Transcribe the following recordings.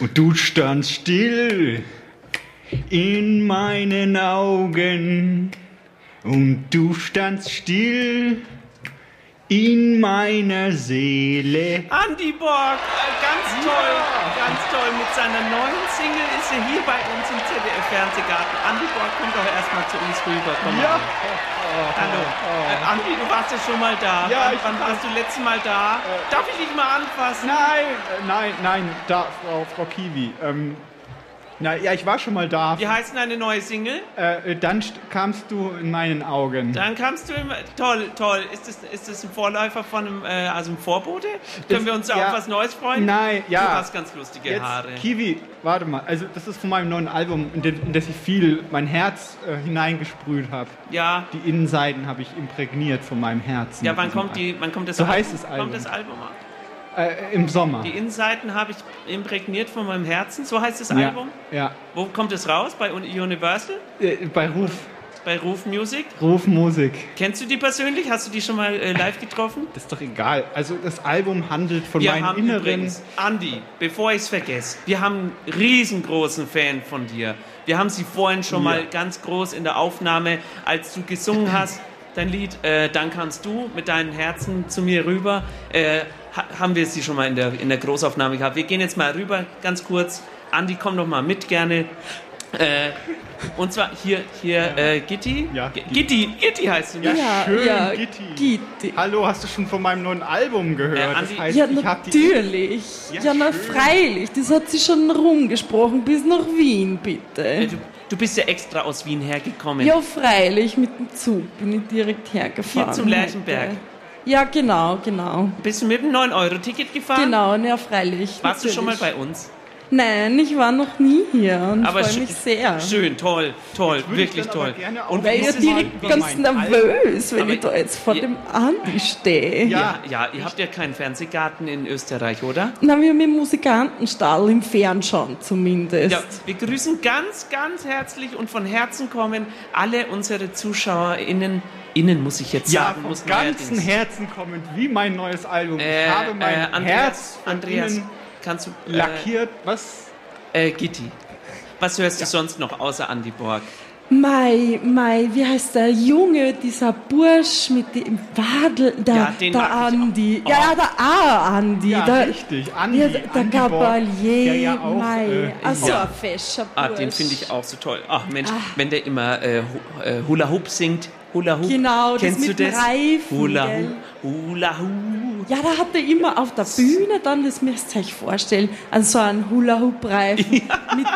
Und du standst still in meinen Augen. Und du standst still in meiner Seele. Andy Borg, äh, ganz toll, ganz toll. Mit seiner neuen Single ist er hier bei uns im ZDF-Fernsehgarten. Andy Borg, komm doch erstmal zu uns rüber. Komm Ja. mal. Hallo. Äh, Andi, du warst ja schon mal da. Ja, wann, ich- wann warst du letztes Mal da? Darf ich dich mal anfassen? Nein, äh, nein, nein, da, Frau, Frau Kiwi. Ähm, na, ja, ich war schon mal da. Wie heißt deine neue Single? Äh, äh, dann st- kamst du in meinen Augen. Dann kamst du immer. Toll, toll. Ist das, ist das ein Vorläufer von einem, äh, also ein Vorbote? Können wir uns ja. auf was Neues freuen? Nein, ja. Du hast ganz lustige Jetzt, Haare. Kiwi, warte mal. Also, das ist von meinem neuen Album, in, dem, in das ich viel mein Herz äh, hineingesprüht habe. Ja. Die Innenseiten habe ich imprägniert von meinem Herzen. Ja, wann kommt, die, wann kommt das So Album? heißt das Album. Kommt das Album an? Äh, Im Sommer. Die Innenseiten habe ich imprägniert von meinem Herzen. So heißt das ja, Album. Ja. Wo kommt es raus? Bei Uni- Universal? Äh, bei Ruf, Bei Ruf Music? Ruf Musik. Kennst du die persönlich? Hast du die schon mal äh, live getroffen? Das ist doch egal. Also, das Album handelt von Wir meinem haben Inneren. übrigens, Andi, bevor ich es vergesse, wir haben einen riesengroßen Fan von dir. Wir haben sie vorhin schon Ja. mal ganz groß in der Aufnahme, als du gesungen hast, dein Lied äh, Dann kannst du mit deinen Herzen zu mir rüber, äh, haben wir sie schon mal in der, in der Großaufnahme gehabt. Wir gehen jetzt mal rüber, ganz kurz. Andi, komm doch mal mit gerne. Äh, und zwar hier, hier, äh, Gitti. Ja, Gitti, Gitti heißt du, ne? Ja, schön, ja, Gitti. Gitti. Hallo, hast du schon von meinem neuen Album gehört? Äh, Andi- das heißt, Ja, ich hab die natürlich. Ja, Ja, na freilich. Das hat sie schon rumgesprochen bis nach Wien, Äh, bitte. Du, du bist ja extra aus Wien hergekommen. Ja, freilich. Mit dem Zug bin ich direkt hergefahren. Hier zum Lerchenberg. heute. Ja, genau, genau. Bist du mit dem 9-Euro-Ticket gefahren? Genau, ja, freilich. Warst du schon mal natürlich. bei uns? Nein, ich war noch nie hier und Aber freue schön- mich sehr. Schön, toll, toll, wirklich toll. gerne auch Und Weil ja es- direkt ganz nervös, wenn ich da jetzt vor ihr- dem Andi stehe. ja, ja, ihr habt ja keinen Fernsehgarten in Österreich, oder? Na, wir haben einen Musikantenstall im Fernschauen zumindest. Ja, wir grüßen ganz, ganz herzlich und von Herzen kommen alle unsere ZuschauerInnen, innen muss ich jetzt ja, sagen, muss ganzen neuerdings. Herzen kommend, wie mein neues Album. Äh, ich habe mein äh, Andreas, Herz von Andreas, innen kannst du, äh, lackiert. Was? äh, Gitti, was hörst du sonst noch außer Andi Borg? Mai, Mai, wie heißt der Junge, dieser Bursch mit dem Wadel, der, Ja, den der. Andi. Oh. Ja, ja, der A Andi. Ja, der, richtig. Andi, ja, der Andi Borg, Gabalier, der ja auch, Mai. äh, Ach so, ja. ein fescher Ah, Bursch. den finde ich auch so toll. Ach Mensch, wenn der immer äh, äh, Hula Hoop singt. Hula Hoop. Genau, das Kennst mit du dem das? Reifen, Hula? Hoop. Hula Hoop. Ja, da hat er immer auf der Bühne dann, das müsst ihr euch vorstellen, an so einen Hula-Hoop-Reifen mit, mit,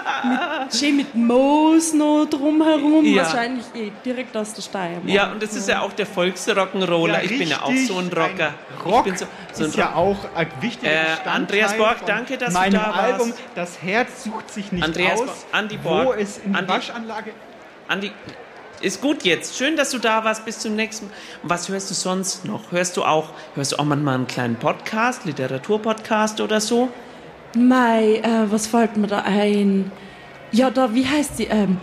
schön mit Moos noch drumherum, Ja. wahrscheinlich eh direkt aus der Steiermark. Ja, und das ist ja auch der Volksrock'n'Roller. ich bin ja auch so ein Rocker. Ein Rock ich bin so, so ein ist ja Rock- auch ein wichtiger Äh, Andreas Borg, danke, dass du da warst. Album. Das Herz sucht sich nicht Andreas aus, Borg, Andi wo Borg, es in die Waschanlage... Andi, ist gut jetzt. Schön, dass du da warst. Bis zum nächsten Mal. Was hörst du sonst noch? Hörst du auch, hörst du auch manchmal einen kleinen Podcast, Literaturpodcast oder so? Mai, äh, was fällt mir da ein? Ja, da, wie heißt die, ähm,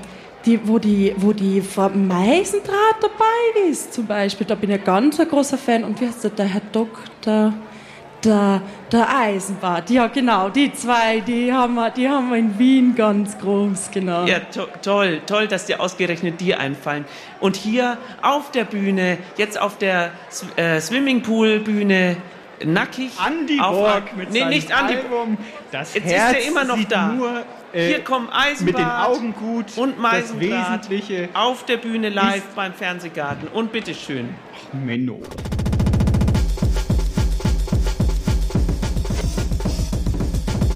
die, wo die, wo die Frau Meisendraht dabei ist, zum Beispiel. Da bin ich ein ganz großer Fan. Und wie heißt der, der Herr Doktor? Der, der Eisenbart. Ja, genau, die zwei, die haben wir, die haben wir in Wien ganz groß, genau. Ja, to toll, toll, dass dir ausgerechnet die einfallen. Und hier auf der Bühne, jetzt auf der äh, Swimmingpool-Bühne, nackig. Andi auf Borg mit nee, seinem nicht Andi Album. Das Jetzt Herz ist er immer noch da. Nur, äh, Hier kommen Eisenbart mit den Augen gut. und Wesentliche. auf der Bühne live beim Fernsehgarten. Und bitteschön. Menno.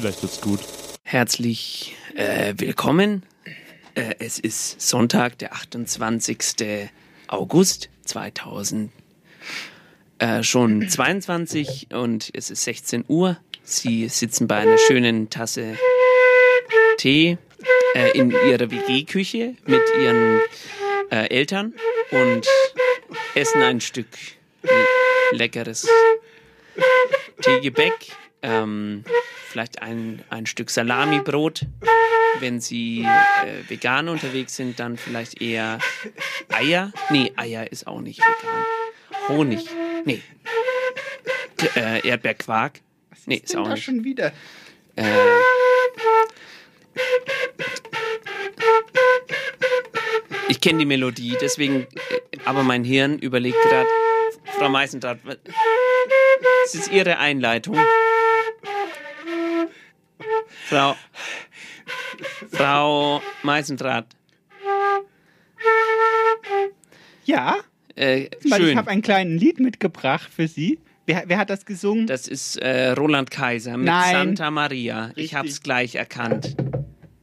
Vielleicht wird's gut. Herzlich äh, willkommen. Äh, es ist Sonntag, der 28. August 2000. Äh, schon 22 und es ist 16 Uhr. Sie sitzen bei einer schönen Tasse Tee äh, in ihrer WG-Küche mit ihren äh, Eltern und essen ein Stück leckeres Teegebäck, ähm, vielleicht ein, ein Stück Salamibrot. Wenn Sie äh, vegan unterwegs sind, dann vielleicht eher Eier. Nee, Eier ist auch nicht vegan. Honig. Nee. Äh, Erdbeerquark. Nee, ist Denn auch nicht. schon wieder. Äh, ich kenne die Melodie, deswegen, äh, aber mein Hirn überlegt gerade, Frau Meißendraht, was- das ist Ihre Einleitung. Frau, Frau Meißendraht, Ja, äh, weil ich schön. habe ein kleines Lied mitgebracht für Sie. Wer, wer hat das gesungen? Das ist äh, Roland Kaiser mit Nein. Santa Maria. Ich Richtig. habe es gleich erkannt.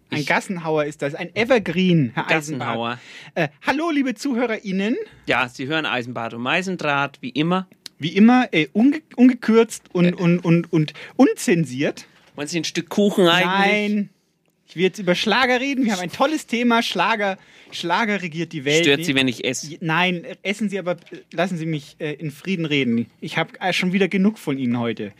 Ein Gassenhauer ist das, ein Evergreen, Herr Eisenbart. Gassenhauer. Äh, hallo, liebe ZuhörerInnen. Ja, Sie hören Eisenbad und Meisendraht, wie immer. Wie immer, äh, unge ungekürzt und, und, und, und unzensiert. Wollen Sie ein Stück Kuchen eigentlich? Nein. Ich will jetzt über Schlager reden. Wir haben ein tolles Thema. Schlager, Schlager regiert die Welt. Stört Sie, wenn ich esse? Nein, essen Sie aber, äh, lassen Sie mich äh, in Frieden reden. Ich habe äh, schon wieder genug von Ihnen heute.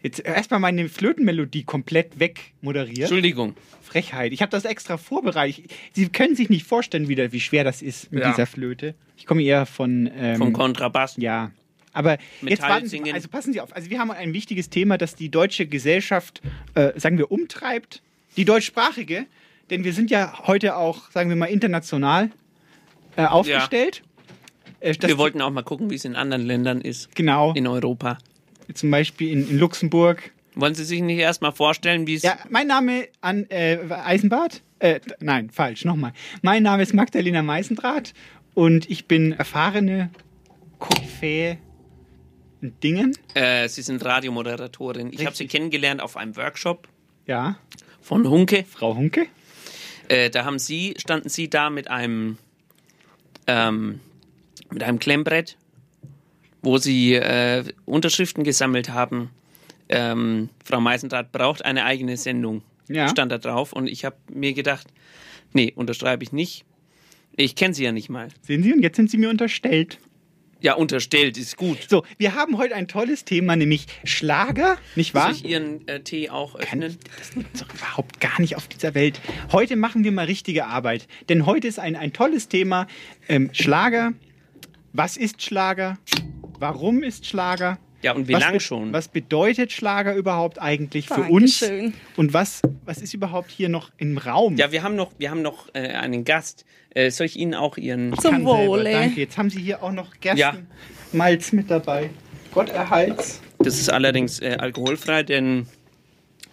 Jetzt erstmal meine Flötenmelodie komplett wegmoderiert. Entschuldigung. Frechheit. Ich habe das extra vorbereitet. Sie können sich nicht vorstellen, wieder, wie schwer das ist mit Ja. dieser Flöte. Ich komme eher von. Ähm, Vom Kontrabass. Ja. Aber jetzt warten Sie, also passen Sie auf. Also wir haben ein wichtiges Thema, das die deutsche Gesellschaft, äh, sagen wir, umtreibt. Die deutschsprachige, denn wir sind ja heute auch, sagen wir mal, international äh, aufgestellt. Äh, das- Wir wollten auch mal gucken, wie es in anderen Ländern ist. Genau. In Europa. Zum Beispiel in, in Luxemburg. Wollen Sie sich nicht erst mal vorstellen, wie es. Ja, mein Name an äh, Eisenbart. Äh, nein, falsch, nochmal. Mein Name ist Magdalena Meißendraht und ich bin erfahrene Koryphäe Dingen. Äh, Sie sind Radiomoderatorin. Ich habe Sie kennengelernt auf einem Workshop Ja, von Hunke. Frau Hunke. Äh, da haben Sie, standen Sie da mit einem, ähm, mit einem Klemmbrett, wo Sie äh, Unterschriften gesammelt haben. Ähm, Frau Meisendrath braucht eine eigene Sendung. Ja. Stand da drauf. Und ich habe mir gedacht, nee, unterschreibe ich nicht. Ich kenne Sie ja nicht mal. Sehen Sie, und jetzt sind Sie mir unterstellt. Ja, unterstellt ist gut. So, wir haben heute ein tolles Thema, nämlich Schlager, nicht wahr? Soll ich Ihren äh, Tee auch öffnen? Das gibt's doch überhaupt gar nicht auf dieser Welt. Heute machen wir mal richtige Arbeit. Denn heute ist ein, ein tolles Thema. Ähm, Schlager. Was ist Schlager? Warum ist Schlager? Ja, und wie was lang schon? Was bedeutet Schlager überhaupt eigentlich für uns? Dankeschön. Und was, was ist überhaupt hier noch im Raum? Ja, wir haben noch, wir haben noch äh, einen Gast. Äh, soll ich Ihnen auch Ihren. Ich Zum. Wohle. Danke. Jetzt haben Sie hier auch noch Ja. Gerstenmalz mit dabei. Gott erhalt's. Das ist allerdings äh, alkoholfrei, denn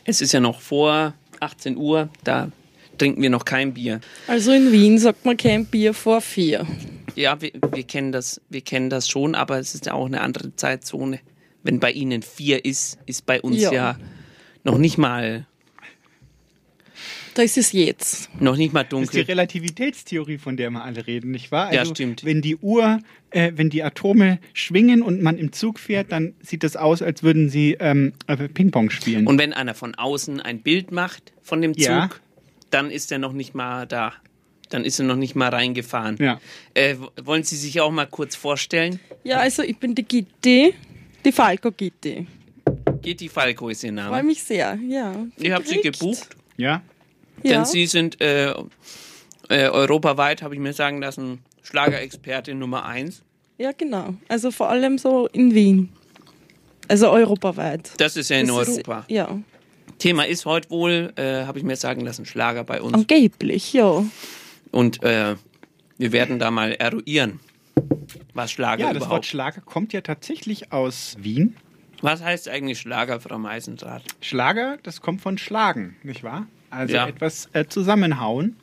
es ist ja noch vor 18 Uhr. Da trinken wir noch kein Bier. Also in Wien sagt man kein Bier vor vier. Ja, wir, wir, kennen das, wir kennen das schon, aber es ist ja auch eine andere Zeitzone. Wenn bei Ihnen vier ist, ist bei uns ja, Ja. noch nicht mal Da ist es jetzt. noch nicht mal Das ist die dunkel. Relativitätstheorie, von der wir alle reden, nicht wahr? Ja, Also, stimmt. Wenn die Uhr, äh, wenn die Atome schwingen und man im Zug fährt, dann sieht das aus, als würden sie ähm, äh, Ping-Pong spielen. Und wenn einer von außen ein Bild macht von dem Zug, Ja. dann ist er noch nicht mal da. Dann ist er noch nicht mal reingefahren. Ja. Äh, wollen Sie sich auch mal kurz vorstellen? Ja, also ich bin die Gitti, die Falco Gitti. Gitti Falco ist Ihr Freue Name. mich sehr, ja. Ich habe Sie gebucht. ja? Ja. Denn Sie sind äh, äh, europaweit, habe ich mir sagen lassen, Schlagerexpertin Nummer eins. Ja, genau. Also vor allem so in Wien. Also europaweit. Das ist ja in Das ist- Europa. Ja, Thema ist heute wohl, äh, habe ich mir sagen lassen, Schlager bei uns. angeblich, ja. Und äh, Wir werden da mal eruieren, was Schlager Ja, das überhaupt. Wort Schlager kommt ja tatsächlich aus Wien. was heißt eigentlich Schlager, Frau Meisendrath? Schlager, das kommt von Schlagen, nicht wahr? Also Ja. etwas äh, zusammenhauen,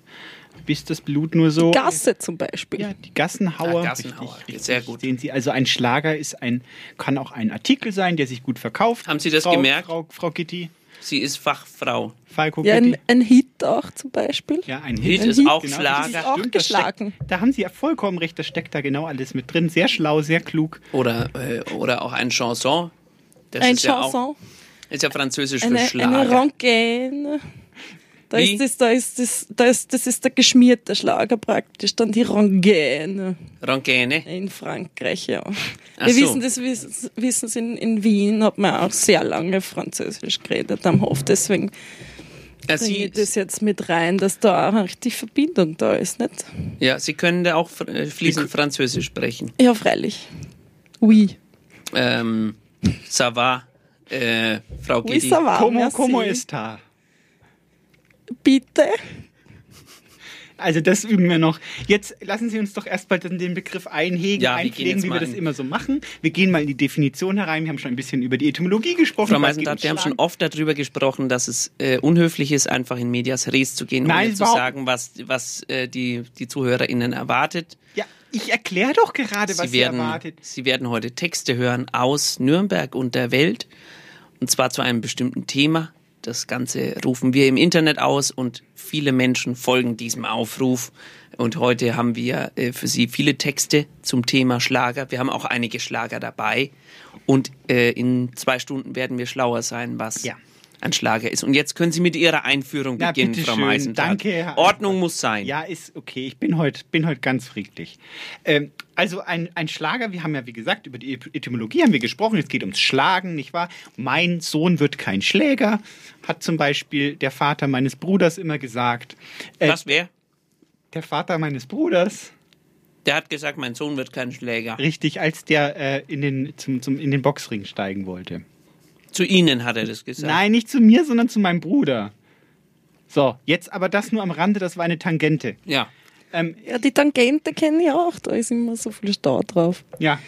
bis das Blut nur so. Gasse zum Beispiel. Ja, die Gassenhauer. Ah, Gassenhauer, Richtig, sehr richtig. gut. Sehen Sie, also ein Schlager ist ein, kann auch ein Artikel sein, der sich gut verkauft. Haben Sie das Frau, gemerkt? Frau, Frau Kitty, Sie ist Fachfrau. Falco Ja, ein, ein Hit auch zum Beispiel. Ja, ein Hit Hit. ist auch Genau, Schlager. das ist auch stimmt, geschlagen. Steckt, da haben Sie ja vollkommen recht, das steckt da genau alles mit drin. Sehr schlau, sehr klug. Oder, äh, oder auch ein Chanson. Das ein ist ja Chanson. auch ist ja französisch eine, für eine Schlager. Da Wie? ist das, da ist das, da ist, das ist der geschmierte Schlager praktisch, dann die Rangaine Rangaine. in Frankreich, ja. Ach Wir so. wissen das, wissen, wissen Sie, in, in Wien hat man auch sehr lange Französisch geredet am Hof, deswegen Ja, bringe ich das jetzt mit rein, dass da auch richtig Verbindung da ist, nicht? ja, Sie können da auch äh, fließend Französisch sprechen. Ja, freilich. Oui. Ähm, ça va, äh, Frau Oui, Gedi. ça va, Como, merci. como está? Bitte. Also das üben wir noch. Jetzt lassen Sie uns doch erstmal den Begriff einhegen, Ja, einpflegen, wie wir das immer so machen. Wir gehen mal in die Definition herein. Wir haben schon ein bisschen über die Etymologie gesprochen. Frau ums wir haben schon oft darüber gesprochen, dass es äh, unhöflich ist, einfach in Medias Res zu gehen, Nein, ohne zu sagen, was, was äh, die, die ZuhörerInnen erwartet. Ja, ich erkläre doch gerade, was Sie werden, erwartet. Sie werden heute Texte hören aus Nürnberg und der Welt. Und zwar zu einem bestimmten Thema. Das Ganze rufen wir im Internet aus und viele Menschen folgen diesem Aufruf. Und heute haben wir äh, für Sie viele Texte zum Thema Schlager. Wir haben auch einige Schlager dabei. Und äh, in zwei Stunden werden wir schlauer sein, was Ja. ein Schlager ist. Und jetzt können Sie mit Ihrer Einführung Na, beginnen, Frau bitteschön. Meisendrath. Danke, Herr- Ordnung muss sein. Ja, ist okay. Ich bin heute bin heut ganz friedlich. Ähm, also ein, ein Schlager, wir haben ja wie gesagt über die Etymologie haben wir gesprochen. Es geht ums Schlagen, nicht wahr? Mein Sohn wird kein Schläger, hat zum Beispiel der Vater meines Bruders immer gesagt. Äh, Was wer? Der Vater meines Bruders, Der hat gesagt, mein Sohn wird kein Schläger. richtig, als der äh, in, den, zum, zum, in den Boxring steigen wollte. Zu Ihnen hat er das gesagt. Nein, nicht zu mir, sondern zu meinem Bruder. So, jetzt aber das nur am Rande, das war eine Tangente. Ja. Ähm, Ja, die Tangente kenne ich auch, da ist immer so viel Stau drauf. ja,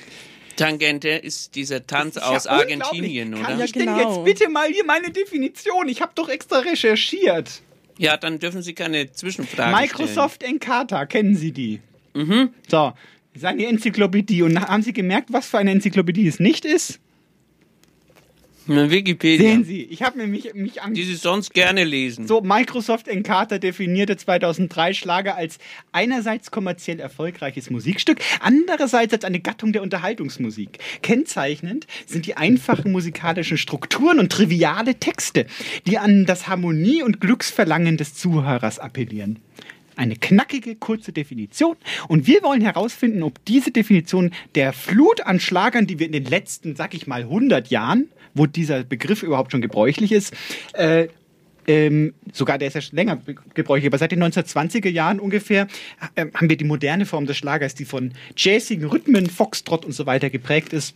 Tangente ist dieser Tanz ist aus ja Argentinien, unglaublich. Kann oder? ich Ja, denn genau. jetzt bitte mal hier meine Definition? Ich habe doch extra recherchiert. Ja, dann dürfen Sie keine Zwischenfragen Microsoft Encarta, kennen Sie die? Mhm. So, das ist eine Enzyklopädie. Und haben Sie gemerkt, was für eine Enzyklopädie es nicht ist? Wikipedia. Sehen Sie, ich habe nämlich mich an... Die Sie sonst gerne lesen. So, Microsoft Encarta definierte 2003 Schlager als einerseits kommerziell erfolgreiches Musikstück, andererseits als eine Gattung der Unterhaltungsmusik. Kennzeichnend sind die einfachen musikalischen Strukturen und triviale Texte, die an das Harmonie- und Glücksverlangen des Zuhörers appellieren. Eine knackige, kurze Definition. Und wir wollen herausfinden, ob diese Definition der Flut an Schlagern, die wir in den letzten, sag ich mal, 100 Jahren, wo dieser Begriff überhaupt schon gebräuchlich ist, äh, ähm, sogar der ist ja schon länger gebräuchlich, aber seit den 1920er Jahren ungefähr äh, haben wir die moderne Form des Schlagers, die von jazzigen Rhythmen, Foxtrot und so weiter geprägt ist.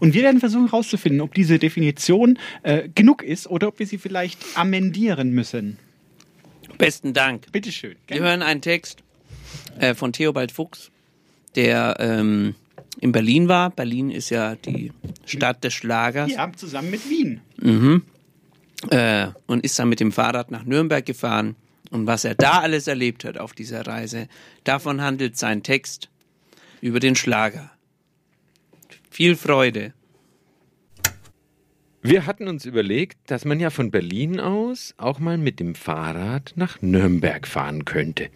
Und wir werden versuchen herauszufinden, ob diese Definition äh, genug ist oder ob wir sie vielleicht amendieren müssen. Besten Dank. Bitteschön. Wir hören einen Text äh, von Theobald Fuchs, der ähm, in Berlin war. Berlin ist ja die Stadt des Schlagers. Ja, zusammen mit Wien. Mhm. Äh, und ist dann mit dem Fahrrad nach Nürnberg gefahren. Und was er da alles erlebt hat auf dieser Reise, davon handelt sein Text über den Schlager. Viel Freude. Wir hatten uns überlegt, dass man ja von Berlin aus auch mal mit dem Fahrrad nach Nürnberg fahren könnte.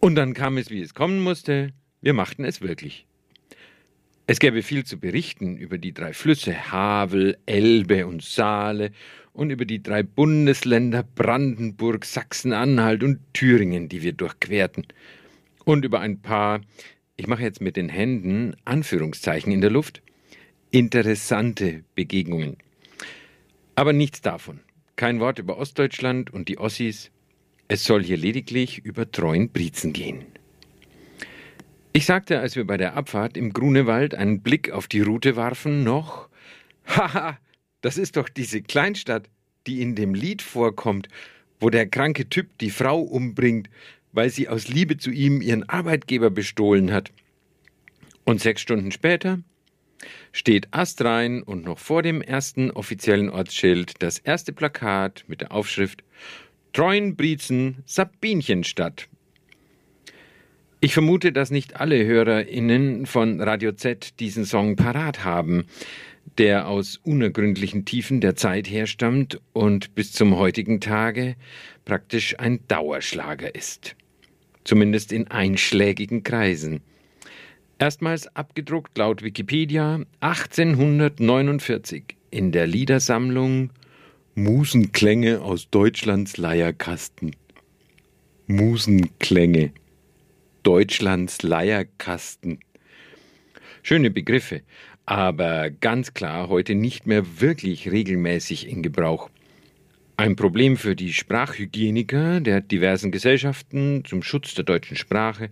Und dann kam es, wie es kommen musste. Wir machten es wirklich. Es gäbe viel zu berichten über die drei Flüsse Havel, Elbe und Saale und über die drei Bundesländer Brandenburg, Sachsen-Anhalt und Thüringen, die wir durchquerten. Und über ein paar, ich mache jetzt mit den Händen Anführungszeichen in der Luft, interessante Begegnungen. Aber nichts davon. Kein Wort über Ostdeutschland und die Ossis. Es soll hier lediglich über treuen Briezen gehen. Ich sagte, als wir bei der Abfahrt im Grunewald einen Blick auf die Route warfen, noch, haha, das ist doch diese Kleinstadt, die in dem Lied vorkommt, wo der kranke Typ die Frau umbringt, weil sie aus Liebe zu ihm ihren Arbeitgeber bestohlen hat. Und sechs Stunden später steht astrein und noch vor dem ersten offiziellen Ortsschild das erste Plakat mit der Aufschrift Treuenbrietzen Sabinchenstadt. Ich vermute, dass nicht alle HörerInnen von Radio Z diesen Song parat haben, der aus unergründlichen Tiefen der Zeit herstammt und bis zum heutigen Tage praktisch ein Dauerschlager ist. Zumindest in einschlägigen Kreisen. Erstmals abgedruckt laut Wikipedia 1849 in der Liedersammlung Musenklänge aus Deutschlands Leierkasten. Musenklänge. Deutschlands Leierkasten. Schöne Begriffe, aber ganz klar heute nicht mehr wirklich regelmäßig in Gebrauch. Ein Problem für die Sprachhygieniker der diversen Gesellschaften zum Schutz der deutschen Sprache,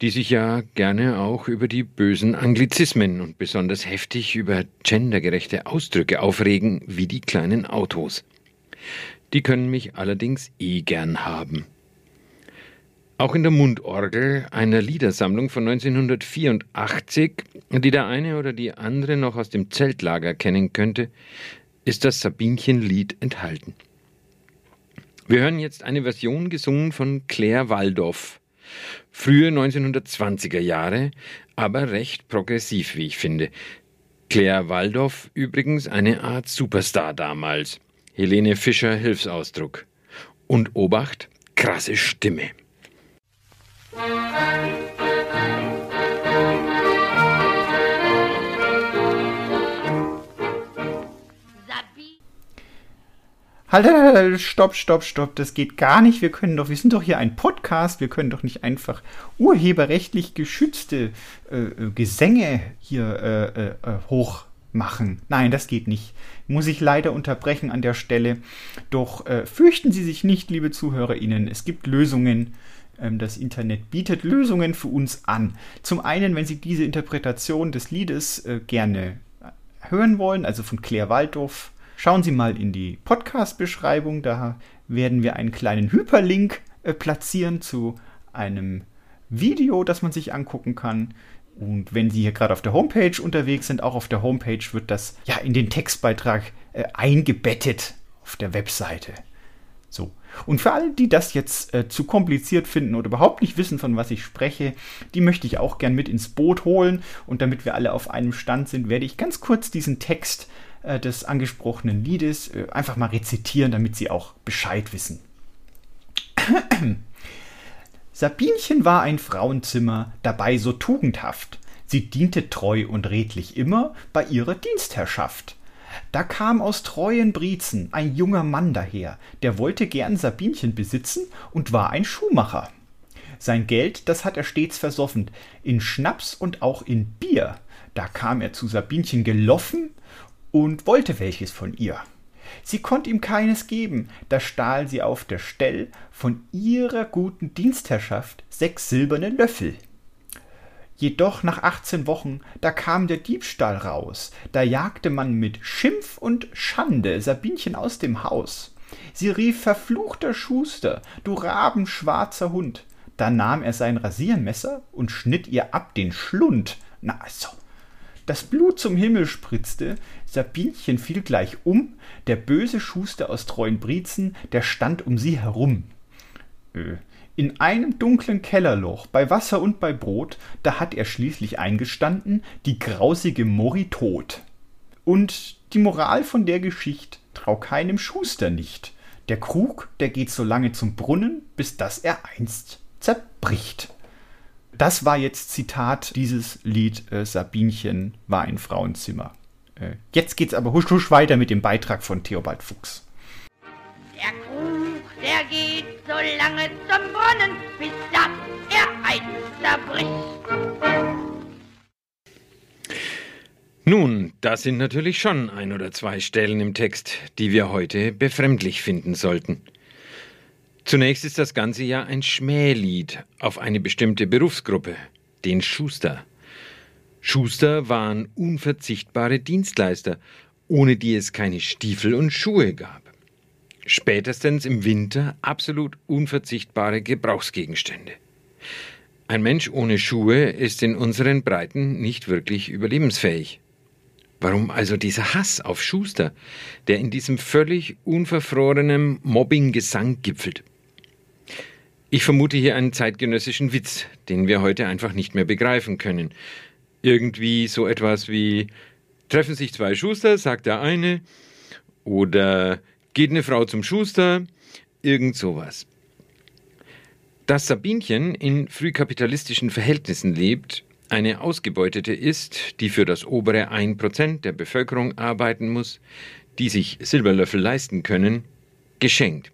die sich ja gerne auch über die bösen Anglizismen und besonders heftig über gendergerechte Ausdrücke aufregen, wie die kleinen Autos. Die können mich allerdings eh gern haben. Auch in der Mundorgel einer Liedersammlung von 1984, die der eine oder die andere noch aus dem Zeltlager kennen könnte, ist das Sabinchenlied enthalten. Wir hören jetzt eine Version gesungen von Claire Waldorf. Frühe 1920er Jahre, aber recht progressiv, wie ich finde. Claire Waldorf übrigens eine Art Superstar damals. Helene Fischer Hilfsausdruck. Und Obacht, krasse Stimme. Halt, halt, halt, stopp, stopp, stopp, das geht gar nicht. Wir können doch, wir sind doch hier ein Podcast, wir können doch nicht einfach urheberrechtlich geschützte äh, äh Gesänge hier äh, äh, äh, hochmachen. Nein, das geht nicht. Muss ich leider unterbrechen an der Stelle. Doch äh, fürchten Sie sich nicht, liebe ZuhörerInnen. Es gibt Lösungen. Ähm, das Internet bietet Lösungen für uns an. Zum einen, wenn Sie diese Interpretation des Liedes gerne hören wollen, also von Claire Waldorf, Schauen Sie mal in die Podcast-Beschreibung, da werden wir einen kleinen Hyperlink äh, platzieren zu einem Video, das man sich angucken kann. Und wenn Sie hier gerade auf der Homepage unterwegs sind, auch auf der Homepage wird das ja in den Textbeitrag äh, eingebettet auf der Webseite. So. Und für alle, die das jetzt äh, zu kompliziert finden oder überhaupt nicht wissen, von was ich spreche, die möchte ich auch gern mit ins Boot holen. Und damit wir alle auf einem Stand sind, werde ich ganz kurz diesen Text äh, des angesprochenen Liedes äh, einfach mal rezitieren, damit Sie auch Bescheid wissen. Sabinchen war ein Frauenzimmer, dabei so tugendhaft. Sie diente treu und redlich immer bei ihrer Dienstherrschaft. Da kam aus treuen Briezen ein junger Mann daher, der wollte gern Sabinchen besitzen und war ein Schuhmacher. Sein Geld, das hat er stets versoffen, in Schnaps und auch in Bier. Da kam er zu Sabinchen geloffen und wollte welches von ihr. Sie konnte ihm keines geben, da stahl sie auf der Stell von ihrer guten Dienstherrschaft sechs silberne Löffel. Jedoch nach achtzehn Wochen, da kam der Diebstahl raus, da jagte man mit Schimpf und Schande Sabinchen aus dem Haus. Sie rief verfluchter Schuster, du rabenschwarzer Hund. Da nahm er sein Rasiermesser und schnitt ihr ab den Schlund. Na also, das Blut zum Himmel spritzte, Sabinchen fiel gleich um, der böse Schuster aus treuen Briezen, der stand um sie herum. Äh, in einem dunklen Kellerloch, bei Wasser und bei Brot, da hat er schließlich eingestanden, die grausige Mori tot. Und die Moral von der Geschicht, trau keinem Schuster nicht. Der Krug, der geht so lange zum Brunnen, bis dass er einst zerbricht. Das war jetzt Zitat dieses Lied äh, Sabinchen war ein Frauenzimmer. Äh, jetzt geht's aber husch husch weiter mit dem Beitrag von Theobald Fuchs. Der Krug, der geht so lange zum Brunnen, bis das er einst zerbricht. Nun, das sind natürlich schon ein oder zwei Stellen im Text, die wir heute befremdlich finden sollten. Zunächst ist das Ganze ja ein Schmählied auf eine bestimmte Berufsgruppe, den Schuster. Schuster waren unverzichtbare Dienstleister, ohne die es keine Stiefel und Schuhe gab. Spätestens im Winter absolut unverzichtbare Gebrauchsgegenstände. Ein Mensch ohne Schuhe ist in unseren Breiten nicht wirklich überlebensfähig. Warum also dieser Hass auf Schuster, der in diesem völlig unverfrorenen Mobbing-Gesang gipfelt? Ich vermute hier einen zeitgenössischen Witz, den wir heute einfach nicht mehr begreifen können. Irgendwie so etwas wie treffen sich zwei Schuster, sagt der eine, oder geht eine Frau zum Schuster, irgend sowas. Dass Sabinchen in frühkapitalistischen Verhältnissen lebt, eine Ausgebeutete ist, die für das obere 1% der Bevölkerung arbeiten muss, die sich Silberlöffel leisten können, geschenkt.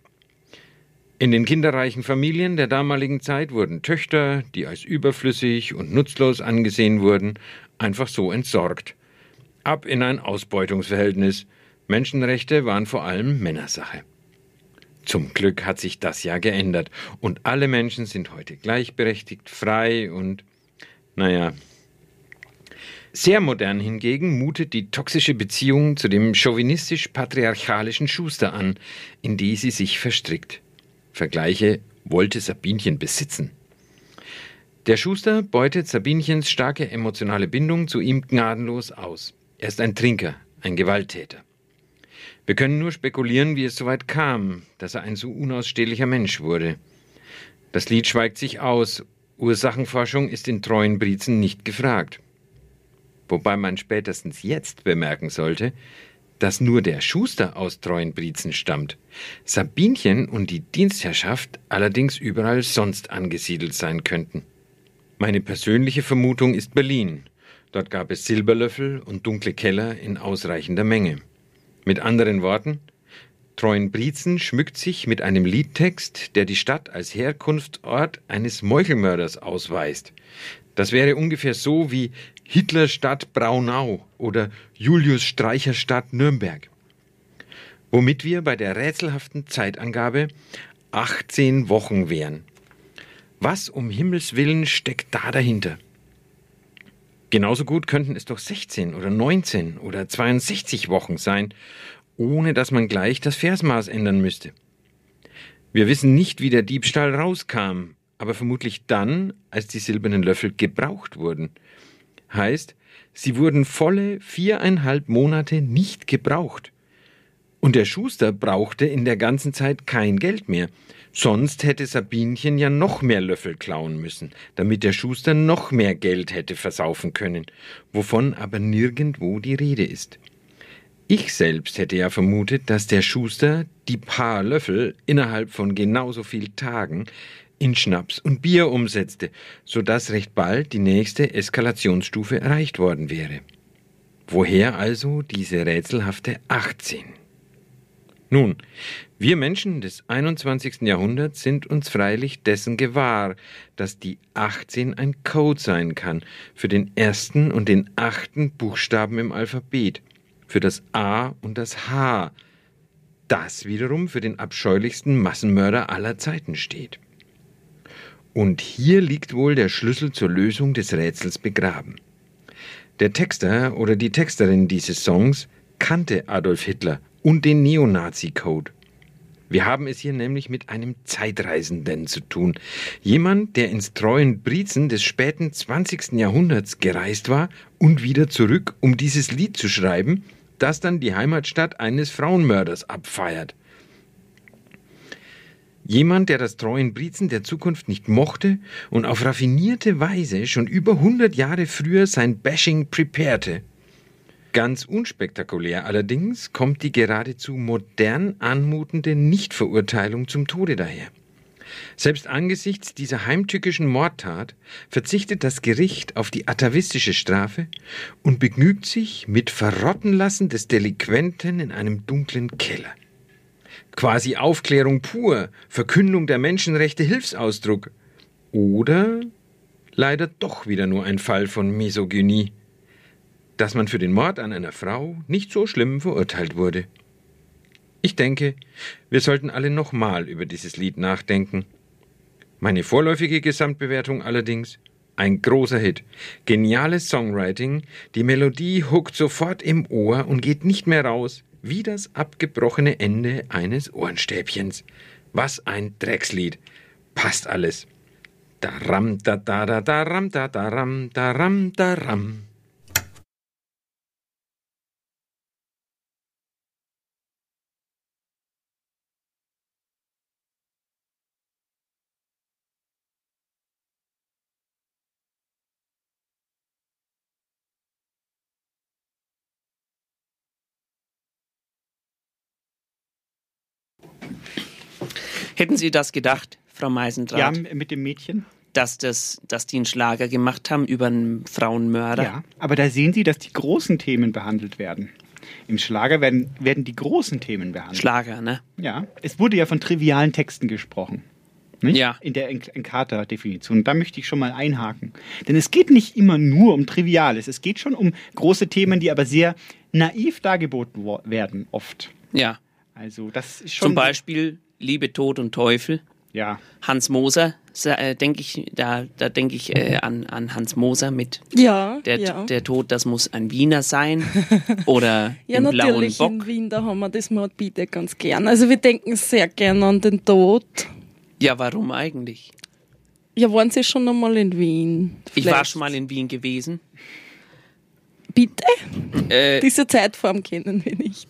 In den kinderreichen Familien der damaligen Zeit wurden Töchter, die als überflüssig und nutzlos angesehen wurden, einfach so entsorgt. Ab in ein Ausbeutungsverhältnis. Menschenrechte waren vor allem Männersache. Zum Glück hat sich das ja geändert und alle Menschen sind heute gleichberechtigt, frei und, naja. Sehr modern hingegen mutet die toxische Beziehung zu dem chauvinistisch-patriarchalischen Schuster an, in die sie sich verstrickt. Vergleiche wollte Sabinchen besitzen. Der Schuster beutet Sabinchens starke emotionale Bindung zu ihm gnadenlos aus. Er ist ein Trinker, ein Gewalttäter. Wir können nur spekulieren, wie es so weit kam, dass er ein so unausstehlicher Mensch wurde. Das Lied schweigt sich aus. Ursachenforschung ist in treuen Briezen nicht gefragt. Wobei man spätestens jetzt bemerken sollte, dass nur der Schuster aus treuen Briezen stammt, Sabinchen und die Dienstherrschaft allerdings überall sonst angesiedelt sein könnten. Meine persönliche Vermutung ist Berlin. Dort gab es Silberlöffel und dunkle Keller in ausreichender Menge. Mit anderen Worten, Treuenbrietzen schmückt sich mit einem Liedtext, der die Stadt als Herkunftsort eines Meuchelmörders ausweist. Das wäre ungefähr so wie Hitlerstadt Braunau oder Julius Streicher Stadt Nürnberg. Womit wir bei der rätselhaften Zeitangabe 18 Wochen wären. Was um Himmels willen steckt da dahinter? Genauso gut könnten es doch 16 oder 19 oder 62 Wochen sein, ohne dass man gleich das Versmaß ändern müsste. Wir wissen nicht, wie der Diebstahl rauskam, aber vermutlich dann, als die silbernen Löffel gebraucht wurden. Heißt, sie wurden volle viereinhalb Monate nicht gebraucht. Und der Schuster brauchte in der ganzen Zeit kein Geld mehr, Sonst hätte Sabinchen ja noch mehr Löffel klauen müssen, damit der Schuster noch mehr Geld hätte versaufen können, wovon aber nirgendwo die Rede ist. Ich selbst hätte ja vermutet, dass der Schuster die paar Löffel innerhalb von genauso viel Tagen in Schnaps und Bier umsetzte, so dass recht bald die nächste Eskalationsstufe erreicht worden wäre. Woher also diese rätselhafte 18? Nun, wir Menschen des 21. Jahrhunderts sind uns freilich dessen gewahr, dass die 18 ein Code sein kann für den ersten und den achten Buchstaben im Alphabet, für das A und das H, das wiederum für den abscheulichsten Massenmörder aller Zeiten steht. Und hier liegt wohl der Schlüssel zur Lösung des Rätsels begraben. Der Texter oder die Texterin dieses Songs kannte Adolf Hitler und den Neonazi-Code. Wir haben es hier nämlich mit einem Zeitreisenden zu tun. Jemand, der ins treuen Briezen des späten 20. Jahrhunderts gereist war und wieder zurück, um dieses Lied zu schreiben, das dann die Heimatstadt eines Frauenmörders abfeiert. Jemand, der das treuen Briezen der Zukunft nicht mochte und auf raffinierte Weise schon über 100 Jahre früher sein Bashing preparete. Ganz unspektakulär allerdings kommt die geradezu modern anmutende Nichtverurteilung zum Tode daher. Selbst angesichts dieser heimtückischen Mordtat verzichtet das Gericht auf die atavistische Strafe und begnügt sich mit Verrottenlassen des Delinquenten in einem dunklen Keller. Quasi Aufklärung pur, Verkündung der Menschenrechte Hilfsausdruck. Oder leider doch wieder nur ein Fall von Misogynie dass man für den Mord an einer Frau nicht so schlimm verurteilt wurde. Ich denke, wir sollten alle nochmal über dieses Lied nachdenken. Meine vorläufige Gesamtbewertung allerdings ein großer Hit. Geniales Songwriting, die Melodie huckt sofort im Ohr und geht nicht mehr raus, wie das abgebrochene Ende eines Ohrenstäbchens. Was ein Dreckslied. Passt alles. Daram, da, da, da, daram, da, daram, daram, daram. Hätten Sie das gedacht, Frau Meisendrath? Ja, mit dem Mädchen. Dass, das, dass die einen Schlager gemacht haben über einen Frauenmörder? Ja, aber da sehen Sie, dass die großen Themen behandelt werden. Im Schlager werden, werden die großen Themen behandelt. Schlager, ne? Ja. Es wurde ja von trivialen Texten gesprochen. Nicht? Ja. In der Encarta-Definition. Da möchte ich schon mal einhaken. Denn es geht nicht immer nur um Triviales. Es geht schon um große Themen, die aber sehr naiv dargeboten werden, oft. Ja. Also, das ist schon. Zum Beispiel Liebe, Tod und Teufel. Ja. Hans Moser, äh, denke ich, da, da denke ich äh, an, an Hans Moser mit Ja, der, ja. der Tod, das muss ein Wiener sein. Oder Ja, im blauen natürlich, Bock. in Wien, da haben wir das Mordbiete ganz gern. Also wir denken sehr gern an den Tod. Ja, warum eigentlich? Ja, waren Sie schon einmal in Wien? Ich war Vielleicht. schon mal in Wien gewesen. Bitte? Äh, Diese Zeitform kennen wir nicht.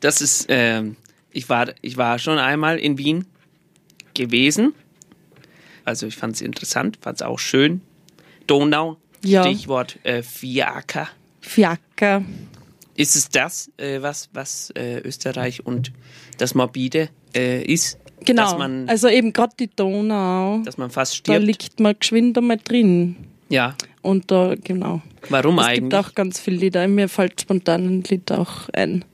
Das ist, ähm, ich war, ich war schon einmal in Wien gewesen. Also ich fand es interessant, fand es auch schön. Donau, Ja. Stichwort äh, Fiaker. Fiaker. Ist es das, äh, was, was äh, Österreich und das Morbide äh, ist? Genau. Also eben gerade die Donau. dass man fast Da stirbt? liegt man geschwind einmal drin. Ja. Und da, genau. Warum es eigentlich? gibt auch ganz viele Lieder. Mir fällt spontan ein Lied auch ein.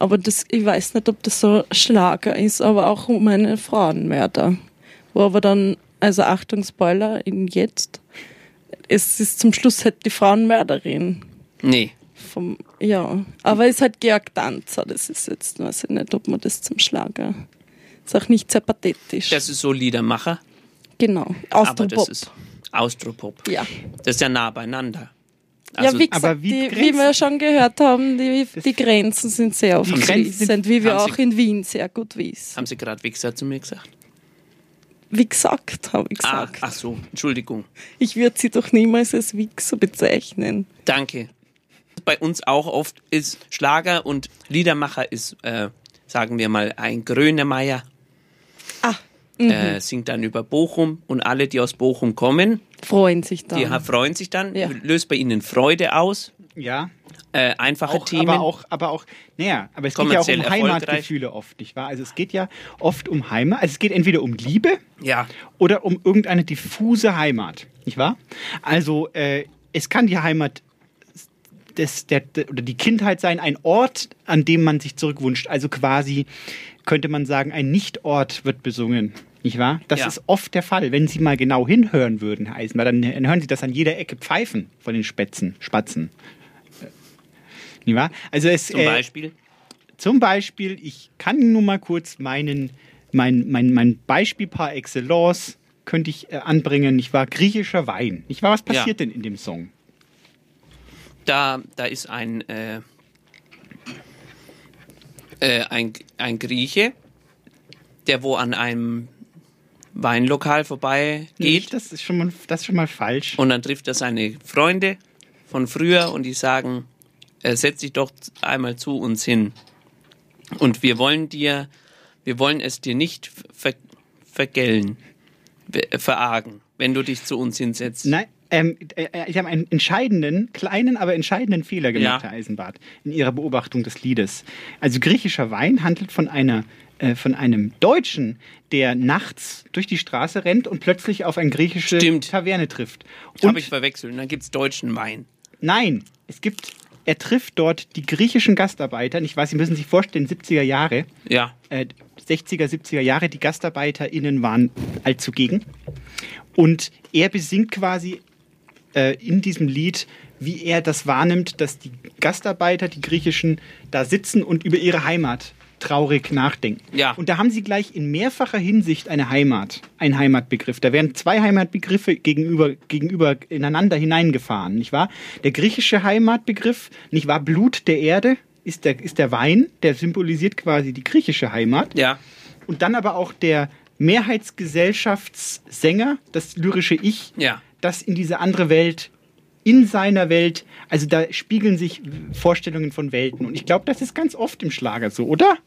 Aber das, ich weiß nicht, ob das so ein Schlager ist, aber auch um einen Frauenmörder. Wo aber dann, also Achtung, Spoiler, in jetzt, es ist zum Schluss halt die Frauenmörderin. Nee. Vom, ja, aber es ist halt Georg Danzer, das ist jetzt, weiß ich nicht, ob man das zum Schlager. Ist auch nicht sehr pathetisch. Das ist so Liedermacher. genau, Aber Austropop. das ist Austropop. Ja. Das ist ja nah beieinander. Also, ja, wie gesagt, wie die, wie wir schon gehört haben, die, die Grenzen sind sehr sind- wie wir haben Sie- auch in Wien sehr gut wissen. Haben Sie gerade Wichser zu mir gesagt? Wie gesagt, habe ich Ah, gesagt. ach so, Entschuldigung. Ich würde sie doch niemals als Wichser bezeichnen. Danke. Bei uns auch oft ist Schlager und Liedermacher ist, äh, sagen wir mal, ein Grönemeyer. Mhm. Äh, singt dann über Bochum und alle, die aus Bochum kommen, freuen sich dann. die freuen sich dann, Ja. löst bei ihnen Freude aus. Ja. Äh, einfache Auch, Themen. aber auch, aber auch, naja, aber es geht ja auch um. Heimatgefühle oft, nicht wahr? Also es geht ja oft um Heimat, also es geht entweder um Liebe Ja. oder um irgendeine diffuse Heimat, nicht wahr? Also äh, es kann die Heimat des, der, der, oder die Kindheit sein, ein Ort, an dem man sich zurückwünscht. Also quasi könnte man sagen, ein Nichtort wird besungen. Nicht wahr? Das Ja. ist oft der Fall. Wenn Sie mal genau hinhören würden, Herr Eisenbahn, dann, hören Sie das an jeder Ecke pfeifen von den Spätzen, Spatzen. Äh, Nicht wahr? Also es, Zum äh, Beispiel. zum Beispiel, ich kann nur mal kurz meinen, mein, mein, mein Beispiel par excellence könnte ich äh, anbringen. Ich war griechischer Wein. Ich war, was Ja. passiert denn in dem Song? Da, da ist ein, äh, äh, ein, ein Grieche, der wo an einem Weinlokal vorbei geht das ist schon mal, das ist schon mal falsch. und dann trifft er seine Freunde von früher und die sagen, äh, setz dich doch einmal zu uns hin und wir wollen dir, wir wollen es dir nicht ver vergällen, ver- verargen, wenn du dich zu uns hinsetzt. Nein, ähm, äh, ich habe einen entscheidenden, kleinen, aber entscheidenden Fehler gemacht, Ja. Herr Eisenbart, in Ihrer Beobachtung des Liedes. Also griechischer Wein handelt von einer äh, von einem Deutschen, der nachts durch die Straße rennt und plötzlich auf eine griechische Stimmt. Taverne trifft. Habe ich verwechselt. Und dann gibt's deutschen Wein. nein, es gibt, er trifft dort die griechischen Gastarbeiter. Und Ich weiß, Sie müssen sich vorstellen, 70er Jahre, Ja. äh, 60er, 70er Jahre, die GastarbeiterInnen waren allzugegen. Und er besingt quasi äh, in diesem Lied, wie er das wahrnimmt, dass die Gastarbeiter, die griechischen, da sitzen und über ihre Heimat traurig nachdenken. Ja. Und da haben sie gleich in mehrfacher Hinsicht eine Heimat, einen Heimatbegriff. Da werden zwei Heimatbegriffe gegenüber, gegenüber ineinander hineingefahren, nicht wahr? Der griechische Heimatbegriff, nicht wahr? Blut der Erde, ist der, ist der Wein, der symbolisiert quasi die griechische Heimat. Ja. Und dann aber auch der Mehrheitsgesellschaftssänger, das lyrische Ich, Ja. das in diese andere Welt, in seiner Welt, also da spiegeln sich Vorstellungen von Welten. Und ich glaube, das ist ganz oft im Schlager so, oder?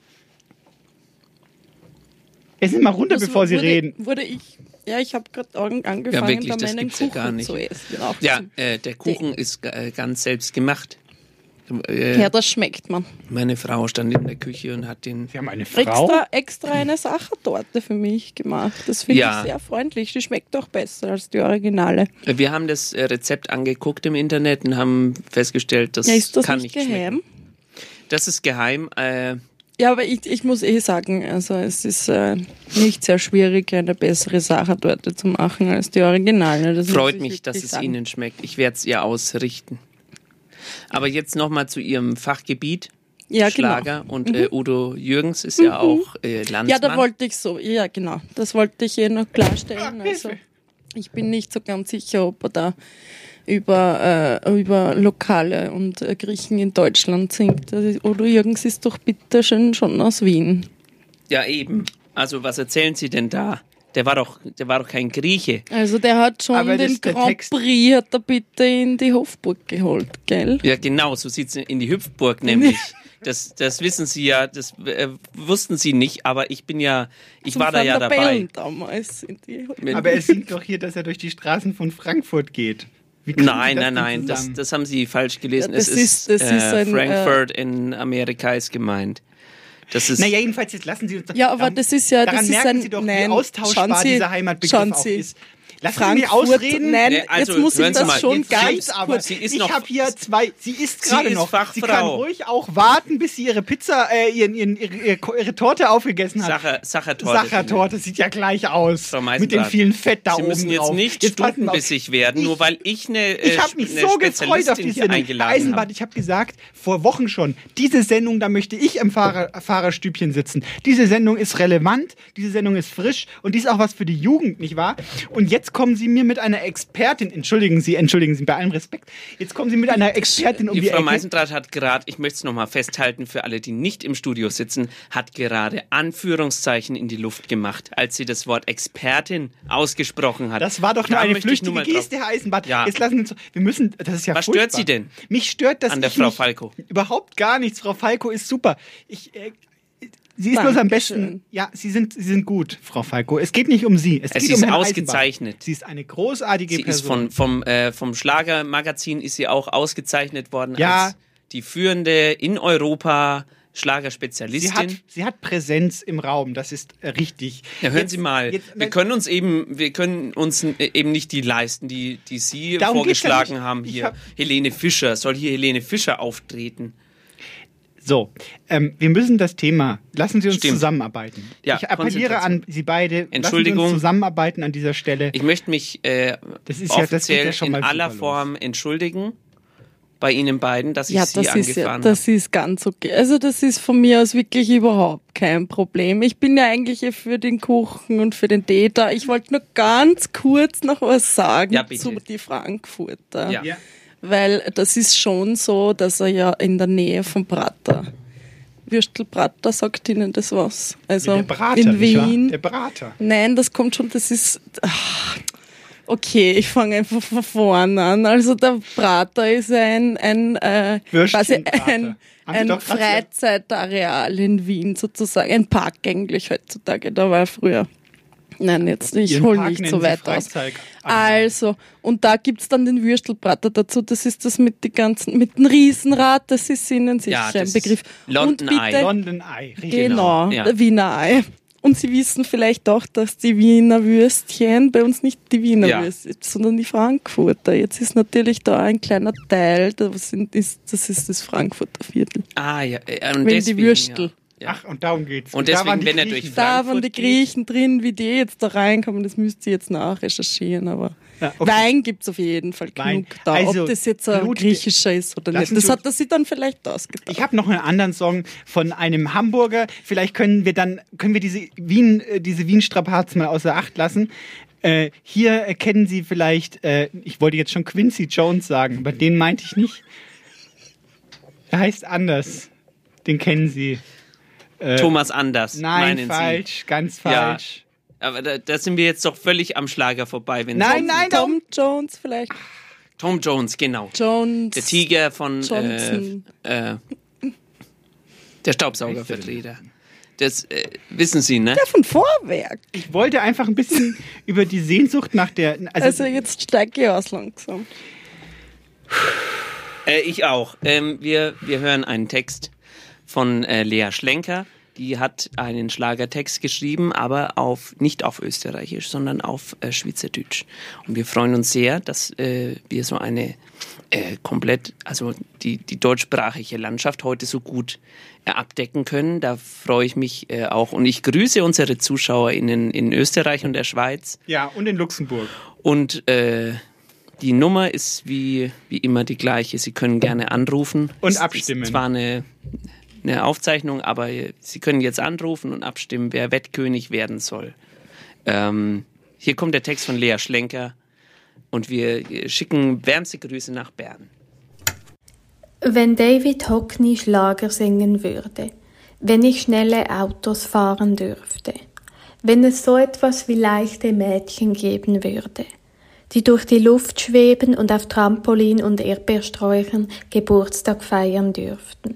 Sind mal runter, Das bevor Sie wurde, reden. Wurde ich, ja, ich habe gerade angefangen, Ja, wirklich, da meinen ja Kuchen gar nicht. zu essen. Auch Ja, äh, der Kuchen ist äh, ganz selbst gemacht. Äh, Ja, das schmeckt man. meine Frau stand in der Küche und hat den. Sie haben eine Extra, extra eine Sachertorte für mich gemacht. Das finde Ja. ich sehr freundlich. Die schmeckt doch besser als die Originale. Wir haben das äh, Rezept angeguckt im Internet und haben festgestellt, das, ja, ist das kann nicht nicht geheim? schmecken. Das ist geheim. Ja, aber ich, ich muss eh sagen, also es ist äh, nicht sehr schwierig, eine bessere Sachertorte zu machen als die Originale. Das freut ich mich, dass es sagen. Ihnen schmeckt. Ich werde es ihr ausrichten. Aber jetzt nochmal zu Ihrem Fachgebiet. Ja, genau. Schlager und Mhm. äh, Udo Jürgens ist ja auch äh, Landsmann. Ja, da wollte ich so, ja genau, das wollte ich eh noch klarstellen. Also, ich bin nicht so ganz sicher, ob er da über, äh, über Lokale und äh, Griechen in Deutschland singt. Also, Udo Jürgens ist doch bitte schön schon aus Wien. Ja, eben. Also was erzählen Sie denn da? Der war doch, der war doch kein Grieche. Also der hat schon Aber den Grand Text. Prix hat er bitte in die Hofburg geholt, gell? Ja, genau, so sieht's in die Hüpfburg nämlich. Das, das wissen Sie ja, das äh, wussten Sie nicht, aber ich bin ja, ich Zum war da ja der dabei. Damals. In die Wenn- Aber er singt doch hier, dass er durch die Straßen von Frankfurt geht. Nein, das nein, nein, das, das haben Sie falsch gelesen. Ja, das es ist- ist, das ist äh, ein, äh, Frankfurt in Amerika ist gemeint. Das ist, Naja, jedenfalls, jetzt lassen Sie uns doch. Ja, aber daran- das ist ja, daran das ist merken ein, Sie doch, nein, wie austauschbar Sie, dieser Heimatbegriff auch ist. Lassen Sie mich Frankfurt, ausreden. nein, Nee, also, jetzt muss ich Sie das mal, schon ganz kurz. Sie ist ich habe hier zwei. Sie ist Sie gerade noch. Sie Fachfrau. kann ruhig auch warten, bis sie ihre Pizza, äh, ihren, ihren, ihre, ihre, Torte aufgegessen hat. Sacher, Sachertorte. Sachertorte sieht ja gleich aus. Frau mit dem vielen Fett da Sie oben müssen jetzt nicht Jetzt stundenbissig werden, nur weil ich eine, äh, Ich habe mich so gefreut auf Spezialistin die hier Sendung. Herr eingeladen Eisenbart, habe. ich habe gesagt, vor Wochen schon, diese Sendung, da möchte ich im Fahrer, Fahrerstübchen sitzen. Diese Sendung ist relevant, diese Sendung ist frisch und die ist auch was für die Jugend, nicht wahr? Und jetzt kommen Sie mir mit einer Expertin, entschuldigen Sie, entschuldigen Sie, bei allem Respekt, jetzt kommen Sie mit einer Expertin um die, Die Frau. Meisendrath hat gerade, ich möchte es nochmal festhalten für alle, die nicht im Studio sitzen, hat gerade Anführungszeichen in die Luft gemacht, als sie das Wort Expertin ausgesprochen hat. Das war doch Da nur eine ich nur flüchtige mal Geste, Herr Eisenbart. Ja. Jetzt lassen Sie uns, wir müssen, das ist ja Was furchtbar. stört Sie denn? Mich stört, dass An der Frau Falco? Überhaupt gar nichts. Frau Falco ist super. Ich, äh, sie ist bloß am besten. Ja, Sie sind, Sie sind gut, Frau Falco. Es geht nicht um Sie. Es, Es geht ist um Herrn ausgezeichnet. Eisenbart. Sie ist eine großartige Sie ist Person. von, vom, äh, vom Schlagermagazin ist sie auch ausgezeichnet worden Ja. als die führende in Europa sie, Schlagerspezialistin. hat, sie hat Präsenz im Raum, das ist richtig. Ja, hören Jetzt- Sie mal, jetzt- wir können uns eben, wir können uns äh, eben nicht die leisten, die, die Sie ja vorgeschlagen haben hier. hab- Helene Fischer, soll hier Helene Fischer auftreten? So, ähm, wir müssen das Thema, lassen Sie uns Stimmt. zusammenarbeiten. Ja, ich appelliere an Sie beide, lassen Sie Entschuldigung. uns zusammenarbeiten an dieser Stelle. Ich möchte mich äh, Das ist ja- das ja schon in mal aller super los. Form entschuldigen bei Ihnen beiden, dass ich Ja, Sie das ist, ja, angefahren habe. das ist ganz okay. Also das ist von mir aus wirklich überhaupt kein Problem. Ich bin ja eigentlich eh für den Kuchen und für den Tee da. Ich wollte nur ganz kurz noch was sagen Ja, zu die Frankfurter. Ja. Ja. Weil das ist schon so, dass er ja in der Nähe vom Prater. Würstelprater sagt Ihnen das was? Also der Brater, in? Wien. Der Brater. Nein, das kommt schon, das ist. ach, Okay, ich fange einfach von vorne an. Also der Prater ist ein, ein, äh, quasi ein, ein Freizeitareal in Wien sozusagen. Ein Park eigentlich heutzutage, da war er früher. Nein, jetzt, ich hole nicht so weit aus. Also, und da gibt's dann den Würstelbrater dazu. Das ist das mit, die ganzen, mit dem Riesenrad, das ist Ihnen sicher Ja, ein Begriff. London und Eye. bitte, London Eye. richtig. Genau, Ja. der Wiener Ei. Und Sie wissen vielleicht auch, dass die Wiener Würstchen bei uns nicht die Wiener Ja. Würstchen, sondern die Frankfurter. Jetzt ist natürlich da ein kleiner Teil, das, sind, ist, das ist das Frankfurter Viertel. Ah ja, äh, und Wenn die deswegen, Würstel. Ja. Ja. Ach, und darum geht's. Und da deswegen, waren die wenn er Griechen. durch Da waren Frankfurt die. Griechen drin, wie die jetzt da reinkommen, das müsst ihr jetzt nachrecherchieren, aber Ja, okay. Wein gibt's auf jeden Fall Wein. genug da. Also, Ob das jetzt ein Blut- griechischer ist oder nicht, das Sie- hat er sich dann vielleicht ausgedacht. Ich habe noch einen anderen Song von einem Hamburger. Vielleicht können wir dann können wir diese Wien äh, diese Wien Strapazen mal außer Acht lassen. Äh, hier erkennen Sie vielleicht, äh, ich wollte jetzt schon Quincy Jones sagen, aber den meinte ich nicht. Er heißt anders. Den kennen Sie. Äh, Thomas Anders. Nein, falsch, Sie. ganz falsch. Ja, aber da, da, sind wir jetzt doch völlig am Schlager vorbei. Wenn nein, nein, Tom Jones vielleicht. Tom Jones, genau. Jones. Der Tiger von äh, äh, der Staubsaugervertreter. Das äh, wissen Sie, ne? Der von Vorwerk. Ich wollte einfach ein bisschen über die Sehnsucht nach der. Also, also jetzt steige ich aus langsam. Äh, ich auch. Ähm, wir, wir hören einen Text von äh, Lea Schlenker. Die hat einen Schlagertext geschrieben, aber auf nicht auf Österreichisch, sondern auf äh, Schweizerdeutsch. Und wir freuen uns sehr, dass äh, wir so eine äh, komplett, also die, die deutschsprachige Landschaft heute so gut äh, abdecken können. Da freue ich mich äh, auch. Und ich grüße unsere Zuschauer in, in Österreich und der Schweiz. Ja, und in Luxemburg. Und äh, die Nummer ist wie, wie immer die gleiche. Sie können gerne anrufen. Und abstimmen. Es war eine, eine Aufzeichnung, aber Sie können jetzt anrufen und abstimmen, wer Wettkönig werden soll. Ähm, hier kommt der Text von Lea Schlenker und wir schicken wärmste Grüße nach Bern. Wenn David Hockney Schlager singen würde, wenn ich schnelle Autos fahren dürfte, wenn es so etwas wie leichte Mädchen geben würde, die durch die Luft schweben und auf Trampolin und Erdbeersträuchern Geburtstag feiern dürften.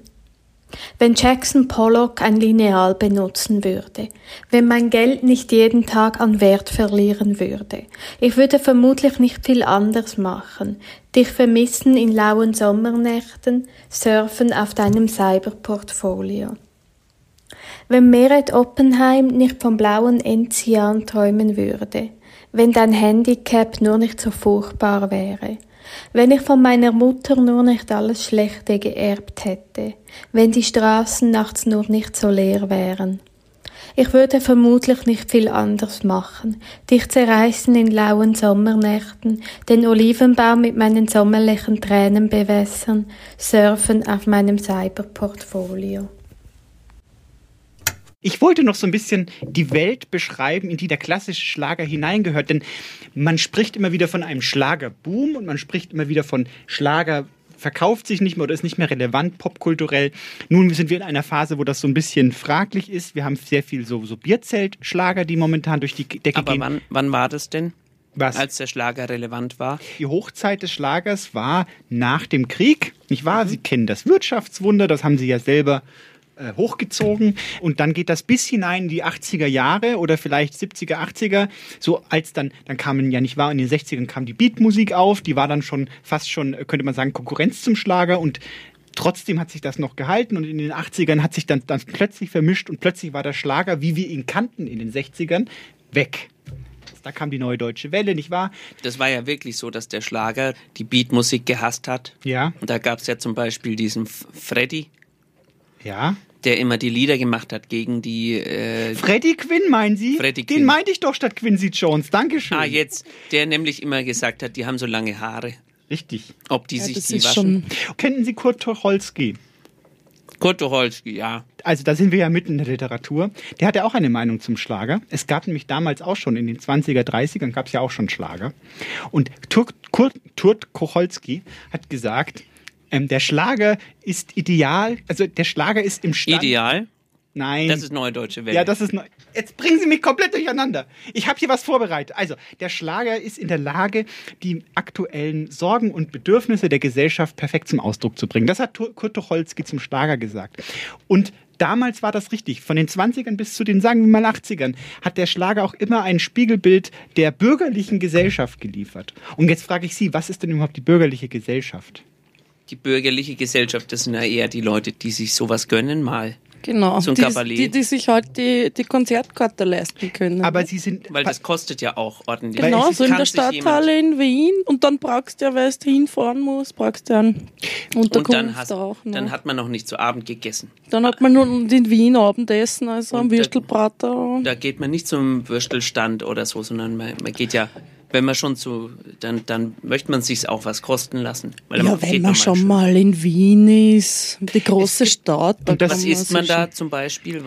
Wenn Jackson Pollock ein Lineal benutzen würde, wenn mein Geld nicht jeden Tag an Wert verlieren würde, ich würde vermutlich nicht viel anders machen, dich vermissen in lauen Sommernächten, surfen auf deinem Cyberportfolio. Wenn Meret Oppenheim nicht vom blauen Enzian träumen würde, wenn dein Handicap nur nicht so furchtbar wäre, wenn ich von meiner Mutter nur nicht alles Schlechte geerbt hätte, wenn die Straßen nachts nur nicht so leer wären. Ich würde vermutlich nicht viel anders machen, dich zerreißen in lauen Sommernächten, den Olivenbaum mit meinen sommerlichen Tränen bewässern, surfen auf meinem Cyberportfolio. Ich wollte noch so ein bisschen die Welt beschreiben, in die der klassische Schlager hineingehört. Denn man spricht immer wieder von einem Schlagerboom und man spricht immer wieder von Schlager verkauft sich nicht mehr oder ist nicht mehr relevant popkulturell. Nun sind wir in einer Phase, wo das so ein bisschen fraglich ist. Wir haben sehr viel so, so Bierzeltschlager, die momentan durch die Decke Aber gehen. Wann, wann war das denn? Was? Als der Schlager relevant war? Die Hochzeit des Schlagers war nach dem Krieg, nicht wahr? Mhm. Sie kennen das Wirtschaftswunder, das haben Sie ja selber äh, hochgezogen und dann geht das bis hinein in die 80er Jahre oder vielleicht 70er, 80er, so als dann, dann kamen ja nicht wahr, in den 60ern kam die Beatmusik auf, die war dann schon fast schon, könnte man sagen, Konkurrenz zum Schlager und trotzdem hat sich das noch gehalten und in den 80ern hat sich dann, dann plötzlich vermischt und plötzlich war der Schlager, wie wir ihn kannten in den 60ern, weg. Da kam die neue deutsche Welle, nicht wahr? Das war ja wirklich so, dass der Schlager die Beatmusik gehasst hat. Ja. Und da gab es ja zum Beispiel diesen Freddy. Ja der immer die Lieder gemacht hat gegen die. Äh, Freddie Quinn, meinen Sie? Freddie Den meinte ich doch statt Quincy Jones. Dankeschön. Ah, jetzt. Der nämlich immer gesagt hat, die haben so lange Haare. Richtig. Ob die ja, sich die waschen. Kennen Sie Kurt Tucholsky? Kurt Tucholsky, ja. Also da sind wir ja mitten in der Literatur. Der hatte auch eine Meinung zum Schlager. Es gab nämlich damals auch schon in den 20er, 30ern gab es ja auch schon Schlager. Und Kurt, Kurt, Kurt Tucholsky hat gesagt, ähm, der Schlager ist ideal, also der Schlager ist im Stand. Ideal? Nein. Das ist Neue Deutsche Welle. Ja, das ist neu. Jetzt bringen Sie mich komplett durcheinander. Ich habe hier was vorbereitet. Also, der Schlager ist in der Lage, die aktuellen Sorgen und Bedürfnisse der Gesellschaft perfekt zum Ausdruck zu bringen. Das hat Kurt Tucholsky zum Schlager gesagt. Und damals war das richtig. Von den 20ern bis zu den, sagen wir mal, 80ern hat der Schlager auch immer ein Spiegelbild der bürgerlichen Gesellschaft geliefert. Und jetzt frage ich Sie, was ist denn überhaupt die bürgerliche Gesellschaft? Die bürgerliche Gesellschaft, das sind ja eher die Leute, die sich sowas gönnen mal. Genau, so ein die, die, die, sich halt die, die Konzertkarte leisten können. Aber sie sind. Weil das kostet ja auch ordentlich. Genau, so in der Stadthalle in Wien und dann brauchst du ja, weil du hinfahren musst, brauchst du einen Unterkunft und dann hast, auch. Ne? Dann hat man noch nicht zu Abend gegessen. Dann hat man nur in Wien Abendessen, also am Würstelbrater. Da, da geht man nicht zum Würstelstand oder so, sondern man, man geht ja wenn man schon zu, dann, dann möchte man sich auch was kosten lassen. ja, wenn man schon mal in Wien ist, die große Stadt. Und was isst man da zum Beispiel?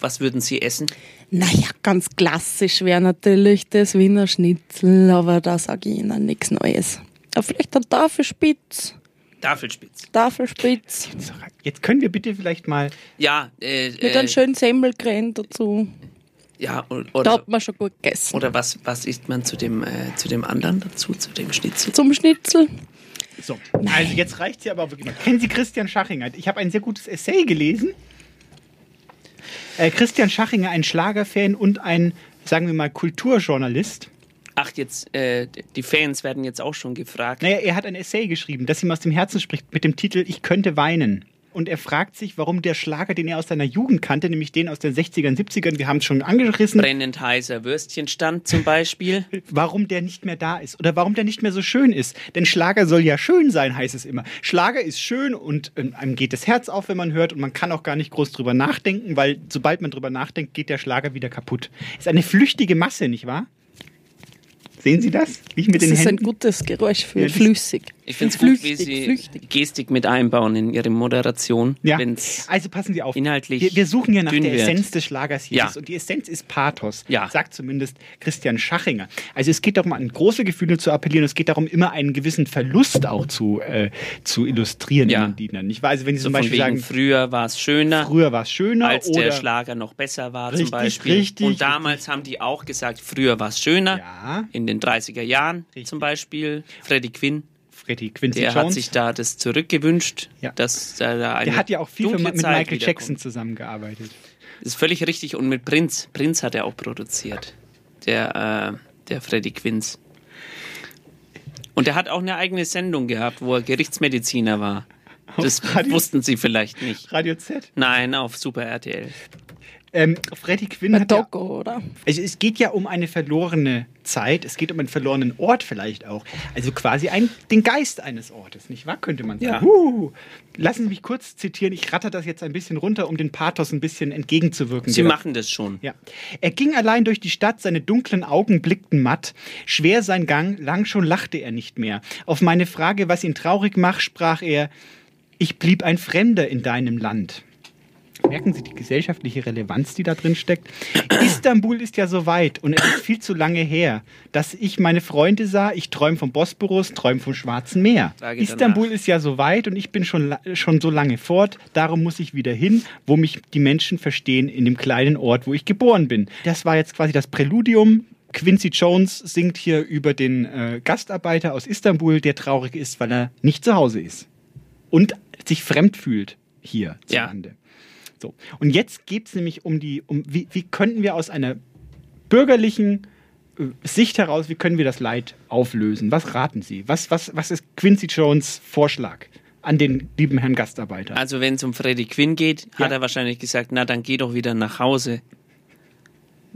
Was würden Sie essen? Naja, ganz klassisch wäre natürlich das Wiener Schnitzel, aber da sage ich Ihnen nichts Neues. Aber vielleicht ein Tafelspitz Tafelspitz. Tafelspitz. Jetzt können wir bitte vielleicht mal. Ja, äh, Mit einem äh, schönen Semmelcreme dazu. Ja, o- Da oder, hat man schon gut gegessen. oder was, was isst man zu dem, äh, zu dem anderen dazu, zu dem Schnitzel? Zum Schnitzel. So, also jetzt reicht sie aber auch wirklich mal. Kennen Sie Christian Schachinger? Ich habe ein sehr gutes Essay gelesen. Äh, Christian Schachinger, ein Schlagerfan und ein, sagen wir mal, Kulturjournalist. Ach, jetzt, äh, die Fans werden jetzt auch schon gefragt. Naja, er hat ein Essay geschrieben, das ihm aus dem Herzen spricht, mit dem Titel Ich könnte weinen. Und er fragt sich, warum der Schlager, den er aus seiner Jugend kannte, nämlich den aus den 60ern, 70ern, wir haben es schon angerissen, Brennend heißer Würstchenstand zum Beispiel. warum der nicht mehr da ist oder warum der nicht mehr so schön ist. Denn Schlager soll ja schön sein, heißt es immer. Schlager ist schön und ähm, einem geht das Herz auf, wenn man hört und man kann auch gar nicht groß drüber nachdenken, weil sobald man drüber nachdenkt, geht der Schlager wieder kaputt. Ist eine flüchtige Masse, nicht wahr? Sehen Sie das? Wie ich mit Das den ist ein Händen. gutes Geräusch für Ja, flüssig. Ich finde es gut, wie Sie flüchtig. Gestik mit einbauen in Ihre Moderation, Ja. Also passen Sie auf. inhaltlich Wir, wir suchen ja nach der wird. Essenz des Schlagers hier. Ja. Und die Essenz ist Pathos. Ja. Sagt zumindest Christian Schachinger. Also es geht darum, an große Gefühle zu appellieren. Es geht darum, immer einen gewissen Verlust auch zu, äh, zu illustrieren Ja. in den Liedern. Ich weiß, wenn Sie So zum Beispiel sagen, früher war es schöner, früher war es schöner als der Schlager noch besser war Richtig, zum Beispiel. richtig, Und damals haben die auch gesagt, früher war es schöner. Ja. In den 30er Jahren zum Beispiel. Freddie Quinn, Freddie Quincy der hat Jones. sich da das zurückgewünscht, Ja. dass da da eine der hat ja auch viel mit Michael. Jackson zusammengearbeitet. Das ist völlig richtig. Und mit Prinz. Prinz hat er auch produziert. Der, äh, der Freddie Quinz. Und er hat auch eine eigene Sendung gehabt, wo er Gerichtsmediziner war. Das Radio- wussten Sie vielleicht nicht. Radio Z. Nein, auf Super RTL. Ähm, Freddie Quinn Bei hat ja, Dogo, oder? Also es geht ja um eine verlorene Zeit, es geht um einen verlorenen Ort vielleicht auch. Also quasi ein, den Geist eines Ortes, nicht wahr? Könnte man sagen. Ja. Huh. Lassen Sie mich kurz zitieren, ich ratter das jetzt ein bisschen runter, um den Pathos ein bisschen entgegenzuwirken. Sie machen das schon. Ja. Er ging allein durch die Stadt, seine dunklen Augen blickten matt. Schwer sein Gang, lang schon lachte er nicht mehr. Auf meine Frage, was ihn traurig macht, sprach er, ich blieb ein Fremder in deinem Land. Merken Sie die gesellschaftliche Relevanz, die da drin steckt? Istanbul ist ja so weit und es ist viel zu lange her, dass ich meine Freunde sah. Ich träume vom Bosporus, träume vom Schwarzen Meer. Istanbul danach. ist ja so weit und ich bin schon, schon so lange fort. Darum muss ich wieder hin, wo mich die Menschen verstehen, in dem kleinen Ort, wo ich geboren bin. Das war jetzt quasi das Präludium. Quincy Jones singt hier über den äh, Gastarbeiter aus Istanbul, der traurig ist, weil er nicht zu Hause ist und sich fremd fühlt hier zu Ja. Lande. So. Und jetzt geht es nämlich um die, um wie, wie könnten wir aus einer bürgerlichen äh, Sicht heraus, wie können wir das Leid auflösen? Was raten Sie? Was, was, was ist Quincy Jones Vorschlag an den lieben Herrn Gastarbeiter? Also wenn es um Freddie Quinn geht, hat Ja. er wahrscheinlich gesagt, na dann geh doch wieder nach Hause.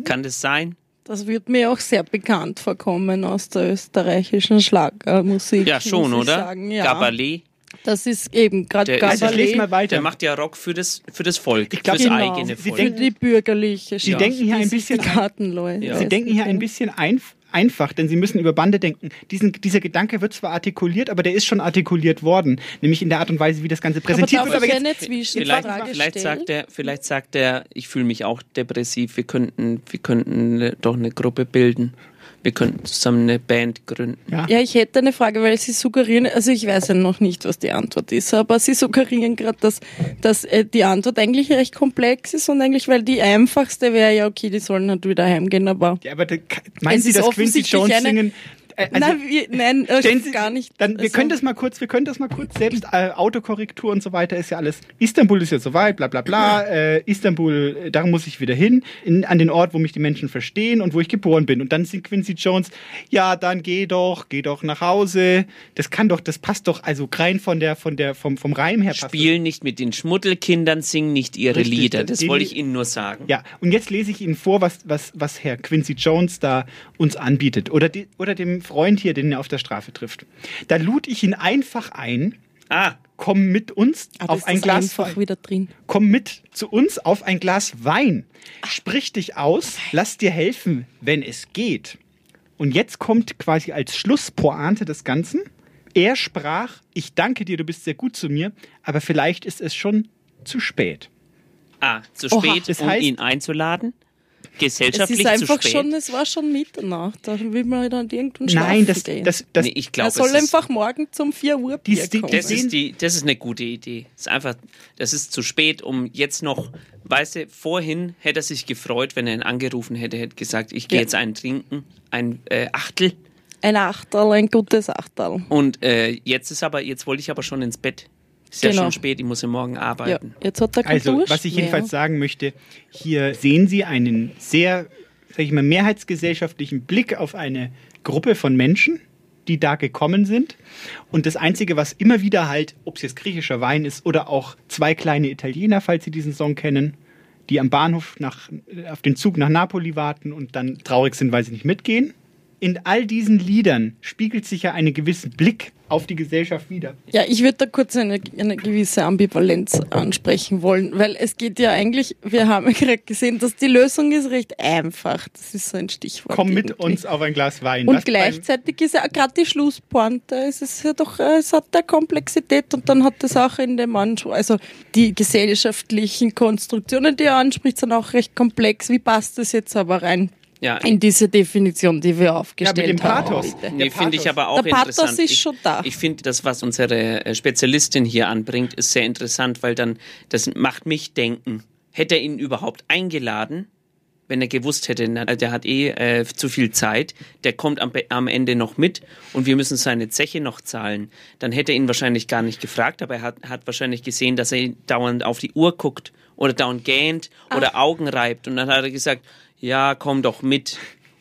Kann das sein? Das wird mir auch sehr bekannt vorkommen aus der österreichischen Schlagermusik. Ja, schon, muss ich oder? Sagen. Ja. Gabalet. Das ist eben gerade also Gabalet mal weiter. Der macht ja Rock für das, für das Volk, Ich glaub, fürs genau. eigene Sie Volk. für die bürgerliche Sie Schicht, denken hier ein bisschen Gartenleute. Ja. Sie denken hier ein bisschen einf einfach, denn Sie müssen über Bande denken. Diesen, dieser Gedanke wird zwar artikuliert, aber der ist schon artikuliert worden, nämlich in der Art und Weise, wie das Ganze präsentiert aber wird. Aber eine jetzt, Vielleicht, vielleicht sagt er, vielleicht sagt er, ich fühle mich auch depressiv. Wir könnten, wir könnten doch eine Gruppe bilden. Wir könnten zusammen eine Band gründen. ja. Ja, ich hätte eine Frage, weil Sie suggerieren, also ich weiß ja noch nicht, was die Antwort ist, aber Sie suggerieren gerade, dass, dass äh, die Antwort eigentlich recht komplex ist und eigentlich, weil die einfachste wäre ja, okay, die sollen halt wieder heimgehen, aber Ja, aber da, meinen Sie, dass Quincy Jones eine- singen? Äh, also- nein, wir, nein Sie, gar nicht. Dann, wir Also- können das mal kurz, wir können das mal kurz selbst, äh, Autokorrektur und so weiter ist ja alles. Istanbul ist ja so weit, bla bla bla. Äh, Istanbul, äh, da muss ich wieder hin, in, an den Ort, wo mich die Menschen verstehen und wo ich geboren bin. Und dann singt Quincy Jones, ja, dann geh doch, geh doch nach Hause. Das kann doch, das passt doch, also rein von der, von der, vom, vom Reim her passt Spielen nicht mit den Schmuddelkindern, singen nicht ihre Richtig, Lieder. das- wollte ich Ihnen nur sagen. Ja, und jetzt lese ich Ihnen vor, was, was, was Herr Quincy Jones da uns anbietet. Oder, die, oder dem Freund hier, den er auf der Straße trifft. Da lud ich ihn einfach ein, Ah, komm mit uns da auf ist ein das Glas einfach Wein. wieder drin. Komm mit zu uns auf ein Glas Wein. Sprich dich aus, lass dir helfen, wenn es geht. Und jetzt kommt quasi als Schlusspointe des Ganzen. Er sprach, ich danke dir, du bist sehr gut zu mir, aber vielleicht ist es schon zu spät. ah zu Oha, spät, das um heißt- ihn einzuladen. Gesellschaftlich es ist einfach zu spät. schon, es war schon Mitternacht, da will man dann irgendwann schlafen Nein, das, gehen. das, das, nee, ich er glaube, soll einfach morgen zum 4 Uhr Bier kommen. das, ist die, das ist eine gute Idee. Das ist einfach, das ist zu spät, um jetzt noch, weißt du, vorhin hätte er sich gefreut, wenn er ihn angerufen hätte, hätte gesagt, ich gehe Ja. jetzt einen trinken, ein äh, Achtel. Ein Achterl, ein gutes Achterl. Und äh, jetzt ist aber, jetzt wollte ich aber schon ins Bett. Ist ja Genau. schon spät, ich muss ja morgen Ja, arbeiten. jetzt hat er Also, Durst was ich jedenfalls sagen möchte, hier sehen Sie einen sehr, sag ich mal, mehrheitsgesellschaftlichen Blick auf eine Gruppe von Menschen, die da gekommen sind. Und das Einzige, was immer wieder halt, ob es jetzt griechischer Wein ist oder auch zwei kleine Italiener, falls Sie diesen Song kennen, die am Bahnhof nach, auf den Zug nach Napoli warten und dann traurig sind, weil sie nicht mitgehen. In all diesen Liedern spiegelt sich ja einen gewissen Blick auf die Gesellschaft wieder. Ja, ich würde da kurz eine, eine gewisse Ambivalenz ansprechen wollen, weil es geht ja eigentlich, wir haben ja gerade gesehen, dass die Lösung ist recht einfach. Das ist so ein Stichwort. Komm mit irgendwie. uns auf ein Glas Wein. Und Was gleichzeitig ist ja gerade die Schlusspointe, es ist ja doch, es hat eine Komplexität und dann hat es auch in dem Anspruch, also die gesellschaftlichen Konstruktionen, die er anspricht, sind auch recht komplex. Wie passt das jetzt aber rein Ja, in diese Definition, die wir aufgestellt dem haben? Pathos. heute? Nee, Der finde ich Pathos. aber auch Der Pathos interessant. ist ich, schon da. Ich finde, das, was unsere äh, Spezialistin hier anbringt, ist sehr interessant, weil dann, das macht mich denken. Hätte er ihn überhaupt eingeladen, wenn er gewusst hätte, na, der hat eh äh, zu viel Zeit, der kommt am, am Ende noch mit und wir müssen seine Zeche noch zahlen, dann hätte er ihn wahrscheinlich gar nicht gefragt, aber er hat, hat wahrscheinlich gesehen, dass er dauernd auf die Uhr guckt oder dauernd gähnt oder Augen reibt und dann hat er gesagt, ja, komm doch mit.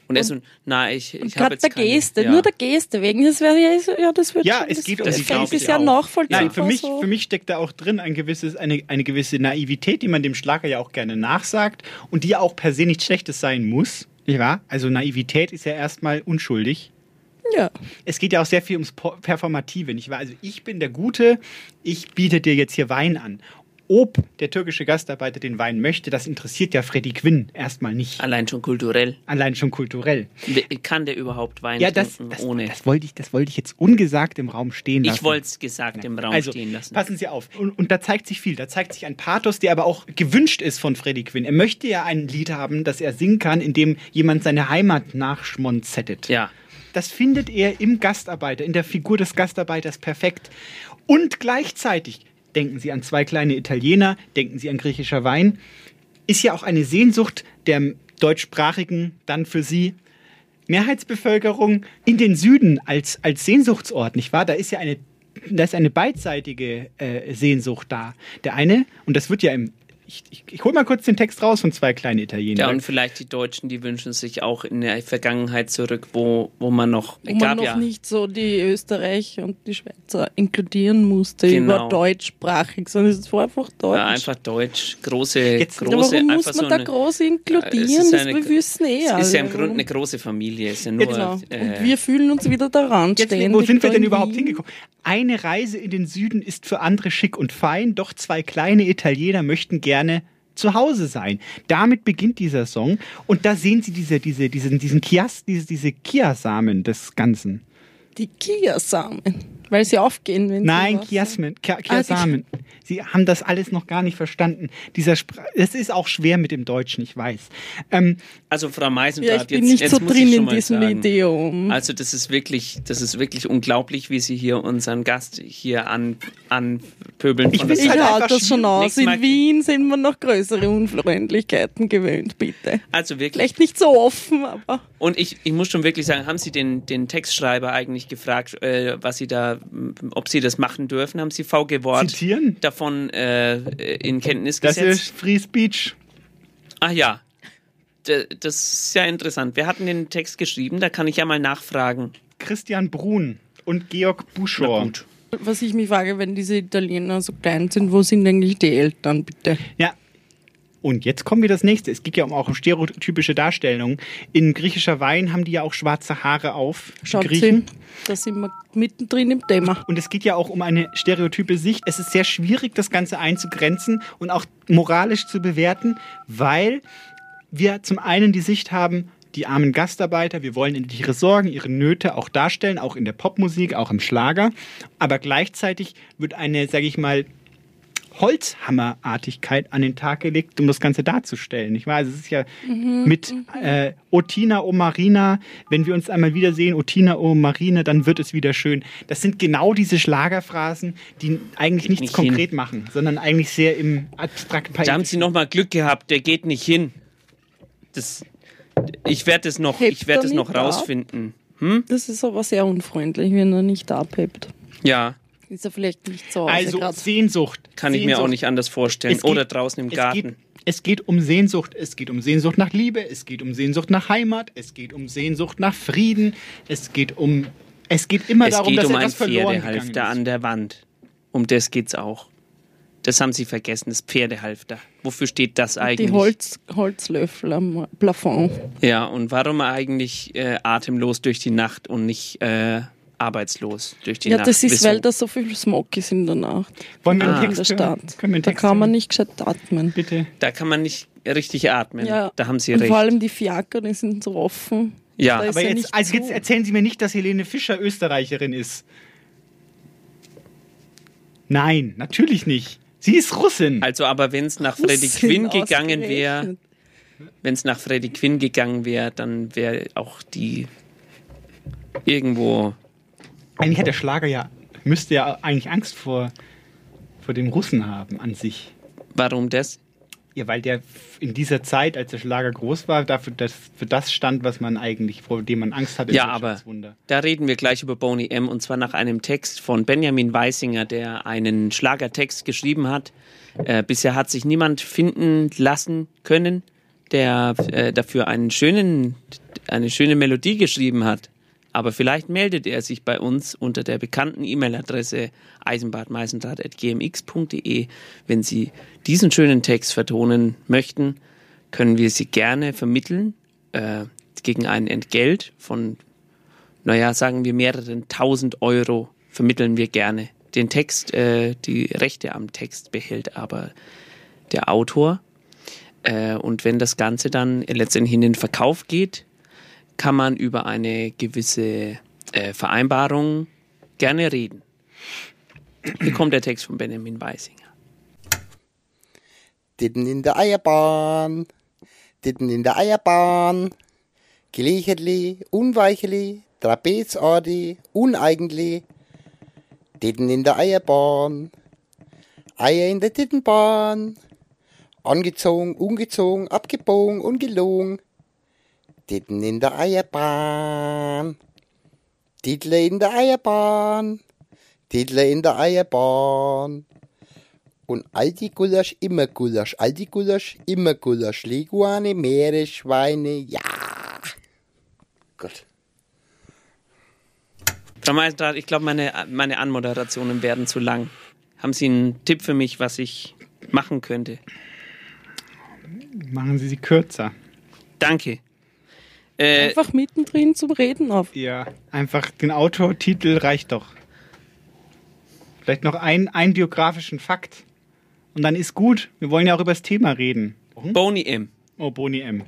Und er so, na, ich, ich habe Gerade jetzt der keine, Geste, ja. nur der Geste wegen, das wäre ja, ja, das wird Ja, schon, es das, gibt- das, das, glaub ist ich ja auch. nachvollziehbar. Nein, für mich, so. für mich steckt da auch drin ein gewisses, eine, eine gewisse Naivität, die man dem Schlager ja auch gerne nachsagt und die ja auch per se nichts Schlechtes sein muss. Nicht wahr? Also Naivität ist ja erstmal unschuldig. ja. Es geht ja auch sehr viel ums Performative, nicht wahr? Also ich bin der Gute, ich biete dir jetzt hier Wein an. Ob der türkische Gastarbeiter den Wein möchte, das interessiert ja Freddy Quinn erstmal nicht. Allein schon kulturell. Allein schon kulturell. Kann der überhaupt Wein Ja, das, trinken das, ohne? das, wollte ich, das wollte ich jetzt ungesagt im Raum stehen lassen. ich wollte es gesagt im Raum also, stehen lassen. Passen Sie auf. Und, und da zeigt sich viel. Da zeigt sich ein Pathos, der aber auch gewünscht ist von Freddie Quinn. Er möchte ja ein Lied haben, das er singen kann, in dem jemand seine Heimat nachschmonzettet. Ja. Das findet er im Gastarbeiter, in der Figur des Gastarbeiters perfekt. Und gleichzeitig, denken Sie an zwei kleine Italiener, denken Sie an griechischer Wein, ist ja auch eine Sehnsucht der deutschsprachigen dann für Sie Mehrheitsbevölkerung in den Süden als, als Sehnsuchtsort, nicht wahr? Da ist ja eine, da ist eine beidseitige äh, Sehnsucht da. Der eine, und das wird ja im, ich, ich, ich hole mal kurz den Text raus von zwei kleinen Italiener. Ja, und vielleicht die Deutschen, die wünschen sich auch in der Vergangenheit zurück, wo, wo man noch, Wo man gab noch ja, nicht so die Österreicher und die Schweizer inkludieren musste Genau. über deutschsprachig, sondern es war einfach Deutsch. ja, einfach Deutsch, große, Jetzt- große, warum muss so man da eine, groß inkludieren? es ist das eine- wir wissen eh es ist ja im. Grunde eine große Familie, es ist ja nur, Genau. Und äh, wir fühlen uns wieder daran Jetzt, ständig. wo sind wir denn überhaupt hingekommen? Eine Reise in den Süden ist für andere schick und fein, doch zwei kleine Italiener möchten gerne zu Hause sein. Damit beginnt dieser Song und da sehen Sie diese, diese, diesen, diesen Kias, diese, diese Kiasamen des Ganzen. Die Kiasamen, weil sie aufgehen, wenn Nein, sie was- Kiasmen, Kia, Ah. Sie haben das alles noch gar nicht verstanden. Dieser es ist auch schwer mit dem Deutschen, ich weiß. Ähm, also Frau Ja, ich bin jetzt, nicht jetzt so muss ich drin schon in diesem sagen, Idiom. Also das ist wirklich, das ist wirklich unglaublich, wie Sie hier unseren Gast hier an, anpöbeln. Ich der Ich halt halte das schon aus. In Wien sind wir noch größere Unfreundlichkeiten gewöhnt, bitte. Also wirklich. Vielleicht nicht so offen, aber Und ich, ich muss schon wirklich sagen, haben Sie den, den Textschreiber eigentlich gefragt, äh, was Sie da, ob Sie das machen dürfen? Haben Sie VG Wort zitieren? davon äh, in Kenntnis Das gesetzt? ist Free Speech. Ach ja, D das ist ja interessant. Wir hatten den Text geschrieben, da kann ich ja mal nachfragen. Christian Brun und Georg Na Buschor. gut. was ich mich frage, wenn diese Italiener so klein sind, wo sind eigentlich die Eltern, bitte? Ja. Und jetzt kommen wir das nächste. Es geht ja um auch um stereotypische Darstellungen. In griechischer Wein haben die ja auch schwarze Haare auf. Schaut Griechen. da sind wir mittendrin im Thema. Und es geht ja auch um eine stereotype Sicht. Es ist sehr schwierig, das Ganze einzugrenzen und auch moralisch zu bewerten, weil wir zum einen die Sicht haben, die armen Gastarbeiter, wir wollen ihre Sorgen, ihre Nöte auch darstellen, auch in der Popmusik, auch im Schlager. Aber gleichzeitig wird eine, sage ich mal, Holzhammerartigkeit an den Tag gelegt, um das Ganze darzustellen. Ich weiß, es ist ja Mhm, mit äh, Otina o Marina, wenn wir uns einmal wiedersehen, Otina o Marine, dann wird es wieder schön. Das sind genau diese Schlagerphrasen, die eigentlich nichts nicht konkret hin. machen, sondern eigentlich sehr im abstrakt Da haben Sie noch mal Glück gehabt, der geht nicht hin. Das, ich werde es noch, Hebt ich werde er es noch rausfinden. Hm? Das ist aber sehr unfreundlich, wenn er nicht abhebt. Ja, Ist er vielleicht nicht Hause Also grad. Sehnsucht. kann ich mir Sehnsucht. auch nicht anders vorstellen. Es geht- Oder draußen im es Garten. Geht, es geht um Sehnsucht, es geht um Sehnsucht nach Liebe, es geht um Sehnsucht nach Heimat, es geht um Sehnsucht nach Frieden, es geht um es geht immer es darum, geht dass um ein etwas verloren gegangen Pferdehalfter an der Wand. Um das geht's auch. Das haben Sie vergessen, das Pferdehalfter. Wofür steht das eigentlich? Die Holz, Holzlöffel am Plafond. Ja, und warum eigentlich äh, atemlos durch die Nacht und nicht äh, arbeitslos durch die ja, Nacht? das ist, weil da so viel Smog ist in der Nacht. Wollen wir einen Ah. in der Text hören? Stadt. Können wir einen Da kann man nicht gescheit atmen. Bitte. Da kann man nicht richtig atmen. Ja. Da haben Sie Und recht. vor allem die Fiaker, die sind so offen. Ja. Da ist Aber ja jetzt, nicht also jetzt erzählen Sie mir nicht, dass Helene Fischer Österreicherin ist. Nein, natürlich nicht. Sie ist Russin. Also, aber wenn es nach Russin Quinn gegangen wäre, wenn es nach Freddie Quinn gegangen wäre, dann wäre auch die irgendwo. Eigentlich hat der Schlager ja, müsste ja eigentlich Angst vor, vor dem Russen haben an sich. Warum das? Ja, weil der in dieser Zeit, als der Schlager groß war, dafür, das, für das stand, was man eigentlich, vor dem man Angst hatte. Ja, aber da reden wir gleich über Boney M. und zwar nach einem Text von Benjamin Weisinger, der einen Schlagertext geschrieben hat. Äh, bisher hat sich niemand finden lassen können, der äh, dafür einen schönen, eine schöne Melodie geschrieben hat. Aber vielleicht meldet er sich bei uns unter der bekannten E-Mail-Adresse eisenbadmeisendraht.gmx.de. Wenn Sie diesen schönen Text vertonen möchten, können wir Sie gerne vermitteln äh, gegen ein Entgelt von, naja, sagen wir mehreren tausend Euro vermitteln wir gerne. Den Text, äh, die Rechte am Text behält aber der Autor. Äh, und wenn das Ganze dann letztendlich in den Verkauf geht, kann man über eine gewisse äh, Vereinbarung gerne reden. Hier kommt der Text von Benjamin Weisinger. Ditten in der Eierbahn, ditten in der Eierbahn, Gelegentlich, unweicheli, trapezartig, uneigentlich, Ditten in der Eierbahn, Eier in der Tittenbahn, angezogen, ungezogen, abgebogen, ungelogen, Ditten in der Eierbahn, Titel in der Eierbahn, Titel in der Eierbahn. Und alte Gulasch, immer Gulasch, alte Gulasch, immer Gulasch, Leguane, Meeresschweine, ja. Gut. Frau Meisendrath, ich glaube, meine, meine Anmoderationen werden zu lang. Haben Sie einen Tipp für mich, was ich machen könnte? Machen Sie sie kürzer. Danke. Äh, Einfach mittendrin zum Reden auf. Ja, einfach den Autortitel reicht doch. Vielleicht noch ein, einen biografischen Fakt. Und dann ist gut. Wir wollen ja auch über das Thema reden. Boni M. Oh, Boni M.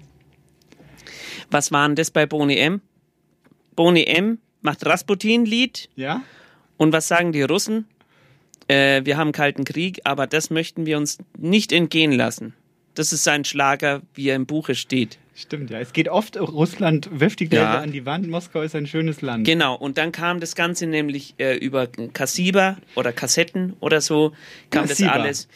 Was war denn das bei Boni M? Boni M macht Rasputin-Lied. Ja. Und was sagen die Russen? Äh, wir haben Kalten Krieg, aber das möchten wir uns nicht entgehen lassen. Das ist sein Schlager, wie er im Buche steht. Stimmt, ja. Es geht oft, Russland wirft die Gläser Ja. an die Wand, Moskau ist ein schönes Land. Genau, und dann kam das Ganze nämlich äh, über Kassiber oder Kassetten oder so, kam Plasiva. das alles.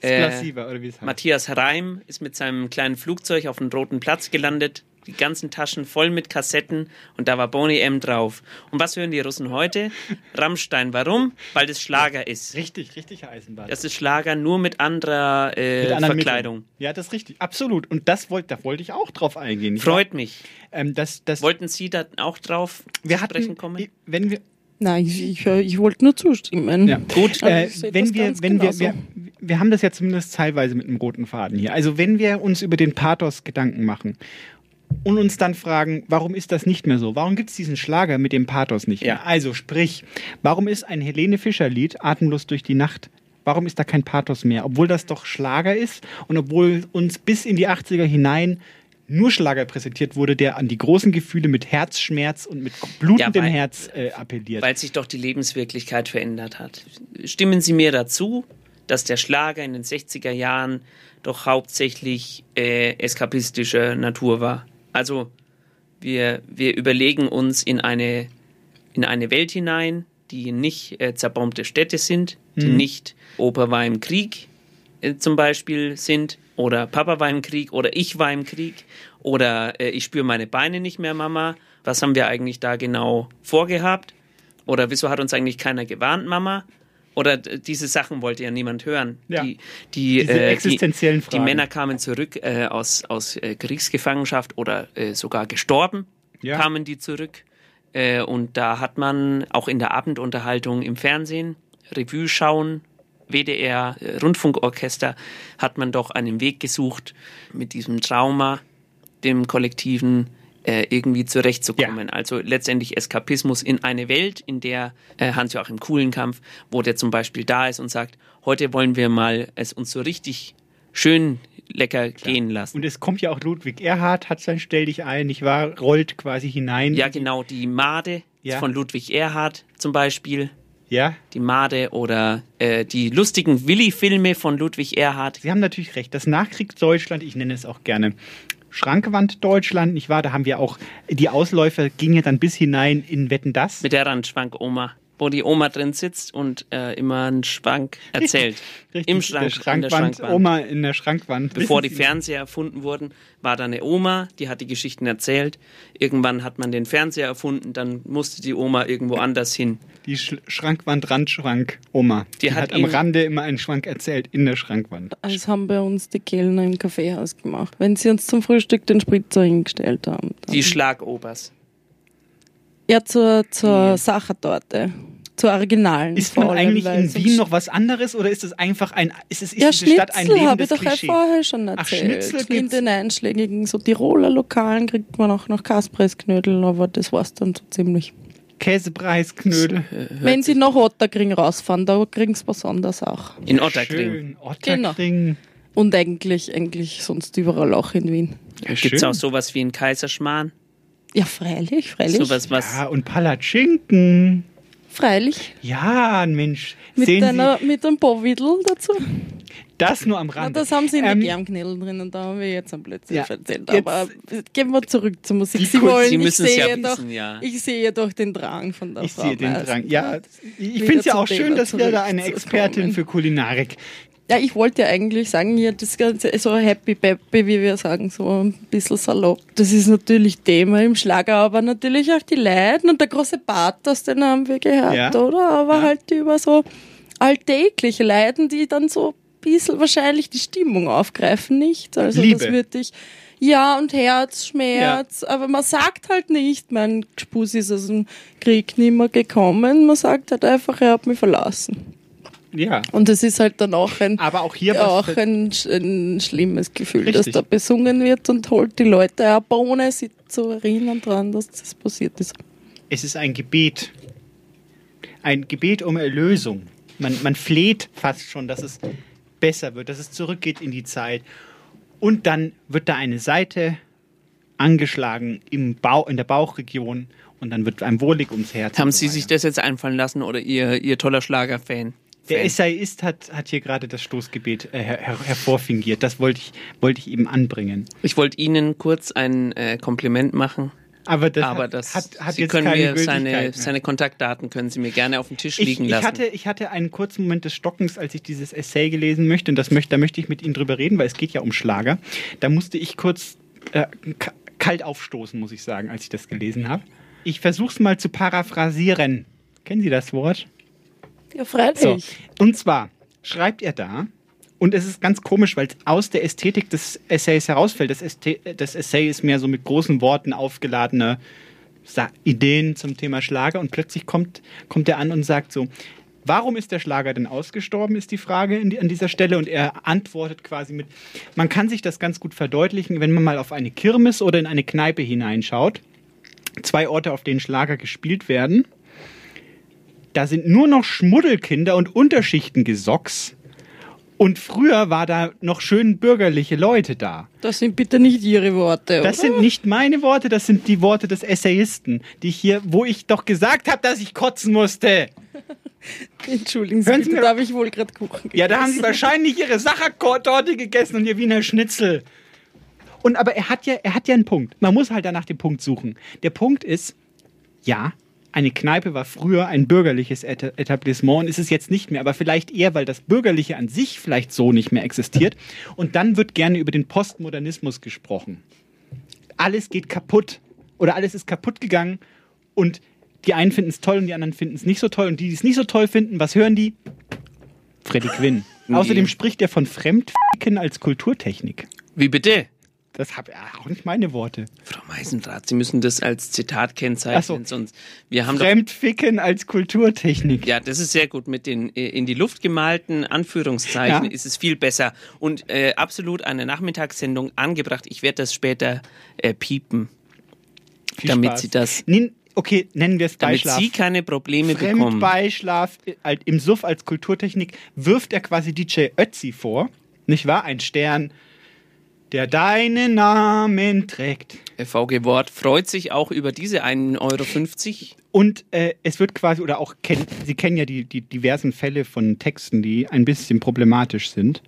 Plasiva, oder wie es heißt. Matthias Reim ist mit seinem kleinen Flugzeug auf den Roten Platz gelandet, die ganzen Taschen voll mit Kassetten und da war Boney M drauf. Und was hören die Russen heute? Rammstein. Warum? Weil das Schlager ist. Richtig, richtig, Herr Eisenbahn. Das ist Schlager nur mit anderer äh, Mit Verkleidung. Mitteln. Ja, das ist richtig. Absolut. Und das wollte, da wollte ich auch drauf eingehen. Freut mich. Ähm, das, das, Wollten Sie da auch drauf wir hatten, sprechen kommen? wenn wir, Nein, ich, ich, ich wollte nur zustimmen. Ja. Gut. Also Äh, wenn wir, wenn wir, wir, wir haben das ja zumindest teilweise mit einem roten Faden hier. Also wenn wir uns über den Pathos Gedanken machen und uns dann fragen, warum ist das nicht mehr so? Warum gibt es diesen Schlager mit dem Pathos nicht mehr? Also sprich, warum ist ein Helene Fischer Lied Atemlos durch die Nacht? Warum ist da kein Pathos mehr? Obwohl das doch Schlager ist und obwohl uns bis in die 80er hinein nur Schlager präsentiert wurde, der an die großen Gefühle mit Herzschmerz und mit blutendem Ja, weil- Herz äh, appelliert. Weil sich doch die Lebenswirklichkeit verändert hat. Stimmen Sie mir dazu, dass der Schlager in den 60er Jahren doch hauptsächlich äh, eskapistischer Natur war. Also wir, wir überlegen uns in eine, in eine Welt hinein, die nicht äh, zerbombte Städte sind, die Mhm. nicht Opa war im Krieg äh, zum Beispiel sind oder Papa war im Krieg oder ich war im Krieg oder äh, ich spüre meine Beine nicht mehr, Mama. Was haben wir eigentlich da genau vorgehabt? Oder wieso hat uns eigentlich keiner gewarnt, Mama? Oder diese Sachen wollte ja niemand hören. Ja. Die, die, Diese äh, existenziellen die, die Fragen. Männer kamen zurück äh, aus, aus äh, Kriegsgefangenschaft oder äh, sogar gestorben, Ja. kamen die zurück. Äh, und da hat man auch in der Abendunterhaltung im Fernsehen, Revue schauen, WDR, äh, Rundfunkorchester, hat man doch einen Weg gesucht, mit diesem Trauma, dem Kollektiven, äh, irgendwie zurechtzukommen. Also letztendlich Eskapismus in eine Welt, in der äh, Hans-Joachim Kuhlenkampf, wo der zum Beispiel da ist und sagt, heute wollen wir mal es uns so richtig schön lecker gehen lassen. Und es kommt ja auch Ludwig Erhard, hat sein Stell dich ein, nicht wahr? Rollt quasi hinein. Ja, genau, die Made Ja. von Ludwig Erhard zum Beispiel. Ja. Die Made oder äh, die lustigen Willi-Filme von Ludwig Erhard. Sie haben natürlich recht. Das Nachkriegsdeutschland, ich nenne es auch gerne Schrankwand Deutschland, nicht wahr? Da haben wir auch, die Ausläufer gingen ja dann bis hinein in Wetten das. Mit der Randschwank-Oma, wo die Oma drin sitzt und äh, immer einen Schwank erzählt. Richtig, Im Schrank, in der Schrankwand, Schrankwand. Oma in der Schrankwand. Bevor die Fernseher erfunden wurden, war da eine Oma, die hat die Geschichten erzählt. Irgendwann hat man den Fernseher erfunden, dann musste die Oma irgendwo anders hin. Die Sch Schrankwand, Randschrank, Oma. Die, Die hat, hat am Rande immer einen Schrank erzählt in der Schrankwand. Das haben bei uns die Kellner im Kaffeehaus gemacht. Wenn sie uns zum Frühstück den Spritzer hingestellt haben. Die Schlagobers. Ja, zur, zur Sachertorte. Zur originalen. Ist man eigentlich in Wien noch was anderes oder ist es einfach ein, ist es ist ja, diese Stadt ein Schnitzel habe ich lebendes doch ja Klischee? vorher schon Ach, erzählt. Schnitzel In den einschlägigen so Tiroler Lokalen kriegt man auch noch Kaspressknödel, aber das war's dann so ziemlich. Käsepreisknödel. Wenn sie nach Otterkring rausfahren, da kriegen sie was anderes auch. In Otterkring. Schön, Otterkring. Genau. Und eigentlich, eigentlich sonst überall auch in Wien. Gibt es auch sowas wie einen Kaiserschmarrn? Ja, freilich, freilich. Sowas, was. Ja, und Palatschinken. Freilich. Ja, Mensch. Mit, Sehen einer, mit einem Bovidl dazu. Sie, das nur am Na, Rande. das haben sie in Ähm, den Germknödeln drinnen, da haben wir jetzt ein Blödsinn Ja, erzählt. jetzt- Aber gehen wir zurück zur Musik. Sie wollen, Sie ich müssen es ja wissen, doch, ja. ich sehe doch den Drang von der Ich Frau sehe den. Drang. Ja, ich finde es ja auch schön, dass wir da eine. Expertin für Kulinarik. Ja, ich wollte ja eigentlich sagen, hier das Ganze so happy peppy, wie wir sagen, so ein bisschen salopp. Das ist natürlich Thema im Schlager, aber natürlich auch die Leiden und der große Pathos, den haben wir gehabt, Ja. oder? Aber halt über so alltägliche Leiden, die dann so ein bisschen wahrscheinlich die Stimmung aufgreifen, nicht? Also Liebe. das würde ich. Ja, und Herz, Schmerz, aber man sagt halt nicht, mein Spus ist aus dem Krieg nicht mehr gekommen. Man sagt halt einfach, er hat mich verlassen. Ja. Und es ist halt dann auch ein, Aber auch hier auch ein, ein schlimmes Gefühl, Richtig. dass da besungen wird und holt die Leute ab, ohne sie zu erinnern daran, dass das passiert ist. Es ist ein Gebet. Ein Gebet um Erlösung. Man, man fleht fast schon, dass es besser wird, dass es zurückgeht in die Zeit. Und dann wird da eine Seite angeschlagen im Bauch, in der Bauchregion und dann wird einem wohlig ums Herz. Haben so Sie sich das jetzt einfallen lassen oder Ihr, Ihr toller Schlagerfan? Der? Essayist hat, hat hier gerade das Stoßgebet äh, her, her, hervorfingiert. Das wollte ich, wollte ich eben anbringen. Ich wollte Ihnen kurz ein äh, Kompliment machen. Aber das, aber hat, das hat, hat Sie jetzt können keine mir seine, mehr. seine Kontaktdaten können Sie mir gerne auf dem Tisch Ich, liegen ich, lassen. hatte, ich hatte einen kurzen Moment des Stockens, als ich dieses Essay gelesen möchte. Und das möchte, da möchte ich mit Ihnen drüber reden, weil es geht ja um Schlager. Da musste ich kurz äh, ka- kalt aufstoßen, muss ich sagen, als ich das gelesen habe. Ich versuche es mal zu paraphrasieren. Kennen Sie das Wort? Ja, freilich. So. Und zwar schreibt er da, und es ist ganz komisch, weil es aus der Ästhetik des Essays herausfällt. Das, Ästhe das Essay ist mehr so mit großen Worten aufgeladene Sa Ideen zum Thema Schlager und plötzlich kommt, kommt er an und sagt so, warum ist der Schlager denn ausgestorben, ist die Frage die, an dieser Stelle und er antwortet quasi mit, man kann sich das ganz gut verdeutlichen, wenn man mal auf eine Kirmes oder in eine Kneipe hineinschaut. Zwei Orte, auf denen Schlager gespielt werden. Da sind nur noch Schmuddelkinder und Unterschichtengesocks. Und früher war da noch schön bürgerliche Leute da. Das sind bitte nicht Ihre Worte, Das oder? sind nicht meine Worte, das sind die Worte des Essayisten, die hier, wo ich doch gesagt habe, dass ich kotzen musste. Entschuldigen Sie, Hören Sie bitte, mir- da habe ich wohl gerade Kuchen Ja, da haben sie gegessen. wahrscheinlich ihre Sachertorte gegessen und ihr Wiener Schnitzel. Und aber er hat ja, er hat ja einen Punkt. Man muss halt danach den Punkt suchen. Der Punkt ist, ja, eine Kneipe war früher ein bürgerliches Et- Etablissement und ist es jetzt nicht mehr, aber vielleicht eher, weil das Bürgerliche an sich vielleicht so nicht mehr existiert. Und dann wird gerne über den Postmodernismus gesprochen. Alles geht kaputt oder alles ist kaputt gegangen und die einen finden es toll und die anderen finden es nicht so toll und die, die es nicht so toll finden, was hören die? Freddy Quinn. Nee. Außerdem spricht er von Fremdficken als Kulturtechnik. Wie bitte? Das habe auch nicht meine Worte. Frau Meisendrath, Sie müssen das als Zitat kennzeichnen, Ach so. sonst wir haben doch Fremdficken als Kulturtechnik. Ja, das ist sehr gut. Mit den äh, in die Luft gemalten Anführungszeichen Ja. ist es viel besser und äh, absolut eine Nachmittagssendung angebracht. Ich werde das später äh, piepen, Viel damit Spaß. Sie das, Nin, okay, nennen wir es damit Beischlaf. Sie keine Probleme bekommen. Fremdbeischlaf äh, halt im Suff als Kulturtechnik wirft er quasi DJ Ötzi vor. Nicht wahr? Ein Stern, der deinen Namen trägt. VG Wort freut sich auch über diese 1,50 Euro. Und äh, es wird quasi, oder auch, kenn, Sie kennen ja die, die diversen Fälle von Texten, die ein bisschen problematisch sind.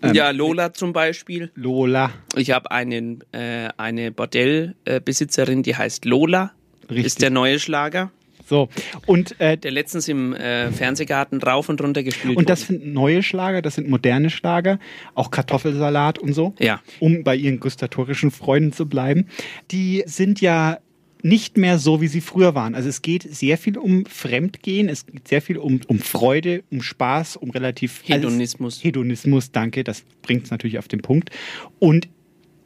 Ähm, ja, Lola zum Beispiel. Lola. Ich habe einen, äh, eine Bordellbesitzerin, die heißt Lola. Richtig. Ist der neue Schlager. So, und, äh, Der letztens im äh, Fernsehgarten rauf und runter gespielt und das wurde. sind neue Schlager, das sind moderne Schlager, auch Kartoffelsalat und so. Ja. Um bei ihren gustatorischen Freunden zu bleiben. Die sind ja nicht mehr so, wie sie früher waren. Also es geht sehr viel um Fremdgehen, es geht sehr viel um, um Freude, um Spaß, um relativ... Hedonismus. Alles, Hedonismus, danke, das bringt es natürlich auf den Punkt. Und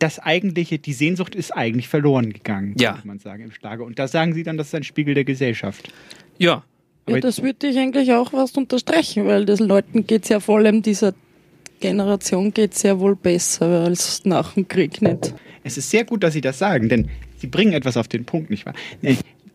das eigentliche, die Sehnsucht ist eigentlich verloren gegangen, Ja. man sagen, im Schlager. Und da sagen sie dann, das ist ein Spiegel der Gesellschaft. Ja. Ja, das würde ich eigentlich auch was unterstreichen, weil den Leuten geht es ja vor allem dieser Generation geht ja wohl besser als nach dem Krieg nicht. Es ist sehr gut, dass Sie das sagen, denn Sie bringen etwas auf den Punkt, nicht wahr?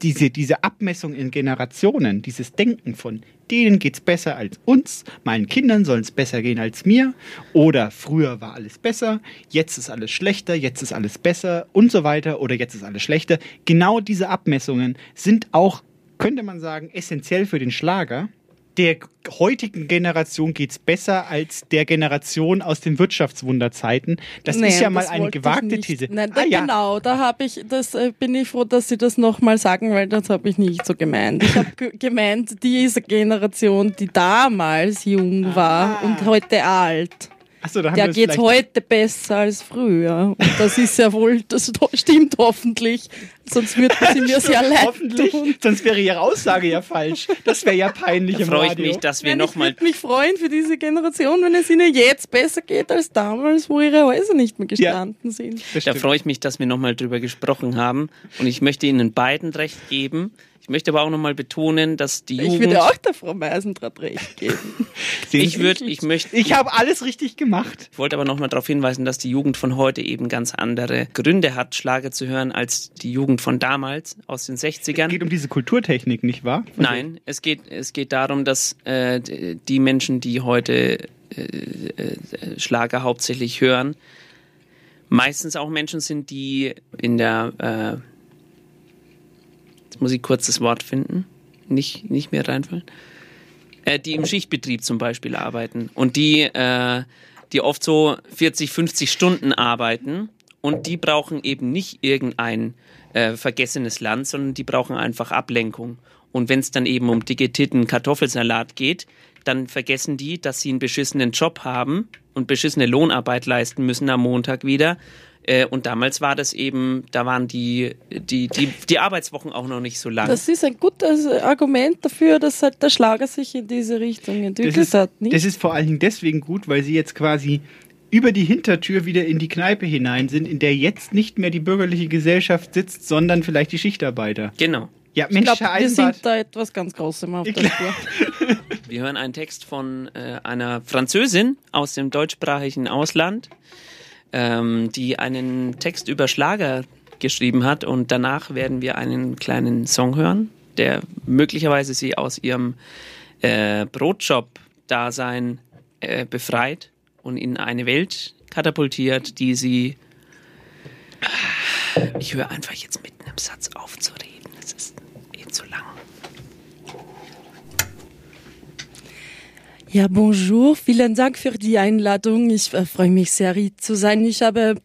Diese, diese Abmessung in Generationen, dieses Denken von denen geht's besser als uns, meinen Kindern soll es besser gehen als mir, oder früher war alles besser, jetzt ist alles schlechter, jetzt ist alles besser und so weiter, oder jetzt ist alles schlechter. Genau diese Abmessungen sind auch, könnte man sagen, essentiell für den Schlager. Der heutigen Generation geht's besser als der Generation aus den Wirtschaftswunderzeiten. Das Nee, ist ja mal eine gewagte. These. Nein, Ah, ja. genau, da habe ich, das äh, bin ich froh, dass Sie das nochmal sagen, weil das habe ich nicht so gemeint. Ich habe ge gemeint, diese Generation, die damals jung war und heute alt. Haben Der vielleicht- heute besser als früher. Und das ist ja wohl, das stimmt hoffentlich. Sonst würden sie mir sehr leid Hoffentlich, tun. sonst wäre Ihre Aussage ja falsch. Das wäre ja peinlich Da im freue ich mich, dass wir Nein, ich nochmal würde mich freuen für diese Generation, wenn es ihnen jetzt besser geht als damals, wo ihre Häuser nicht mehr gestanden sind. Da freue ich mich, dass wir nochmal drüber gesprochen haben. Und ich möchte Ihnen beiden recht geben. Ich möchte aber auch nochmal betonen, dass die Ich Jugend. würde auch der Frau Meisendraht recht geben. ich würde, ich möchte. Ich habe alles richtig gemacht. Ich wollte aber nochmal darauf hinweisen, dass die Jugend von heute eben ganz andere Gründe hat, Schlager zu hören, als die Jugend von damals, aus den 60ern. Es geht um diese Kulturtechnik, nicht wahr? Nein, es geht, es geht darum, dass äh, die Menschen, die heute äh, äh, Schlager hauptsächlich hören, meistens auch Menschen sind, die in der, äh, jetzt muss ich kurz das Wort finden, nicht, nicht mehr reinfallen, äh, die im Schichtbetrieb zum Beispiel arbeiten und die, äh, die oft so 40, 50 Stunden arbeiten und die brauchen eben nicht irgendein äh, vergessenes Land, sondern die brauchen einfach Ablenkung. Und wenn es dann eben um dicke Titten Kartoffelsalat geht, dann vergessen die, dass sie einen beschissenen Job haben und beschissene Lohnarbeit leisten müssen am Montag wieder. Äh, Und damals war das eben, da waren die, die, die, die Arbeitswochen auch noch nicht so lang. Das ist ein gutes Argument dafür, dass halt der Schlager sich in diese Richtung Das entwickelt ist, hat. Nicht? das ist vor allen Dingen deswegen gut, weil Sie jetzt quasi über die Hintertür wieder in die Kneipe hinein sind, in der jetzt nicht mehr die bürgerliche Gesellschaft sitzt, sondern vielleicht die Schichtarbeiter. Genau. Ja, ich Mensch, glaube, Herr wir sind da etwas ganz Großem auf der Spur. Wir hören einen Text von äh, einer Französin aus dem deutschsprachigen Ausland, ähm, die einen Text über Schlager geschrieben hat und danach werden wir einen kleinen Song hören, der möglicherweise sie aus ihrem äh, Brotjob-Dasein äh, befreit und in eine Welt katapultiert, die sie... Ich höre einfach jetzt mitten im Satz auf zu reden. Es ist eh zu lang. Ja, bonjour. Vielen Dank für die Einladung. Ich äh, freue mich sehr, hier zu sein. Ich habe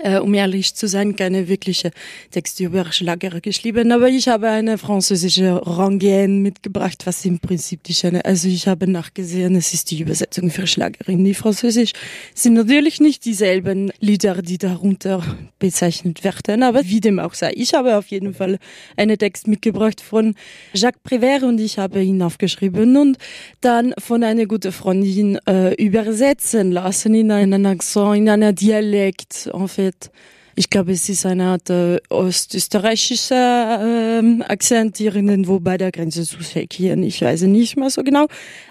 äh, um ehrlich zu sein, keine wirkliche Texte über Schlager geschrieben, aber ich habe eine französische Rangienne mitgebracht, was im Prinzip die Schöne, also ich habe nachgesehen, es ist die Übersetzung für Schlagerin. Die Französisch sind natürlich nicht dieselben Lieder, die darunter bezeichnet werden, aber wie dem auch sei. Ich habe auf jeden Fall einen Text mitgebracht von Jacques Prévert und ich habe ihn aufgeschrieben und dann von einer guten Freundin äh, übersetzen lassen in einen Akzent, in einer Dialekt, en fait. Ich glaube, es ist eine Art äh, ostösterreichischer äh, Akzent irgendwo bei der Grenze zu Tschechien. Ich weiß nicht mehr so genau.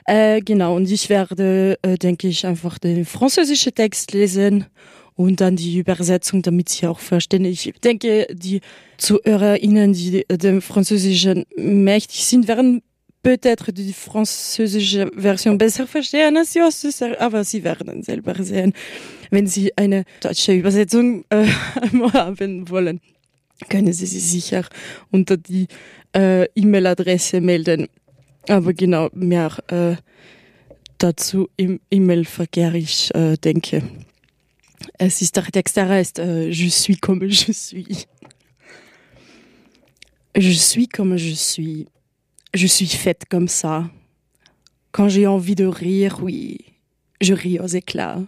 Äh, genau, und ich werde, äh, denke ich, einfach den französischen Text lesen und dann die Übersetzung, damit Sie auch verstehen. Ich denke, die ZuhörerInnen, die äh, dem Französischen mächtig sind, werden peut-être die französische Version besser verstehen als die Ostösterreichische, aber Sie werden selber sehen wenn Sie eine deutsche Übersetzung äh, haben wollen, können Sie sich sicher unter die äh, E-Mail-Adresse melden. Aber genau, mehr äh, dazu im E-Mail-Verkehr, ich äh, denke. Es ist der Text, heißt äh, Je suis comme je suis. Je suis comme je suis. Je suis faite comme ça. Quand j'ai envie de rire, oui, je ris aux éclats.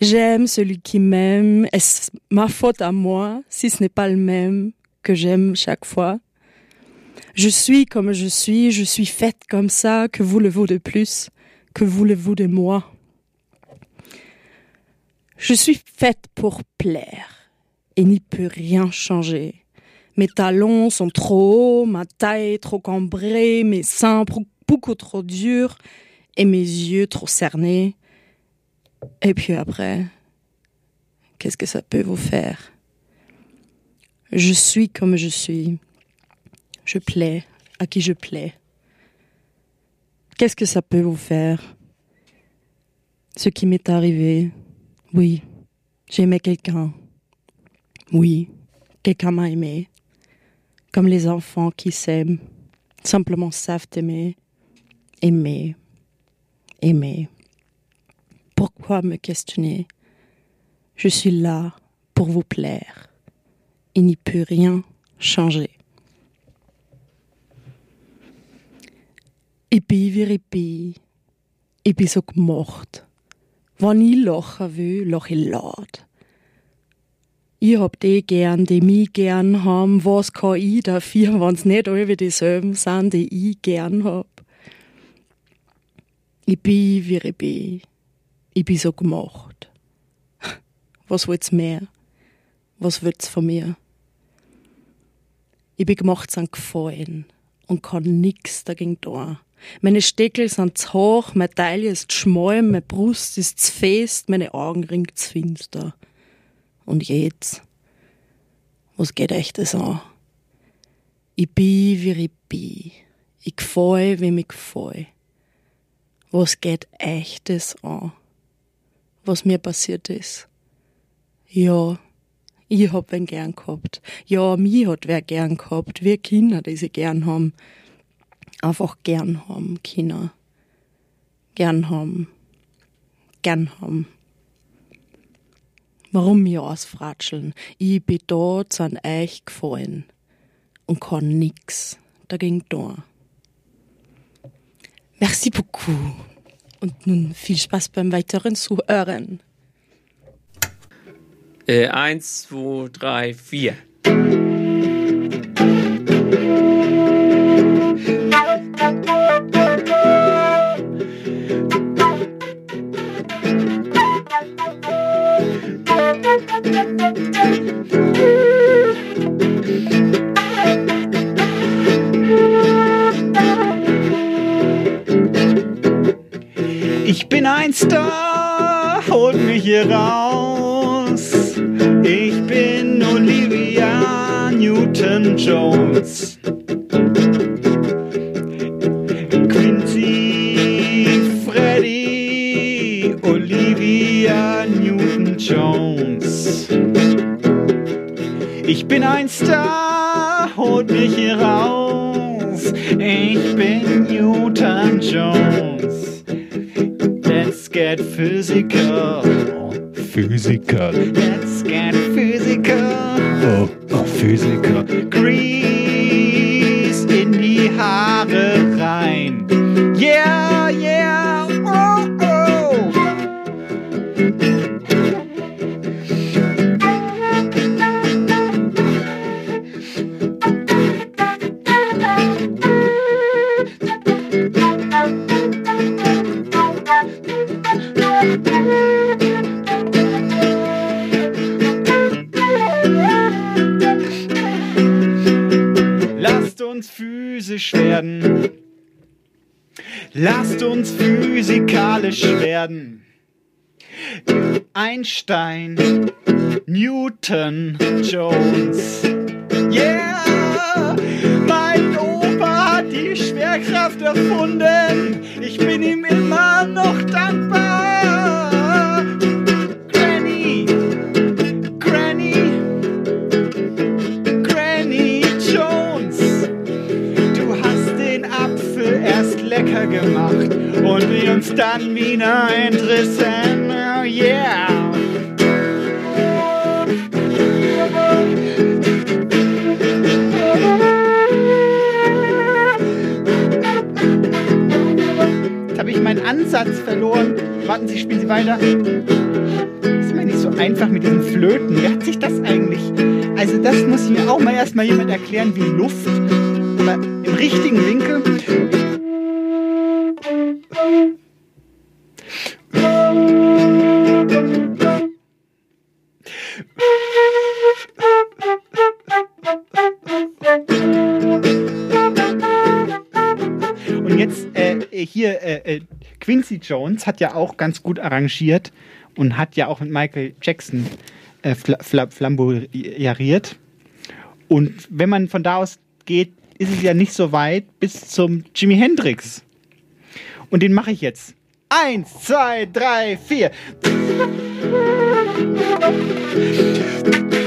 J'aime celui qui m'aime. Est-ce ma faute à moi si ce n'est pas le même que j'aime chaque fois? Je suis comme je suis, je suis faite comme ça, que voulez-vous de plus? Que voulez-vous de moi? Je suis faite pour plaire et n'y peut rien changer. Mes talons sont trop hauts, ma taille trop cambrée, mes seins beaucoup trop durs et mes yeux trop cernés. Et puis après, qu'est-ce que ça peut vous faire? Je suis comme je suis. Je plais à qui je plais. Qu'est-ce que ça peut vous faire? Ce qui m'est arrivé, oui, j'aimais quelqu'un. Oui, quelqu'un m'a aimé. Comme les enfants qui s'aiment, simplement savent aimer, aimer, aimer. Pourquoi me questionner? Je suis là pour vous plaire. Il n'y peut rien changer. Ich bin wie ich bin. Ich bin so gemocht. Wenn ich lachen will, lach ich laut. Ich hab die gern, die mich gern haben. Was kann ich dafür, wenn's nicht alle dieselben sind, die ich gern hab? Ich bin wie ich bin. ich bin so gemacht. Was will's mehr? Was will's von mir? Ich bin gemacht sind Gefallen und kann nix dagegen tun. Meine Steckel sind zu hoch, meine Taille ist schmal, meine Brust ist zu fest, meine Augen ringt zu finster. Und jetzt? Was geht euch das an? Ich bin, wie ich bin. Ich gefall, wie mich gefall. Was geht euch das an? was mir passiert ist. Ja, ich hab wen gern gehabt. Ja, mich hat wer gern gehabt. Wir Kinder, die sie gern haben. Einfach gern haben, Kinder. Gern haben. Gern haben. Warum mir ausfratscheln? Ich bin dort an euch gefallen und kann nix dagegen tun. Merci beaucoup. Und nun viel Spaß beim weiteren Zuhören. Äh, eins, zwei, drei, vier. Ich bin ein Star, holt mich hier raus. Ich bin Olivia Newton-Jones. Quincy, Freddy, Olivia Newton-Jones. Ich bin ein Star, holt mich hier raus. Ich bin Newton-Jones. get physical. Physical. Let's get physical. Oh, oh Physiker. Lasst uns physikalisch werden. Einstein, Newton, Jones. Yeah! Mein Opa hat die Schwerkraft erfunden. Ich bin ihm immer noch dankbar. Gemacht und wir uns dann wieder entrissen. Oh yeah. Jetzt habe ich meinen Ansatz verloren. Warten Sie, spielen Sie weiter. Ist mir nicht so einfach mit diesen Flöten. Wie hat sich das eigentlich? Also das muss mir auch mal erstmal jemand erklären, wie Luft, aber im richtigen Winkel. Und jetzt äh, hier, äh, äh, Quincy Jones hat ja auch ganz gut arrangiert und hat ja auch mit Michael Jackson äh, fla fla flamboyariert. Und wenn man von da aus geht, ist es ja nicht so weit bis zum Jimi Hendrix. Und den mache ich jetzt. Eins, zwei, drei, vier.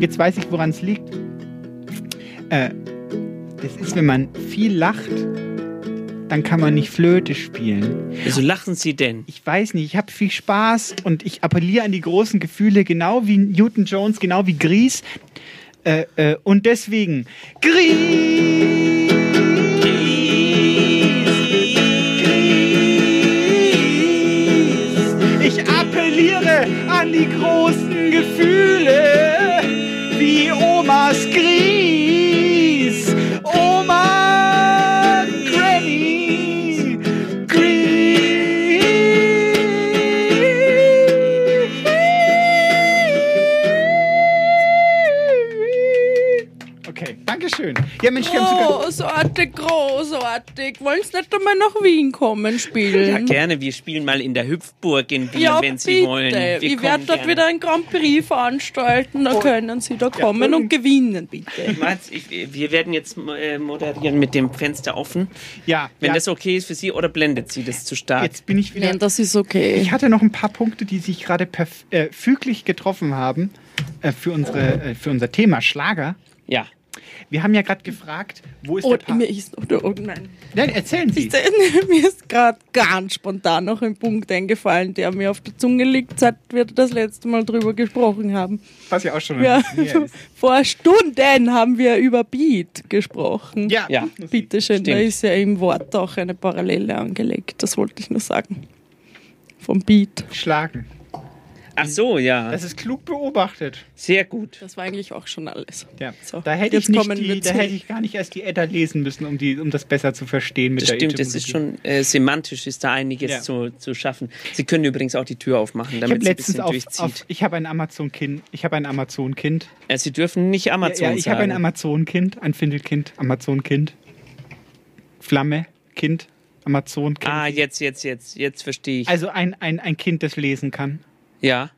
Jetzt weiß ich, woran es liegt. Äh, das ist, wenn man viel lacht, dann kann man nicht Flöte spielen. Wieso lachen Sie denn? Ich weiß nicht, ich habe viel Spaß und ich appelliere an die großen Gefühle, genau wie Newton Jones, genau wie Gries. Äh, äh, und deswegen, Gries! An die großen Gefühle, wie Omas Gries. Ja, Mensch, wir haben sogar Großartig, großartig. Wollen Sie nicht einmal nach Wien kommen spielen? Ja, gerne. Wir spielen mal in der Hüpfburg in Wien, Ja, wenn Sie bitte. wollen. Wir ich werde dort gerne. wieder ein Grand Prix veranstalten. Da können Sie da kommen und gewinnen, bitte. Mats, ich, wir werden jetzt äh, moderieren mit dem Fenster offen. Ja. Wenn ja. das okay ist für Sie oder blendet Sie das zu stark? Jetzt bin ich wieder. Nein, das ist okay. Ich hatte noch ein paar Punkte, die sich gerade äh, füglich getroffen haben äh, für, unsere, äh, für unser Thema Schlager. Ja. Wir haben ja gerade gefragt, wo ist Und der Pa- mir ist oder oh nein. Nein, erzählen Sie. Ich, mir ist gerade ganz spontan noch ein Punkt eingefallen, der mir auf der Zunge liegt, seit wir das letzte Mal drüber gesprochen haben. Was ja auch schon Ja, ist. vor Stunden haben wir über Beat gesprochen. Ja, Ja. Bitte schön, da ist ja im Wort auch eine Parallele angelegt. Das wollte ich nur sagen. Vom Beat. Schlagen. Ach so, ja. Das ist klug beobachtet. Sehr gut. Das war eigentlich auch schon alles. Ja. So, Da hätte, jetzt ich nicht die, da hätte ich gar nicht erst die Edda lesen müssen, um, die, um das besser zu verstehen mit Das der stimmt, es ist schon äh, semantisch ist da einiges Ja. zu, zu schaffen. Sie können übrigens auch die Tür aufmachen, damit es ein bisschen auf, durchzieht. auf ich habe ein Amazon-Kind. Ich habe ein Amazon-Kind. Äh, Sie dürfen nicht Amazon Ja, ja, ich habe ein sagen. Amazon-Kind, ein Findelkind, Amazon-Kind. Flamme, Kind, Amazon-Kind. Ah, jetzt, jetzt, jetzt, jetzt verstehe ich. Also ein, ein, ein Kind, das lesen kann. Ja.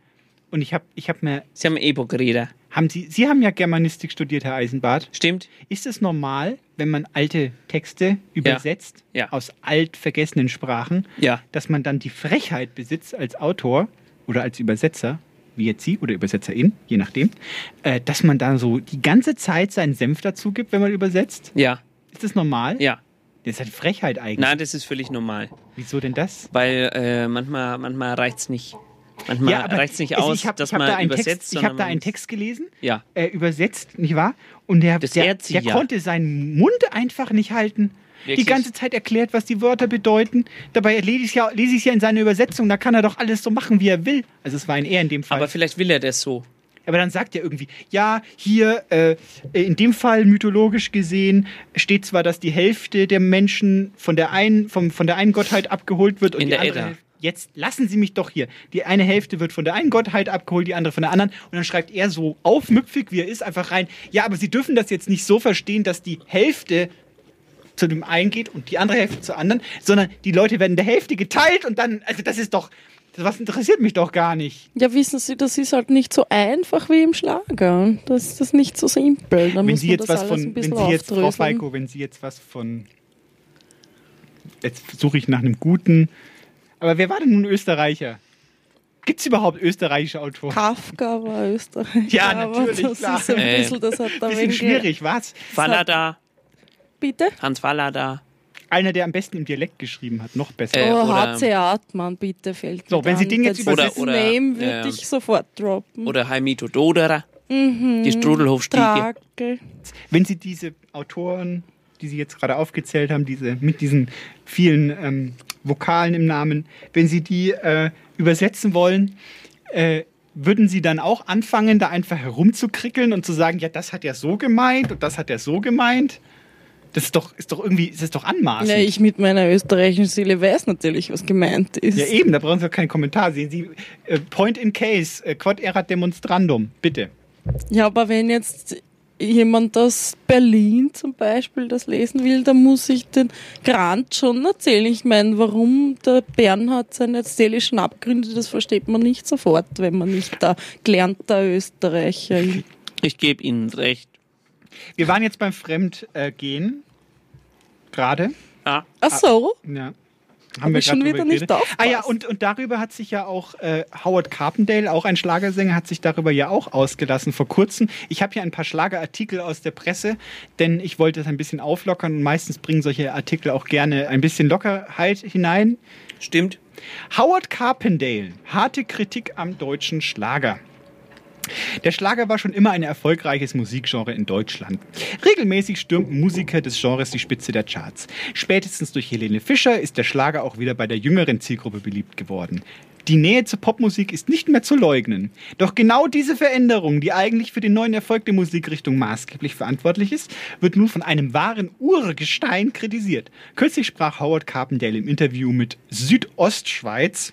Und ich habe ich hab mir. Sie haben E-Book-Reader. Haben Sie, Sie haben ja Germanistik studiert, Herr Eisenbart. Stimmt. Ist es normal, wenn man alte Texte übersetzt Ja. aus altvergessenen Sprachen, Ja. dass man dann die Frechheit besitzt als Autor oder als Übersetzer, wie jetzt Sie oder Übersetzerin, je nachdem, äh, dass man da so die ganze Zeit seinen Senf dazu gibt, wenn man übersetzt? Ja. Ist das normal? Ja. Das ist halt Frechheit eigentlich. Nein, das ist völlig normal. Wieso denn das? Weil äh, manchmal, manchmal reicht es nicht. Manchmal aber reicht es nicht also aus, ich hab, dass ich man da übersetzt. Text, Ich habe da einen Text gelesen, Ja. äh, übersetzt, nicht wahr? Und der, der, der konnte seinen Mund einfach nicht halten. Wirklich? Die ganze Zeit erklärt, was die Wörter bedeuten. Dabei lese ich ja, lese ich's ja in seiner Übersetzung. Da kann er doch alles so machen, wie er will. Also es war ein er in dem Fall. Aber vielleicht will er das so. Aber dann sagt er irgendwie, ja, hier äh, in dem Fall mythologisch gesehen steht zwar, dass die Hälfte der Menschen von der einen, vom, von der einen Gottheit abgeholt wird und In die der andere Edda. Hälfte- Jetzt lassen Sie mich doch hier. Die eine Hälfte wird von der einen Gottheit abgeholt, die andere von der anderen. Und dann schreibt er so aufmüpfig, wie er ist, einfach rein. Ja, aber Sie dürfen das jetzt nicht so verstehen, dass die Hälfte zu dem einen geht und die andere Hälfte zur anderen, sondern die Leute werden der Hälfte geteilt und dann, also das ist doch, was interessiert mich doch gar nicht. Ja, wissen Sie, das ist halt nicht so einfach wie im Schlager. Das ist das nicht so simpel. Da wenn muss Sie man jetzt was von, wenn Sie jetzt, Frau. Feiko, wenn Sie jetzt was von, jetzt suche ich nach einem guten, aber wer war denn nun Österreicher? Gibt es überhaupt österreichische Autoren? Kafka war Österreicher. Ja, aber natürlich, Das klar. ist ein Äh, bisschen, das hat da Bisschen schwierig, was? Fallada, Bitte? Hans Fallada. Einer, der am besten im Dialekt geschrieben hat, noch besser. Äh, oh, oder- HC Artmann, bitte fällt So, mir wenn Sie den jetzt das übersetzen- Oder- Name würde ja. ich sofort droppen. Oder Heimito Doderer. Mhm. Die Strudelhofstiege. Wenn Sie diese Autoren, die Sie jetzt gerade aufgezählt haben, diese, mit diesen vielen ähm, Vokalen im Namen, wenn Sie die äh, übersetzen wollen, äh, würden Sie dann auch anfangen, da einfach herumzukrickeln und zu sagen, ja, das hat er so gemeint und das hat er so gemeint? Das ist doch, ist doch irgendwie, das ist doch anmaßend. Ja, ich mit meiner österreichischen Seele weiß natürlich, was gemeint ist. Ja, eben, da brauchen Sie doch keinen Kommentar. Sehen Sie, äh, Point in Case, äh, Quod erat demonstrandum, bitte. Ja, aber wenn jetzt jemand aus Berlin zum Beispiel das lesen will, dann muss ich den Grant schon erzählen. Ich meine, warum der Bernhard seine seelischen Abgründe, das versteht man nicht sofort, wenn man nicht da gelernter Österreicher ist. Ich gebe Ihnen recht. Wir waren jetzt beim Fremdgehen, gerade. Ah. Ach so? Ja. Hab ich schon wieder nicht geredet. Ah ja, und, und darüber hat sich ja auch äh, Howard Carpendale, auch ein Schlagersänger, hat sich darüber ja auch ausgelassen vor kurzem. Ich habe hier ein paar Schlagerartikel aus der Presse, denn ich wollte es ein bisschen auflockern und meistens bringen solche Artikel auch gerne ein bisschen Lockerheit hinein. Stimmt. Howard Carpendale, harte Kritik am deutschen Schlager. Der Schlager war schon immer ein erfolgreiches Musikgenre in Deutschland. Regelmäßig stürmten Musiker des Genres die Spitze der Charts. Spätestens durch Helene Fischer ist der Schlager auch wieder bei der jüngeren Zielgruppe beliebt geworden. Die Nähe zur Popmusik ist nicht mehr zu leugnen. Doch genau diese Veränderung, die eigentlich für den neuen Erfolg der Musikrichtung maßgeblich verantwortlich ist, wird nun von einem wahren Urgestein kritisiert. Kürzlich sprach Howard Carpendale im Interview mit Südostschweiz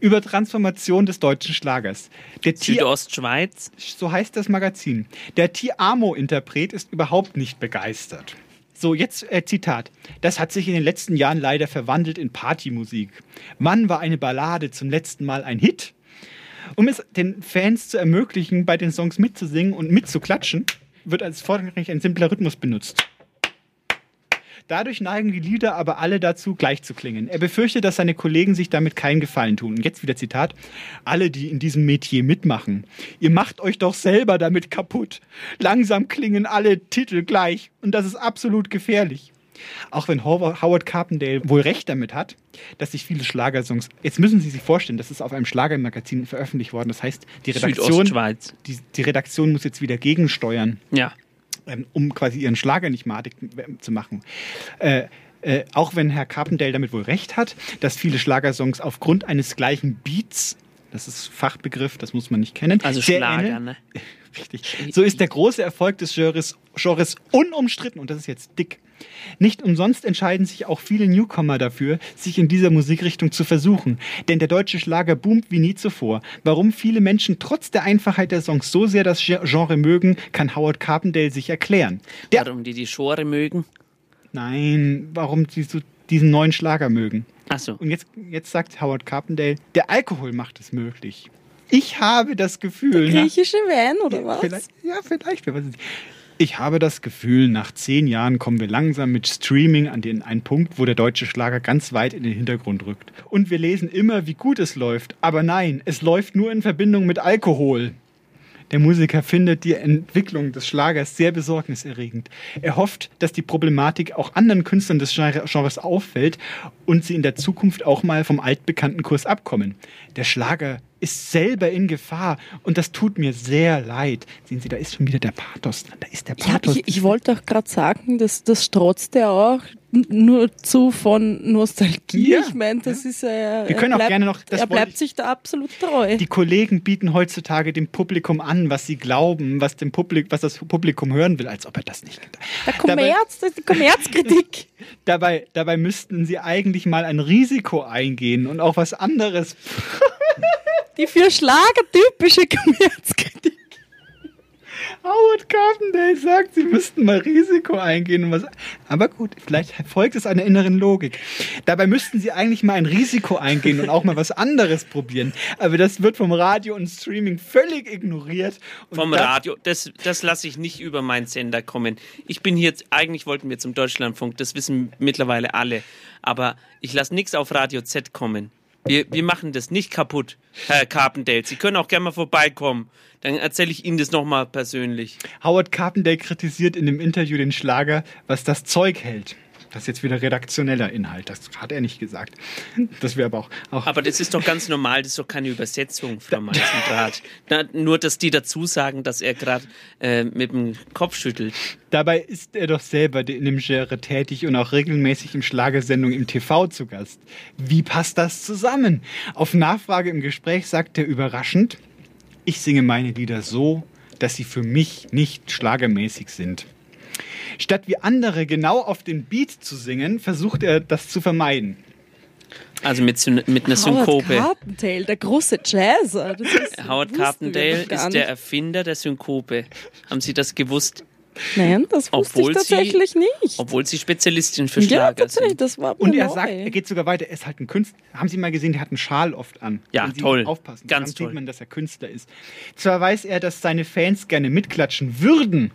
über Transformation des deutschen Schlagers. Der Südostschweiz. so heißt das Magazin. Der Ti-Amo-Interpret ist überhaupt nicht begeistert. So, jetzt äh, Zitat. Das hat sich in den letzten Jahren leider verwandelt in Partymusik. Wann war eine Ballade zum letzten Mal ein Hit? Um es den Fans zu ermöglichen, bei den Songs mitzusingen und mitzuklatschen, wird als vorrangig ein simpler Rhythmus benutzt. Dadurch neigen die Lieder aber alle dazu, gleich zu klingen. Er befürchtet, dass seine Kollegen sich damit keinen Gefallen tun. Und jetzt wieder Zitat. Alle, die in diesem Metier mitmachen, ihr macht euch doch selber damit kaputt. Langsam klingen alle Titel gleich. Und das ist absolut gefährlich. Auch wenn Howard Carpendale wohl recht damit hat, dass sich viele Schlagersongs. Jetzt müssen Sie sich vorstellen, das ist auf einem Schlagermagazin veröffentlicht worden. Das heißt, die Redaktion, die, die Redaktion muss jetzt wieder gegensteuern Ja. Ähm, um quasi ihren Schlager nicht madig zu machen. Äh, äh, auch wenn Herr Carpendale damit wohl recht hat, dass viele Schlagersongs aufgrund eines gleichen Beats, das ist Fachbegriff, das muss man nicht kennen, Also Schlager, ne? Richtig. So ist der große Erfolg des Genres, Genres unumstritten und das ist jetzt dick. Nicht umsonst entscheiden sich auch viele Newcomer dafür, sich in dieser Musikrichtung zu versuchen. Denn der deutsche Schlager boomt wie nie zuvor. Warum viele Menschen trotz der Einfachheit der Songs so sehr das Ge- Genre mögen, kann Howard Carpendale sich erklären. Der, Warum die die Schore mögen? nein, warum sie so diesen neuen Schlager mögen. Ach so. Und jetzt, jetzt sagt Howard Carpendale, der Alkohol macht es möglich. Ich habe das Gefühl. Der griechische Van oder ja, was? Vielleicht, ja, vielleicht. Ich habe das Gefühl, nach zehn Jahren kommen wir langsam mit Streaming an den einen Punkt, wo der deutsche Schlager ganz weit in den Hintergrund rückt. Und wir lesen immer, wie gut es läuft. Aber nein, es läuft nur in Verbindung mit Alkohol. Der Musiker findet die Entwicklung des Schlagers sehr besorgniserregend. Er hofft, dass die Problematik auch anderen Künstlern des Genres auffällt und sie in der Zukunft auch mal vom altbekannten Kurs abkommen. Der Schlager ist selber in Gefahr und das tut mir sehr leid. Sehen Sie, da ist schon wieder der Pathos. Da ist der Pathos. Ja, ich, ich wollte auch gerade sagen, dass das strotzt ja auch nur zu von Nostalgie. Ja, ich meine, das ist ja. Wir können auch bleibt, gerne noch- das Er bleibt ich- sich da absolut treu. Die Kollegen bieten heutzutage dem Publikum an, was sie glauben, was, dem Publik, was das Publikum hören will, als ob er das nicht Der Kommerz, ist die Kommerzkritik. Dabei, dabei müssten sie eigentlich mal ein Risiko eingehen und auch was anderes. Die für Schlager typische Kommerzkritik. Howard Carpendale sagt, sie müssten mal Risiko eingehen und was. Aber gut, vielleicht folgt es einer inneren Logik. Dabei müssten sie eigentlich mal ein Risiko eingehen und auch mal was anderes probieren. Aber das wird vom Radio und Streaming völlig ignoriert. Und Vom das- Radio, das, das lasse ich nicht über meinen Sender kommen. Ich bin hier, eigentlich wollten wir zum Deutschlandfunk, das wissen mittlerweile alle. Aber ich lasse nichts auf Radio Z kommen. Wir, wir machen das nicht kaputt, Herr Carpendale. Sie können auch gerne mal vorbeikommen. Dann erzähle ich Ihnen das nochmal persönlich. Howard Carpendale kritisiert in dem Interview den Schlager, was das Zeug hält. Das ist jetzt wieder redaktioneller Inhalt. Das hat er nicht gesagt. Das wäre aber auch, auch Aber das ist doch ganz normal, das ist doch keine Übersetzung, Frau Meisendraht. Na, nur, dass die dazu sagen, dass er gerade äh, mit dem Kopf schüttelt. Dabei ist er doch selber in dem Genre tätig und auch regelmäßig im Schlagersendung im TV zu Gast. Wie passt das zusammen? Auf Nachfrage im Gespräch sagt er überraschend, ich singe meine Lieder so, dass sie für mich nicht schlagermäßig sind. Statt wie andere genau auf den Beat zu singen, versucht er das zu vermeiden. Also mit, mit einer Howard Synkope. Carpendale, der große Jazzer. Das ist, Howard Carpendale ist der. Erfinder der Synkope. Haben Sie das gewusst? Nein, das wusste Obwohl ich tatsächlich sie, nicht. Obwohl Sie Spezialistin für Ja, Schlager tatsächlich, sind. das war Und mir er neu. sagt, er geht sogar weiter, er ist halt ein Künstler. Haben Sie mal gesehen, der hat einen Schal oft an. Ja, toll. Aufpassen, Ganz dann toll. sieht man, dass er Künstler ist. Zwar weiß er, dass seine Fans gerne mitklatschen würden,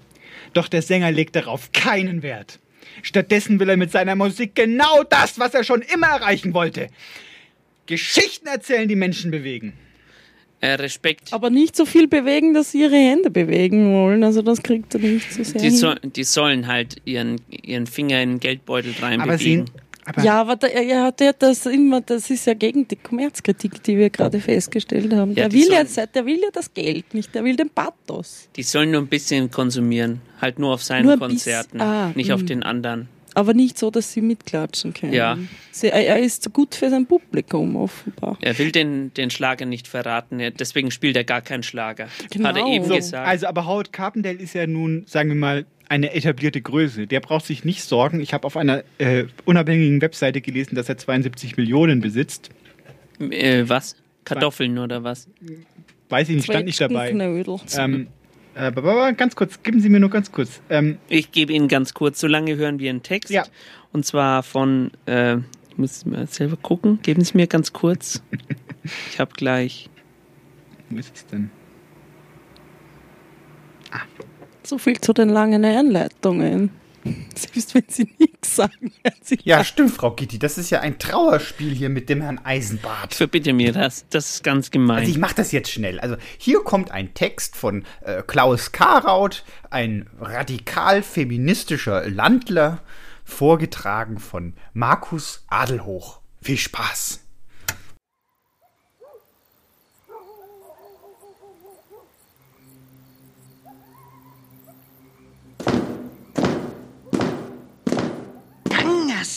doch der Sänger legt darauf keinen Wert. Stattdessen will er mit seiner Musik genau das, was er schon immer erreichen wollte. Geschichten erzählen, die Menschen bewegen. Äh, Respekt. Aber nicht so viel bewegen, dass sie ihre Hände bewegen wollen. Also das kriegt er nicht so sehr. Die, so, die sollen halt ihren, ihren Finger in den Geldbeutel Aber reinbewegen. Aber ja, aber der, er hat ja das immer, das ist ja gegen die Kommerzkritik, die wir gerade festgestellt haben. Ja, der, will ja, sollen- der will ja das Geld nicht, der will den Pathos. Die sollen nur ein bisschen konsumieren. Halt nur auf seinen Nur Konzerten, ah, nicht auf mm. den anderen. Aber nicht so, dass sie mitklatschen können. Ja. Sie, er ist gut für sein Publikum offenbar. Er will den, den Schlager nicht verraten, er, deswegen spielt er gar keinen Schlager. Genau. Hat er eben So, gesagt. also, aber Howard Carpendale ist ja nun, sagen wir mal, eine etablierte Größe. Der braucht sich nicht sorgen. Ich habe auf einer äh, unabhängigen Webseite gelesen, dass er 72 Millionen besitzt. äh, was? Kartoffeln oder was? Weiß ich nicht, stand nicht dabei. Ähm, äh, ganz kurz, geben Sie mir nur ganz kurz. Ähm, Ich gebe Ihnen ganz kurz, so lange hören wir einen Text. Ja. Und zwar von, äh, ich muss mal selber gucken, geben Sie mir ganz kurz. Ich habe gleich. wo ist es denn? So viel zu den langen Einleitungen. Selbst wenn sie nichts sagen, sie Ja, stimmt, Frau Gitti. Das ist ja ein Trauerspiel hier mit dem Herrn Eisenbart. Verbitte mir das, das ist ganz gemein. Also ich mache das jetzt schnell. Also hier kommt ein Text von äh, Klaus Karaut, ein radikal feministischer Landler, vorgetragen von Markus Adelhoch. Viel Spaß.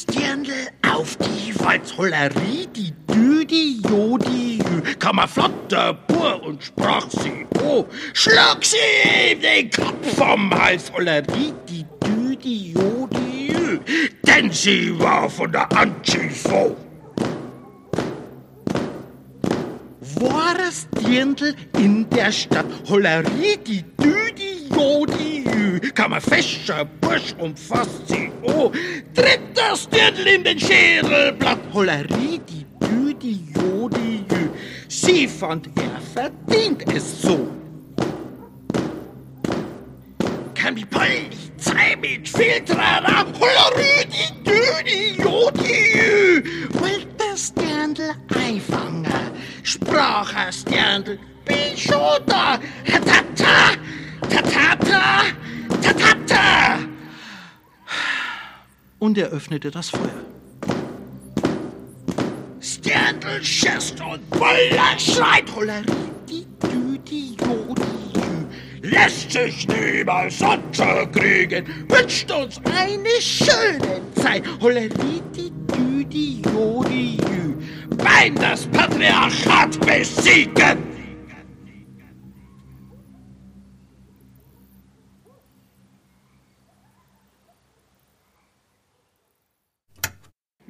Dirndl auf die Walzhollerie, die Dü, die Jodi. Kam er flott der Bur und sprach sie, oh, schlag sie ihm den Kopf vom Hals, Hollerie, die Dü, die Jodi. Denn sie war von der Antifa. War das Dirndl in der Stadt, Hollerie, die Dü, die Jodi, Jü. Kam ein fescher Bursch umfasst sie, oh, tritt das Dirndl in den Schädelblatt, Hollerie, die Dü, die Jodi, Jü. aggressiv und er verdient es so. Kann die Polizei mit viel Trara, Hollerüdi, Düdi, Jodi, öffnete das Feuer. Sterndl schießt und Boller schreit, Holleridi, Düdi, lässt sich niemals unterkriegen, wünscht uns eine schöne Zeit. Holleridi, Düdi, Jodi, Jü, beim das Patriarchat besiegen.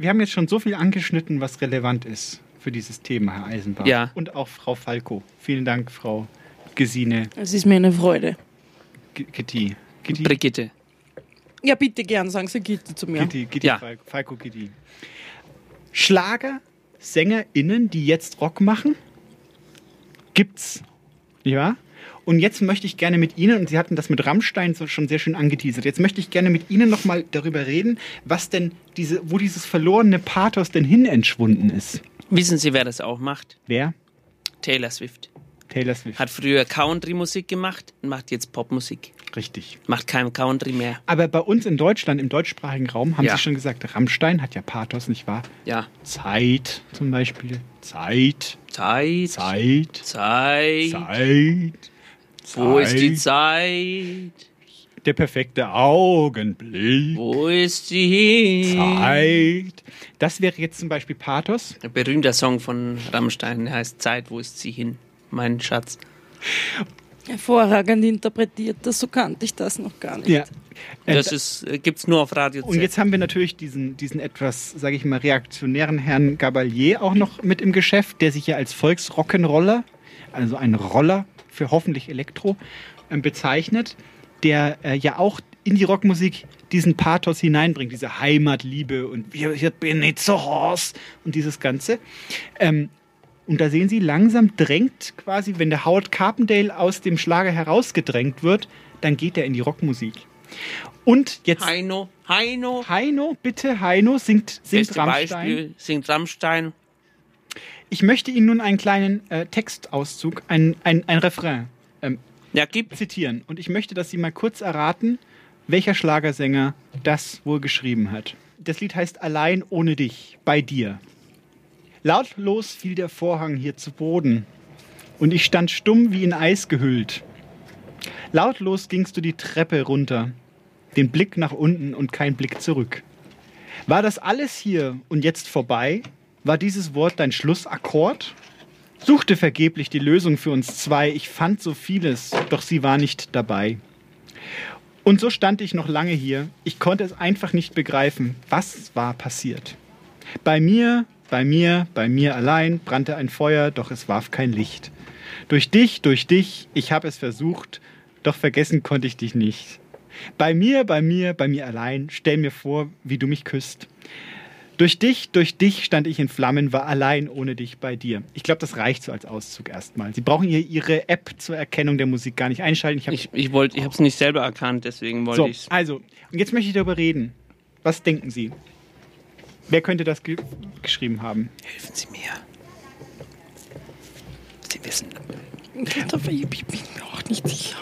Wir haben jetzt schon so viel angeschnitten, was relevant ist für dieses Thema, Herr Eisenbahn. Ja. Und auch Frau Falco. Vielen Dank, Frau Gesine. Es ist mir eine Freude. G Gitti. Gitti. Brigitte. Ja, bitte gern, sagen Sie Gitte zu mir. Gitti, Gitti Falco, Falco Gitti. Schlager, SängerInnen, die jetzt Rock machen, gibt's. Ja? Und jetzt möchte ich gerne mit Ihnen, und Sie hatten das mit Rammstein so schon sehr schön angeteasert, jetzt möchte ich gerne mit Ihnen nochmal darüber reden, was denn diese, wo dieses verlorene Pathos denn hin entschwunden ist. Wissen Sie, wer das auch macht? Wer? Taylor Swift. Taylor Swift. Hat früher Country-Musik gemacht und macht jetzt Popmusik. Richtig. Macht kein Country mehr. Aber bei uns in Deutschland, im deutschsprachigen Raum, haben Ja. Sie schon gesagt, Rammstein hat ja Pathos, nicht wahr? Ja. Zeit zum Beispiel. Zeit. Zeit. Zeit. Zeit. Zeit. Wo ist die Zeit? Der perfekte Augenblick. Wo ist sie hin? Zeit. Das wäre jetzt zum Beispiel Pathos. Ein berühmter Song von Rammstein der heißt Zeit, wo ist sie hin? Mein Schatz. Hervorragend interpretiert, das, so kannte ich das noch gar nicht. Ja. Äh, Das ist, äh, gibt's nur auf Radio Z. Und jetzt haben wir natürlich diesen, diesen etwas, sage ich mal, reaktionären Herrn Gabalier auch noch mit im Geschäft, der sich ja als Volksrock'n'Roller, also ein Roller für hoffentlich Elektro, ähm, bezeichnet, der äh, ja auch in die Rockmusik diesen Pathos hineinbringt, diese Heimatliebe und wir hier bin ich zu Horst und dieses Ganze. Ähm, und da sehen Sie, langsam drängt quasi, wenn der Howard Carpendale aus dem Schlager herausgedrängt wird, dann geht er in die Rockmusik. Und jetzt. Heino, Heino. Heino, bitte, Heino, singt, singt Beste Rammstein. Beispiel singt Rammstein. Ich möchte Ihnen nun einen kleinen äh, Textauszug, ein, ein, ein Refrain ähm, ja, zitieren. Und ich möchte, dass Sie mal kurz erraten, welcher Schlagersänger das wohl geschrieben hat. Das Lied heißt Allein ohne dich, bei dir. Lautlos fiel der Vorhang hier zu Boden und ich stand stumm wie in Eis gehüllt. Lautlos gingst du die Treppe runter, den Blick nach unten und kein Blick zurück. War das alles hier und jetzt vorbei? War dieses Wort dein Schlussakkord? Suchte vergeblich die Lösung für uns zwei. Ich fand so vieles, doch sie war nicht dabei. Und so stand ich noch lange hier. Ich konnte es einfach nicht begreifen. Was war passiert? Bei mir, bei mir, bei mir allein brannte ein Feuer, doch es warf kein Licht. Durch dich, durch dich, ich habe es versucht, doch vergessen konnte ich dich nicht. Bei mir, bei mir, bei mir allein, stell mir vor, wie du mich küsst. Durch dich, durch dich stand ich in Flammen, war allein ohne dich bei dir. Ich glaube, das reicht so als Auszug erstmal. Sie brauchen hier Ihre App zur Erkennung der Musik gar nicht einschalten. Ich, hab, Ich, ich, wollt- ich habe es nicht selber erkannt, deswegen wollte so, ich also, und jetzt möchte ich darüber reden. Was denken Sie? Wer könnte das ge geschrieben haben? Helfen Sie mir. Sie wissen. Ich bin mir auch nicht sicher.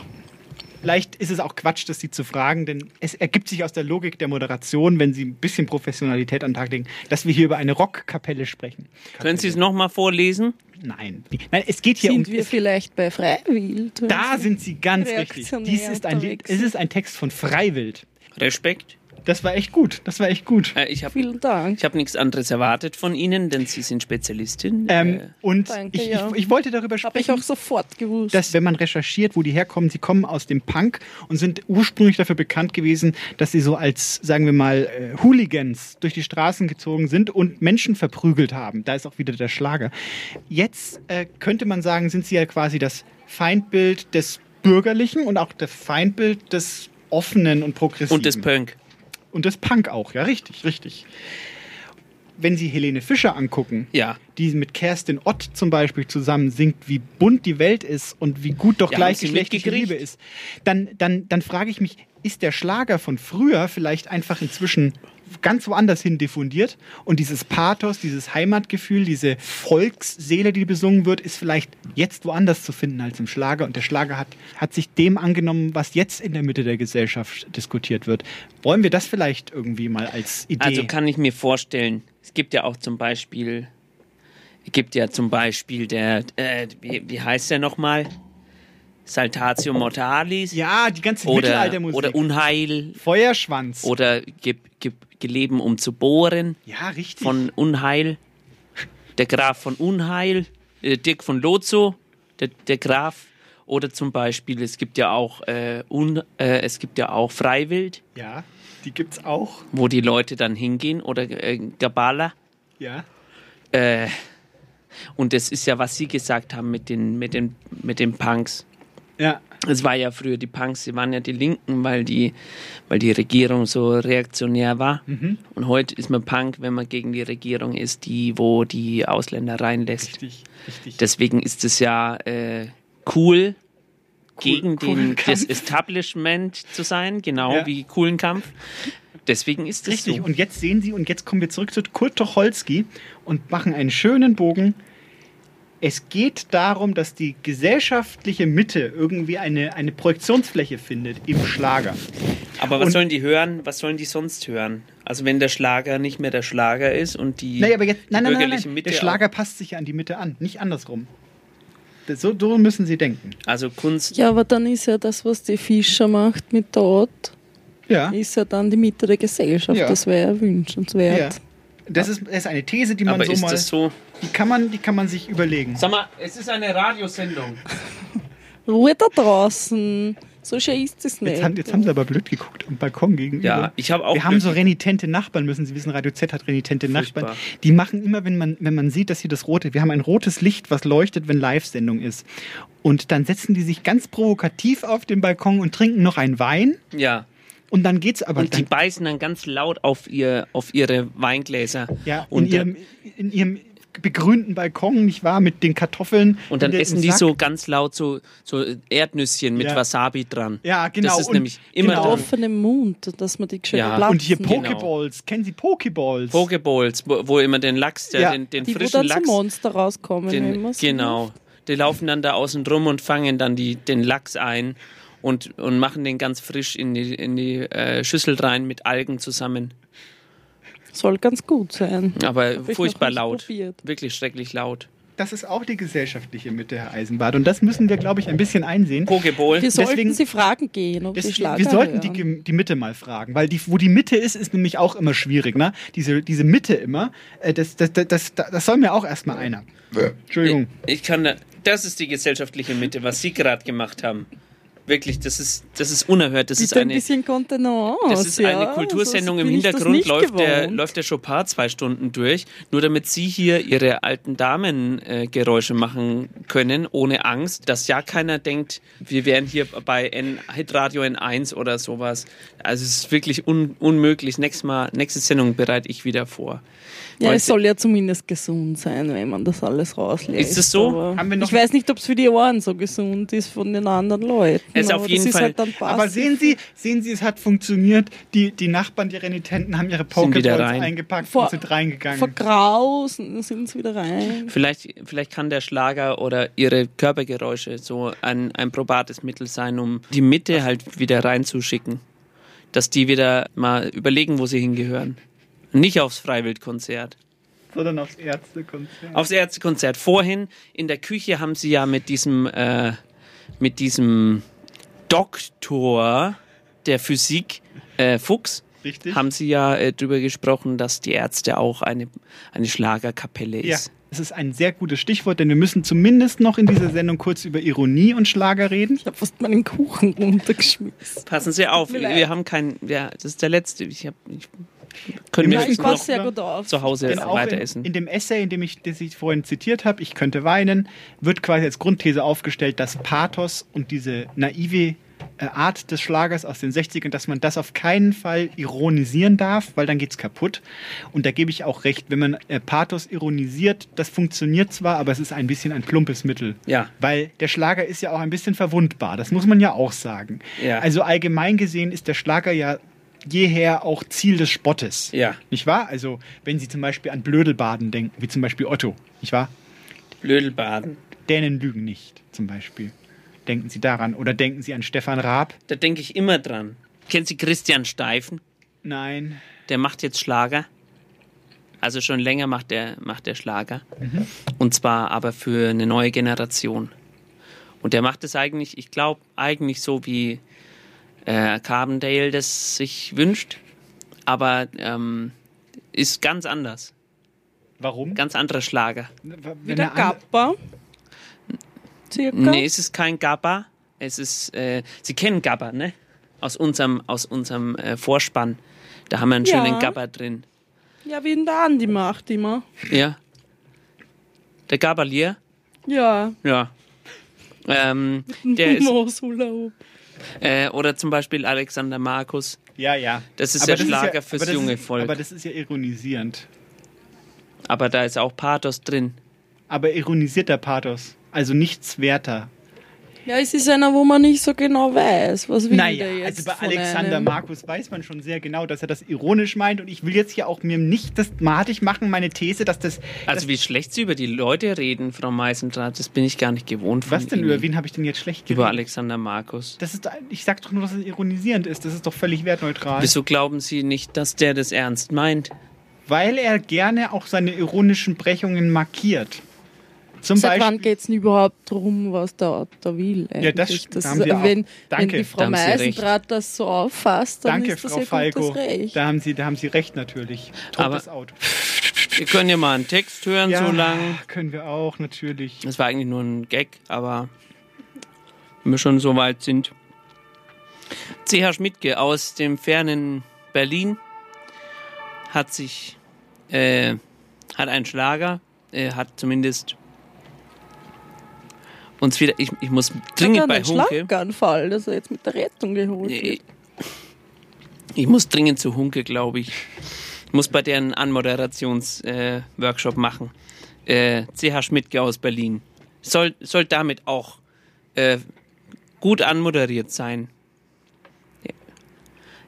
Vielleicht ist es auch Quatsch, das Sie zu fragen, denn es ergibt sich aus der Logik der Moderation, wenn Sie ein bisschen Professionalität an den Tag legen, dass wir hier über eine Rockkapelle sprechen. Können Sie es nochmal vorlesen? Nein. Nein, es geht hier Sind um. wir Es, vielleicht bei Freiwild? da sind Sie ganz richtig. Dies ist ein, es ist ein Text von Freiwild. Respekt. Das war echt gut. Das war echt gut. Äh, ich habe Vielen Dank. ich hab nichts anderes erwartet von Ihnen, denn Sie sind Spezialistin. Ähm, äh, und Danke, ich, ja. ich, ich wollte darüber Habe ich sprechen. auch sofort gewusst. dass wenn man recherchiert, wo die herkommen, sie kommen aus dem Punk und sind ursprünglich dafür bekannt gewesen, dass sie so als, sagen wir mal, äh, Hooligans durch die Straßen gezogen sind und Menschen verprügelt haben. Da ist auch wieder der Schlager. Jetzt äh, könnte man sagen, sind sie ja quasi das Feindbild des Bürgerlichen und auch das Feindbild des Offenen und Progressiven. und das Punk. Und das Punk auch, ja, richtig, richtig. wenn Sie Helene Fischer angucken, Ja. die mit Kerstin Ott zum Beispiel zusammen singt, wie bunt die Welt ist und wie gut doch Ja, gleichgeschlechtliche? Liebe ist, dann, dann, dann frage ich mich, ist der Schlager von früher vielleicht einfach inzwischen ganz woanders hin diffundiert und dieses Pathos, dieses Heimatgefühl, diese Volksseele, die besungen wird, ist vielleicht jetzt woanders zu finden als im Schlager und der Schlager hat, hat sich dem angenommen, was jetzt in der Mitte der Gesellschaft diskutiert wird. Wollen wir das vielleicht irgendwie mal als Idee? Also kann ich mir vorstellen, es gibt ja auch zum Beispiel, es gibt ja zum Beispiel der, äh, wie, wie heißt der nochmal? Saltatio Mortalis. Ja, die ganze oder, Mittelaltermusik. oder Unheil. Feuerschwanz. Oder ge, ge, Geleben um zu bohren. Ja, richtig. Von Unheil. Der Graf von Unheil. Äh, Dirk von Lozo. Der, der Graf. Oder zum Beispiel, es gibt ja auch, äh, un, äh, es gibt ja auch Freiwild, Ja, die gibt's auch. wo die Leute dann hingehen. Oder äh, Gabala. Ja. Äh, und das ist ja, was Sie gesagt haben mit den, mit den, mit den Punks. Ja. Es war ja früher die Punks, sie waren ja die Linken, weil die, weil die Regierung so reaktionär war. Mhm. Und heute ist man Punk, wenn man gegen die Regierung ist, die, wo die Ausländer reinlässt. Richtig, richtig. Deswegen ist es ja äh, cool, gegen den, das Establishment zu sein, genau Ja. wie coolen Kampf. Deswegen ist es Richtig, so. und jetzt sehen Sie, und jetzt kommen wir zurück zu Kurt Tucholsky und machen einen schönen Bogen. Es geht darum, dass die gesellschaftliche Mitte irgendwie eine, eine Projektionsfläche findet im Schlager. Aber was Und- sollen die hören? Was sollen die sonst hören? Also wenn der Schlager nicht mehr der Schlager ist und die, Naja, aber jetzt, die nein, nein, nein, nein. Mitte Der Schlager passt sich ja an die Mitte an, nicht andersrum. Das, so, so müssen Sie denken. also Kunst. Ja, aber dann ist ja das, was die Fischer macht mit dort, Ja. ist ja dann die Mitte der Gesellschaft. Ja. Das wäre ja wünschenswert. Ja. Das ist, das ist eine These, die man Aber so ist mal. das so? Die kann man, die kann man sich überlegen. Sag mal, es ist eine Radiosendung. Ruhe da draußen. So schön ist es nicht. Jetzt haben, jetzt haben sie aber blöd geguckt am Balkon gegenüber. Ja, ich habe auch Wir haben so renitente Nachbarn, müssen Sie wissen, Radio Z hat renitente Furchtbar. Nachbarn. Die machen immer, wenn man, wenn man sieht, dass hier das rote, wir haben ein rotes Licht, was leuchtet, wenn Live-Sendung ist. Und dann setzen die sich ganz provokativ auf den Balkon und trinken noch einen Wein. Ja. Und dann geht's aber Und die beißen dann ganz laut auf, ihr, auf ihre Weingläser. ja, und in, ihrem, in ihrem begrünten Balkon, nicht wahr, mit den Kartoffeln. Und dann essen die so ganz laut so, so Erdnüsschen mit Ja. Wasabi dran. Ja, genau. Das ist Und nämlich immer Mit genau. dran. offenem Mund, dass man die schön Ja. platzen. Und hier Genau. Pokeballs. Kennen Sie Pokeballs? Pokeballs, wo, wo immer den Lachs, der, Ja, den, den die, wo frischen dann Lachs. Monster rauskommen. Den, genau. Die laufen dann da außen rum und fangen dann die, den Lachs ein und, und machen den ganz frisch in die, in die äh, Schüssel rein mit Algen zusammen. Soll ganz gut sein. Aber Hab ich furchtbar laut. probiert. Wirklich schrecklich laut. Das ist auch die gesellschaftliche Mitte, Herr Eisenbart. Und das müssen wir, glaube ich, ein bisschen einsehen. Pokeball. Wir sollten Deswegen- sie fragen gehen, ob Deswegen, wir sollten die, die Mitte mal fragen, weil die, wo die Mitte ist, ist nämlich auch immer schwierig. Ne? Diese, diese Mitte immer, äh, das, das, das, das, das soll mir auch erstmal einer. Entschuldigung. Ich kann, da- das ist die gesellschaftliche Mitte, was Sie gerade gemacht haben. Wirklich, das ist, das ist unerhört. Das ist Bitte ein eine, bisschen Kontenance. das ist eine ja. Kultursendung. Im Hintergrund läuft der, läuft der Chopin zwei Stunden durch, nur damit Sie hier Ihre alten Damen-Geräusche äh, machen können, ohne Angst, dass ja keiner denkt, wir wären hier bei N Hitradio N1 oder sowas. Also es ist wirklich un unmöglich. Nächstes Mal, nächste Sendung bereite ich wieder vor. Ja, es soll ja zumindest gesund sein, wenn man das alles rauslässt. Ist es so? aber Haben wir noch- ich weiß nicht, ob es für die Ohren so gesund ist von den anderen Leuten. Es auf aber jeden das ist Fall- Halt Aber sehen Sie, sehen Sie, es hat funktioniert. Die, die Nachbarn, die Renitenten, haben ihre Pokeballs rein. eingepackt Vor- und sind reingegangen. vergrausen, sind sie wieder rein. Vielleicht, vielleicht kann der Schlager oder ihre Körpergeräusche so ein, ein probates Mittel sein, um die Mitte halt wieder reinzuschicken. Dass die wieder mal überlegen, wo sie hingehören. Nicht aufs Freiwildkonzert. Sondern aufs Ärztekonzert. Aufs Ärztekonzert. Vorhin in der Küche haben sie ja mit diesem, äh, mit diesem Doktor der Physik, äh, Fuchs, Richtig. haben sie ja äh, drüber gesprochen, dass die Ärzte auch eine, eine Schlagerkapelle Ja, ist. es ist ein sehr gutes Stichwort, denn wir müssen zumindest noch in dieser Sendung kurz über Ironie und Schlager reden. Ich habe fast meinen Kuchen runtergeschmissen. Passen Sie auf, wir, haben keinen, ja, das ist der letzte. Ich hab, ich, können Wir ich sehr über- gut auf. zu Hause Denn auch weiter in, essen? in dem Essay, in dem ich, das ich vorhin zitiert habe, ich könnte weinen, wird quasi als Grundthese aufgestellt, dass Pathos und diese naive äh, Art des Schlagers aus den 60ern, dass man das auf keinen Fall ironisieren darf, weil dann geht's kaputt. Und da gebe ich auch recht, wenn man äh, Pathos ironisiert, das funktioniert zwar, aber es ist ein bisschen ein plumpes Mittel. Ja. Weil der Schlager ist ja auch ein bisschen verwundbar, das muss man ja auch sagen. Ja. Also allgemein gesehen ist der Schlager ja jeher auch Ziel des Spottes. Ja. Nicht wahr? Also, wenn Sie zum Beispiel an Blödelbaden denken, wie zum Beispiel Otto, nicht wahr? Blödelbaden. Dänen lügen nicht, zum Beispiel. Denken Sie daran. Oder denken Sie an Stefan Raab? Da denke ich immer dran. Kennen Sie Christian Steifen? Nein. Der macht jetzt Schlager. Also schon länger macht der, macht der Schlager. Mhm. Und zwar aber für eine neue Generation. Und der macht es eigentlich, ich glaube, eigentlich so wie äh, Carbondale das sich wünscht. Aber ähm, ist ganz anders. Warum? Ganz anderer Schlager. Wie der Gappa. Circa. Nee, es ist kein Gabba. Es ist, äh, Sie kennen Gabba, ne? Aus unserem, aus unserem äh, Vorspann. Da haben wir einen Ja. schönen Gabba drin. Ja, wie in der Andi macht immer. Ja. Der Gabalier? Ja. Ja. Ähm, der ist. Äh, oder zum Beispiel Alexander Markus. Ja, ja. Das ist Aber der Schlager ja, fürs das junge ist, Volk. Aber das ist ja ironisierend. Aber da ist auch Pathos drin. Aber ironisierter Pathos. Also nichts werter. Ja, es ist einer, wo man nicht so genau weiß, was will Naja, der jetzt also bei von Alexander einem. Markus weiß man schon sehr genau, dass er das ironisch meint. Und ich will jetzt hier auch mir nicht das madig machen, meine These, dass das. Also wie schlecht Sie über die Leute reden, Frau Meisendrath, das bin ich gar nicht gewohnt von Was denn? Ihnen. Über wen habe ich denn jetzt schlecht Über geredet? Alexander Markus. Das ist, ich sag doch nur, dass es ironisierend ist. Das ist doch völlig wertneutral. Wieso glauben Sie nicht, dass der das ernst meint? Weil er gerne auch seine ironischen Brechungen markiert. Zum Seit Beispiel. wann geht es überhaupt darum, was der Otto will? Ja, das- eigentlich? da haben Sie auch- wenn, wenn Danke. die Frau Da. Meisendrath das so auffasst, dann Danke, ist das Frau ihr Falco. gutes Recht. Da haben, Sie, da haben Sie recht natürlich. Aber- Totes Auto. Wir können ja mal einen Text hören, Ja, so lang. können wir auch, natürlich. Das war eigentlich nur ein Gag, aber wenn wir schon so weit sind. C.H. Schmidtke aus dem fernen Berlin hat sich, äh, hat einen Schlager, äh, hat zumindest uns wieder, ich, ich muss dringend bei Hunke, Schlaganfall, dass er jetzt mit der Rettung geholt wird. ich muss dringend zu Hunke, glaube ich. Ich muss bei deren Anmoderations-Workshop äh, Workshop machen. Äh, CH Schmidtke aus Berlin. Soll, soll damit auch äh, gut anmoderiert sein.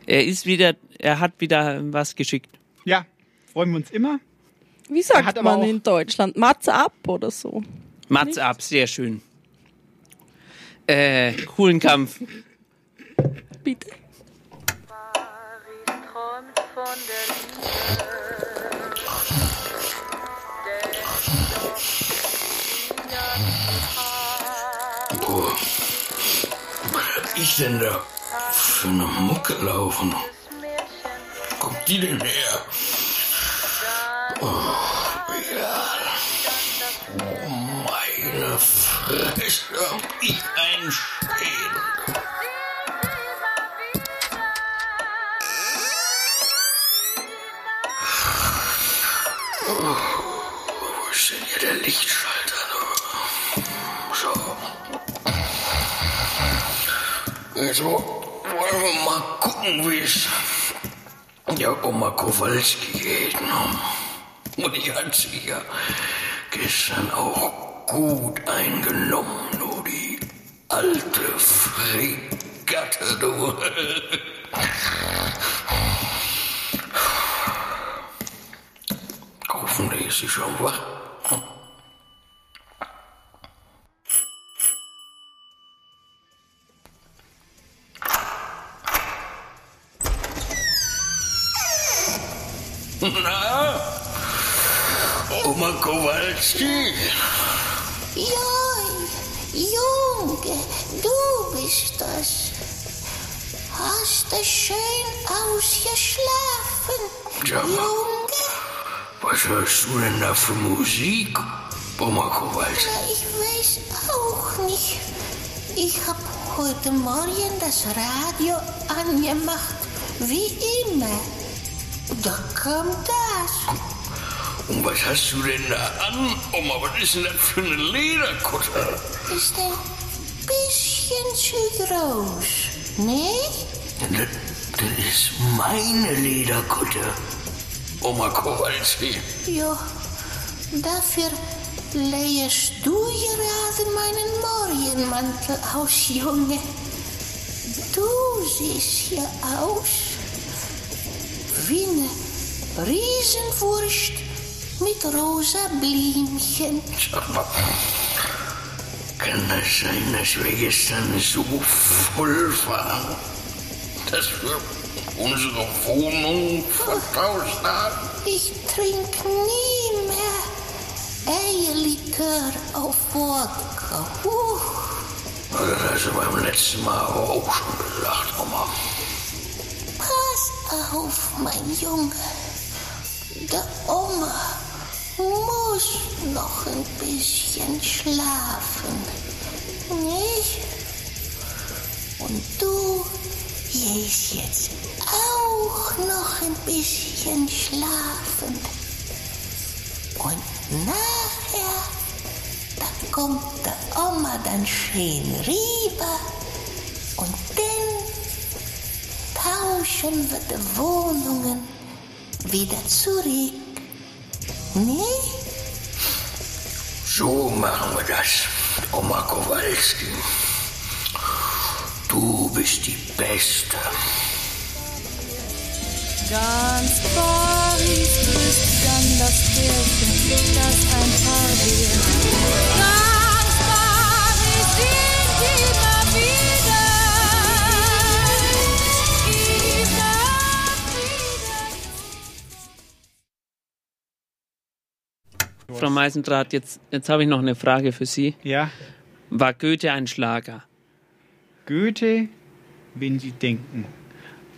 Er ist wieder, er hat wieder was geschickt. Ja, freuen wir uns immer. Wie sagt man in Deutschland? Matz ab oder so? Mats ab, sehr schön. Äh, coolen Kampf. Bitte. Oh. Was ist denn da für eine Mucke laufen? Guck die denn her? Oh, Hab ich ein Stehen. Oh, wo ist denn hier der Lichtschalter? So. Jetzt wo- wollen wir mal gucken, wie es der Oma Kowalski geht. Ne? Und die hat sich ja gestern auch gut eingenommen, du die alte Fregatte, du. Hoffentlich ist sie schon wach. Na, Oma Kowalski? Joi, Junge, du bist das. Hast du schön ausgeschlafen, Junge? Was hörst du denn da für Musik, Oma Kowalski? Na, ich weiß auch nicht. Ich hab heute Morgen das Radio angemacht, wie immer. Da kam das. Und was hast du denn da an, Oma? Was ist denn das für eine Lederkutte? Ist ein bisschen zu groß. Nicht? Das, das ist meine Lederkutte. Oma Kowalski. Ja, dafür leihst du gerade meinen Morgenmantel aus, Junge. Du siehst hier aus wie eine Riesenwurst mit rosa Blümchen. Sag mal, kann das sein, dass wir gestern so voll waren, dass wir unsere Wohnung vertauscht haben? Ich trinke nie mehr Eierlikör auf Wodka. Huh. Das hast du beim letzten Mal auch schon gesagt, Oma. Pass auf, mein Junge. Der Oma muss noch ein bisschen schlafen. Nicht? Und du gehst jetzt auch noch ein bisschen schlafen. Und nachher, da kommt der Oma dann schön rüber und dann tauschen wir die Wohnungen wieder zurück. Nee? So machen wir das, Oma Kowalski. Du bist die Beste. Ganz Paris grüßt dann das Pärchen, das ein Paar wird. Ganz Paris singt immer wieder. Frau Meisendrath, jetzt, jetzt habe ich noch eine Frage für Sie. Ja. War Goethe ein Schlager? Goethe, wenn Sie denken.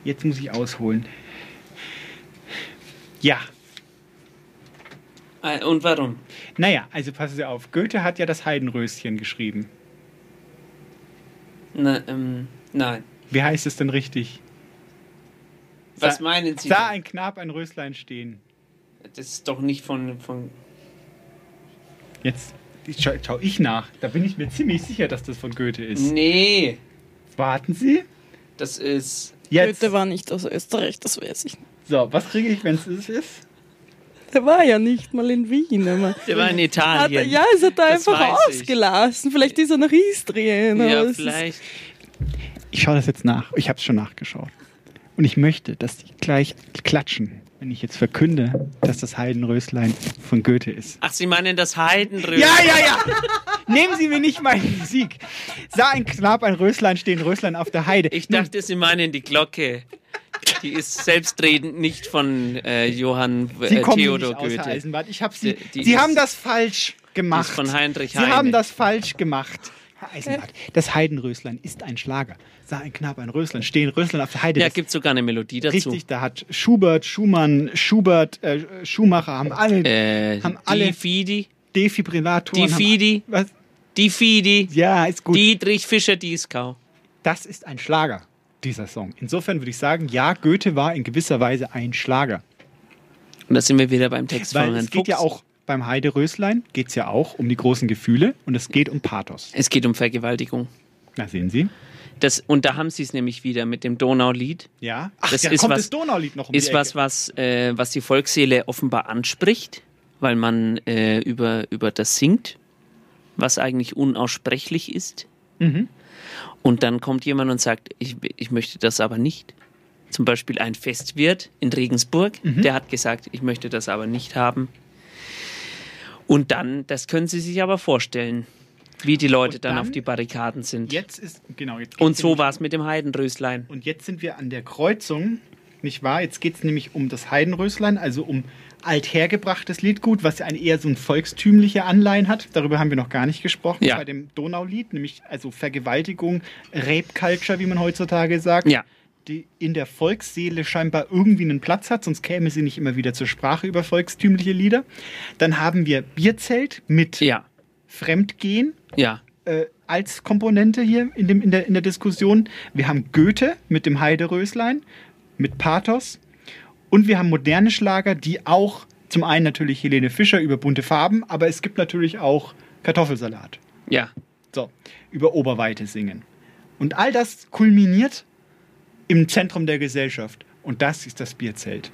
Jetzt muss ich ausholen. Ja. Äh, Und warum? Naja, also passen Sie auf. Goethe hat ja das Heidenröschen geschrieben. Na, ähm, nein. Wie heißt es denn richtig? Was Sa- meinen Sie? Sah ein Knab ein Röslein stehen. Das ist doch nicht von, von Jetzt schau, schau ich nach. Da bin ich mir ziemlich sicher, dass das von Goethe ist. Nee. Warten Sie. Das ist. Jetzt. Goethe war nicht aus Österreich, das weiß ich. So, was kriege ich, wenn es ist? Der war ja nicht mal in Wien. Aber Der war in Hat, Italien. ja, es hat er Das einfach ich. ausgelassen. Vielleicht ist er nach Istrien. Ja, vielleicht. Ich schaue das jetzt nach. Ich habe es schon nachgeschaut. Und ich möchte, dass die gleich klatschen, wenn ich jetzt verkünde, dass das Heidenröslein von Goethe ist. Ach, Sie meinen das Heidenröschen? Ja, ja, ja! Nehmen Sie mir nicht meinen Sieg. Sah ein Knab ein Röslein stehen, Röslein auf der Heide. Ich dachte, Sie meinen die Glocke. Die ist selbstredend nicht von äh, Johann Sie äh, kommen Theodor nicht aus Goethe. Eisenbad. Ich hab Sie, Die- die Sie ist- haben das falsch gemacht. von Heinrich Sie Heine. haben das falsch gemacht. Eisenbad, das Heidenröslein ist ein Schlager. Sah ein Knab ein Röslein stehen, Röslein auf der Heide. Ja, gibt sogar eine Melodie dazu. Richtig, da hat Schubert, Schumann, Schubert, äh, Schumacher haben alle, Äh, haben alle die Fidi, Defibrillatoren. die haben- Fidi, Was? die Fidi, Ja, ist gut. Dietrich Fischer-Dieskau. Das ist ein Schlager, dieser Song. Insofern würde ich sagen, ja, Goethe war in gewisser Weise ein Schlager. Und da sind wir wieder beim Text Weil von Herrn es geht ja Fuchs. auch beim Heide Röslein, geht es ja auch um die großen Gefühle und es geht um Pathos. Es geht um Vergewaltigung. Na, sehen Sie? Das, und da haben Sie es nämlich wieder mit dem Donaulied. Ja. Ach, das da ist kommt was, das Donaulied noch um Ist was, was, äh, was die Volksseele offenbar anspricht, weil man äh, über, über das singt, was eigentlich unaussprechlich ist. Mhm. Und dann kommt jemand und sagt, ich, ich möchte das aber nicht. Zum Beispiel ein Festwirt in Regensburg, Mhm. der hat gesagt, ich möchte das aber nicht haben. Und dann, das können Sie sich aber vorstellen, wie die Leute dann, dann- auf die Barrikaden sind. Jetzt ist, genau, jetzt Und so war es mit dem Heidenröslein. Und jetzt sind wir an der Kreuzung, nicht wahr? Jetzt geht es nämlich um das Heidenröslein, also um althergebrachtes Liedgut, was ja ein eher so ein volkstümliche Anleihen hat. Darüber haben wir noch gar nicht gesprochen Ja. bei dem Donaulied, nämlich also Vergewaltigung, Rape Culture, wie man heutzutage sagt. Ja. Die in der Volksseele scheinbar irgendwie einen Platz hat, sonst käme sie nicht immer wieder zur Sprache über volkstümliche Lieder. Dann haben wir Bierzelt mit Fremdgehen Ja. äh, als Komponente hier in, dem, in, der, in der Diskussion. Wir haben Goethe mit dem Heideröslein, mit Pathos. Und wir haben moderne Schlager, die auch zum einen natürlich Helene Fischer über bunte Farben, aber es gibt natürlich auch Kartoffelsalat. Ja. So, über Oberweite singen. Und all das kulminiert im Zentrum der Gesellschaft. Und das ist das Bierzelt.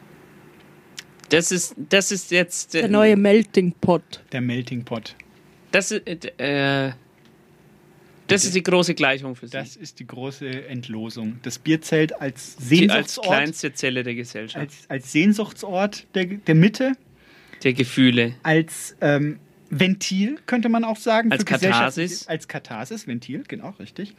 Das ist, das ist jetzt. äh, Der neue Melting Pot. Der Melting Pot. Das ist, äh, das ist die große Gleichung für Sie. Das ist die große Entlosung. Das Bierzelt als Die als Sehnsuchtsort, kleinste Zelle der Gesellschaft. als, als Sehnsuchtsort der, der Mitte, der Gefühle. als ähm, Ventil, könnte man auch sagen. Als für Gesellschaft- Katharsis. Als Katharsis, Ventil, genau, richtig.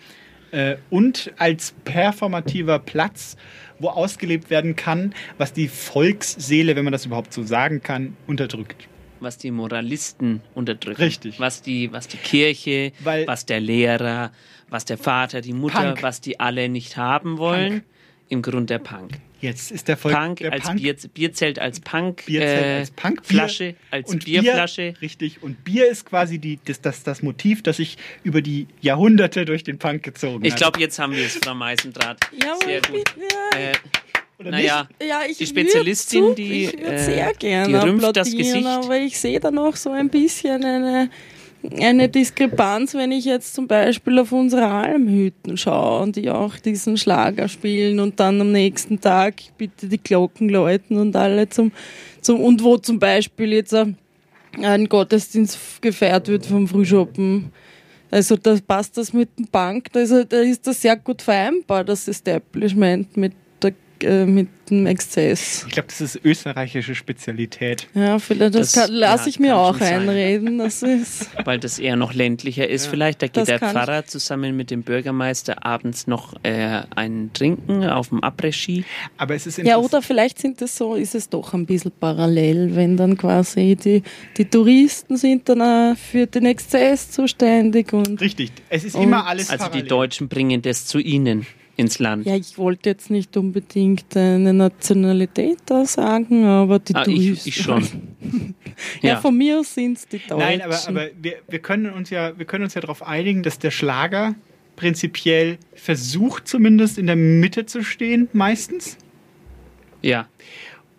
Äh, und als performativer Platz, wo ausgelebt werden kann, was die Volksseele, wenn man das überhaupt so sagen kann, unterdrückt. was die Moralisten unterdrücken. Richtig. Was die, was die Kirche, Weil- was der Lehrer, was der Vater, die Mutter, Punk. was die alle nicht haben wollen. Im Grund der Punk. Jetzt ist der Volk Punk der als Punk, Bier, Bierzelt als Punk, Bierzelt äh, als Punk, Flasche als und Bierflasche. Bier, richtig. Und Bier ist quasi die, das, das, das Motiv, das sich über die Jahrhunderte durch den Punk gezogen Ich hat. glaube, jetzt haben wir es, Frau Meisendraht. Ja, Sehr ich gut. Äh, Oder naja, Ja, ich die Spezialistin, zu- die, ich äh, sehr gerne die rümpft das Gesicht. aber ich sehe da noch so ein bisschen eine, eine Diskrepanz, wenn ich jetzt zum Beispiel auf unsere Almhütten schaue und die auch diesen Schlager spielen und dann am nächsten Tag bitte die Glocken läuten und alle zum, zum und wo zum Beispiel jetzt ein, Gottesdienst gefeiert wird vom Frühschoppen. Also da passt das mit dem Bank, also da ist das sehr gut vereinbar, das Establishment mit, äh, mit dem Exzess. Ich glaube, das ist österreichische Spezialität. Ja, vielleicht das, Das- kann, lasse ja, ich mir auch einreden. Das ist weil das eher noch ländlicher ist. Ja. Vielleicht, da geht Das der kann ich- Pfarrer zusammen mit dem Bürgermeister abends noch äh, ein Trinken auf dem Après-Ski. Aber es ist ja, oder vielleicht sind es so, ist es doch ein bisschen parallel, wenn dann quasi die, die Touristen sind dann auch für den Exzess zuständig und Richtig. Es ist Und- immer alles Also die parallel. Deutschen bringen das zu ihnen ins Land. ja, ich wollte jetzt nicht unbedingt eine Nationalität da sagen, aber die Ah, ich, ich schon. ja. Ja. von mir aus sind es die Deutschen. Nein, aber, aber wir, wir können uns ja, wir können uns ja darauf einigen, dass der Schlager prinzipiell versucht, zumindest in der Mitte zu stehen, meistens. Ja.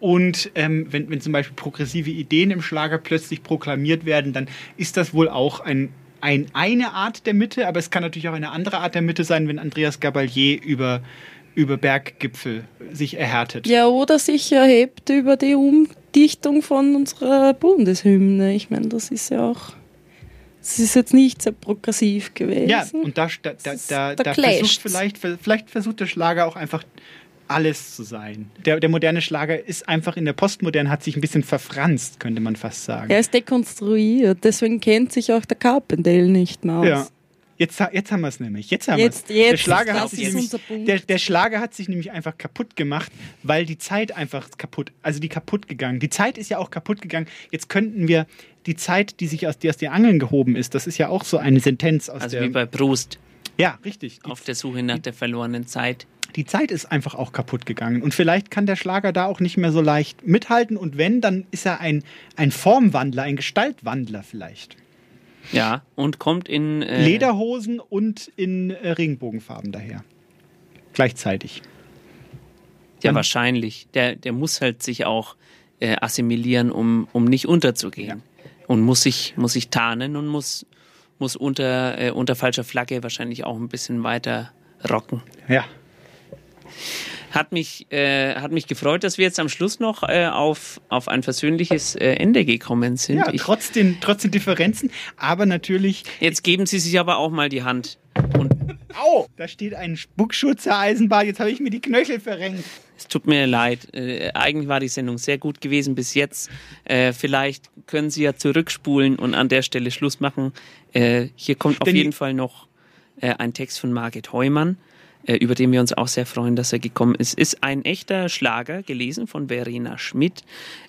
Und ähm, wenn, wenn zum Beispiel progressive Ideen im Schlager plötzlich proklamiert werden, dann ist das wohl auch ein, ein, eine Art der Mitte, aber es kann natürlich auch eine andere Art der Mitte sein, wenn Andreas Gabalier über, über Berggipfel sich erhärtet. Ja, oder sich erhebt über die Umdichtung von unserer Bundeshymne. Ich meine, das ist ja auch. Es ist jetzt nicht sehr progressiv gewesen. Ja, und da, da, da, da, da versucht vielleicht, vielleicht versucht der Schlager auch einfach alles zu sein. Der, der moderne Schlager ist einfach in der Postmoderne, hat sich ein bisschen verfranst, könnte man fast sagen. er ist dekonstruiert, deswegen kennt sich auch der Carpendale nicht mehr aus. Ja. Jetzt, jetzt haben wir es nämlich. Jetzt haben Jetzt- wir's. der jetzt, Schlager das hat sich ist nämlich, unser Punkt. der, der Schlager hat sich nämlich einfach kaputt gemacht, weil die Zeit einfach kaputt, also die kaputt gegangen. Die Zeit ist ja auch kaputt gegangen. Jetzt könnten wir die Zeit, die sich aus, die aus den Angeln gehoben ist, das ist ja auch so eine Sentenz aus Also der. wie bei Proust ja, richtig. Auf der Suche nach der verlorenen Zeit. Die Zeit ist einfach auch kaputt gegangen. Und vielleicht kann der Schlager da auch nicht mehr so leicht mithalten. Und wenn, dann ist er ein, ein Formwandler, ein Gestaltwandler vielleicht. Ja, und kommt in äh, Lederhosen und in äh, Regenbogenfarben daher. Gleichzeitig. Ja, Man- wahrscheinlich. Der, der muss halt sich auch äh, assimilieren, um, um nicht unterzugehen. Und muss sich, muss sich tarnen und muss, muss unter, äh, unter falscher Flagge wahrscheinlich auch ein bisschen weiter rocken. Ja. Hat mich, äh, hat mich gefreut, dass wir jetzt am Schluss noch äh, auf, auf ein versöhnliches äh, Ende gekommen sind. Ja, ich, trotz den, trotz den Differenzen, aber natürlich. jetzt geben Sie sich aber auch mal die Hand. Au! Da steht ein Spuckschutzer Eisenbahn, jetzt habe ich mir die Knöchel verrenkt. Es tut mir leid. Äh, eigentlich war die Sendung sehr gut gewesen bis jetzt. Äh, vielleicht können Sie ja zurückspulen und an der Stelle Schluss machen. Äh, hier kommt auf Denn- jeden Fall noch äh, ein Text von Margit Heumann, über den wir uns auch sehr freuen, dass er gekommen ist. Ist ein echter Schlager, gelesen von Verena Schmidt.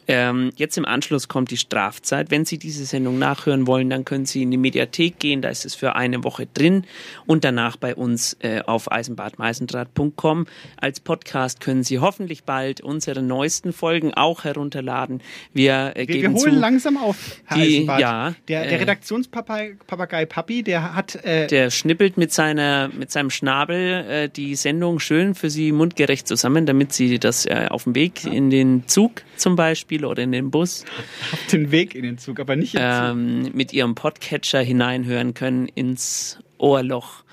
Ähm, jetzt im Anschluss kommt die Strafzeit. Wenn Sie diese Sendung nachhören wollen, dann können Sie in die Mediathek gehen. Da ist es für eine Woche drin und danach bei uns äh, auf eisenbadmeisendraht.com. Als Podcast können Sie hoffentlich bald unsere neuesten Folgen auch herunterladen. Wir, äh, Wir, wir holen zu, langsam auf, Herr Die- Eisenbart. ja, der, der äh, Redaktionspapagei Papi, der hat. Äh, Der schnippelt mit, seiner, mit seinem Schnabel äh, die Sendung schön für Sie mundgerecht zusammen, damit Sie das äh, auf dem Weg in den Zug zum Beispiel oder in den Bus auf den Weg in den Zug, aber nicht im Zug. ähm, mit Ihrem Podcatcher hineinhören können ins Ohrloch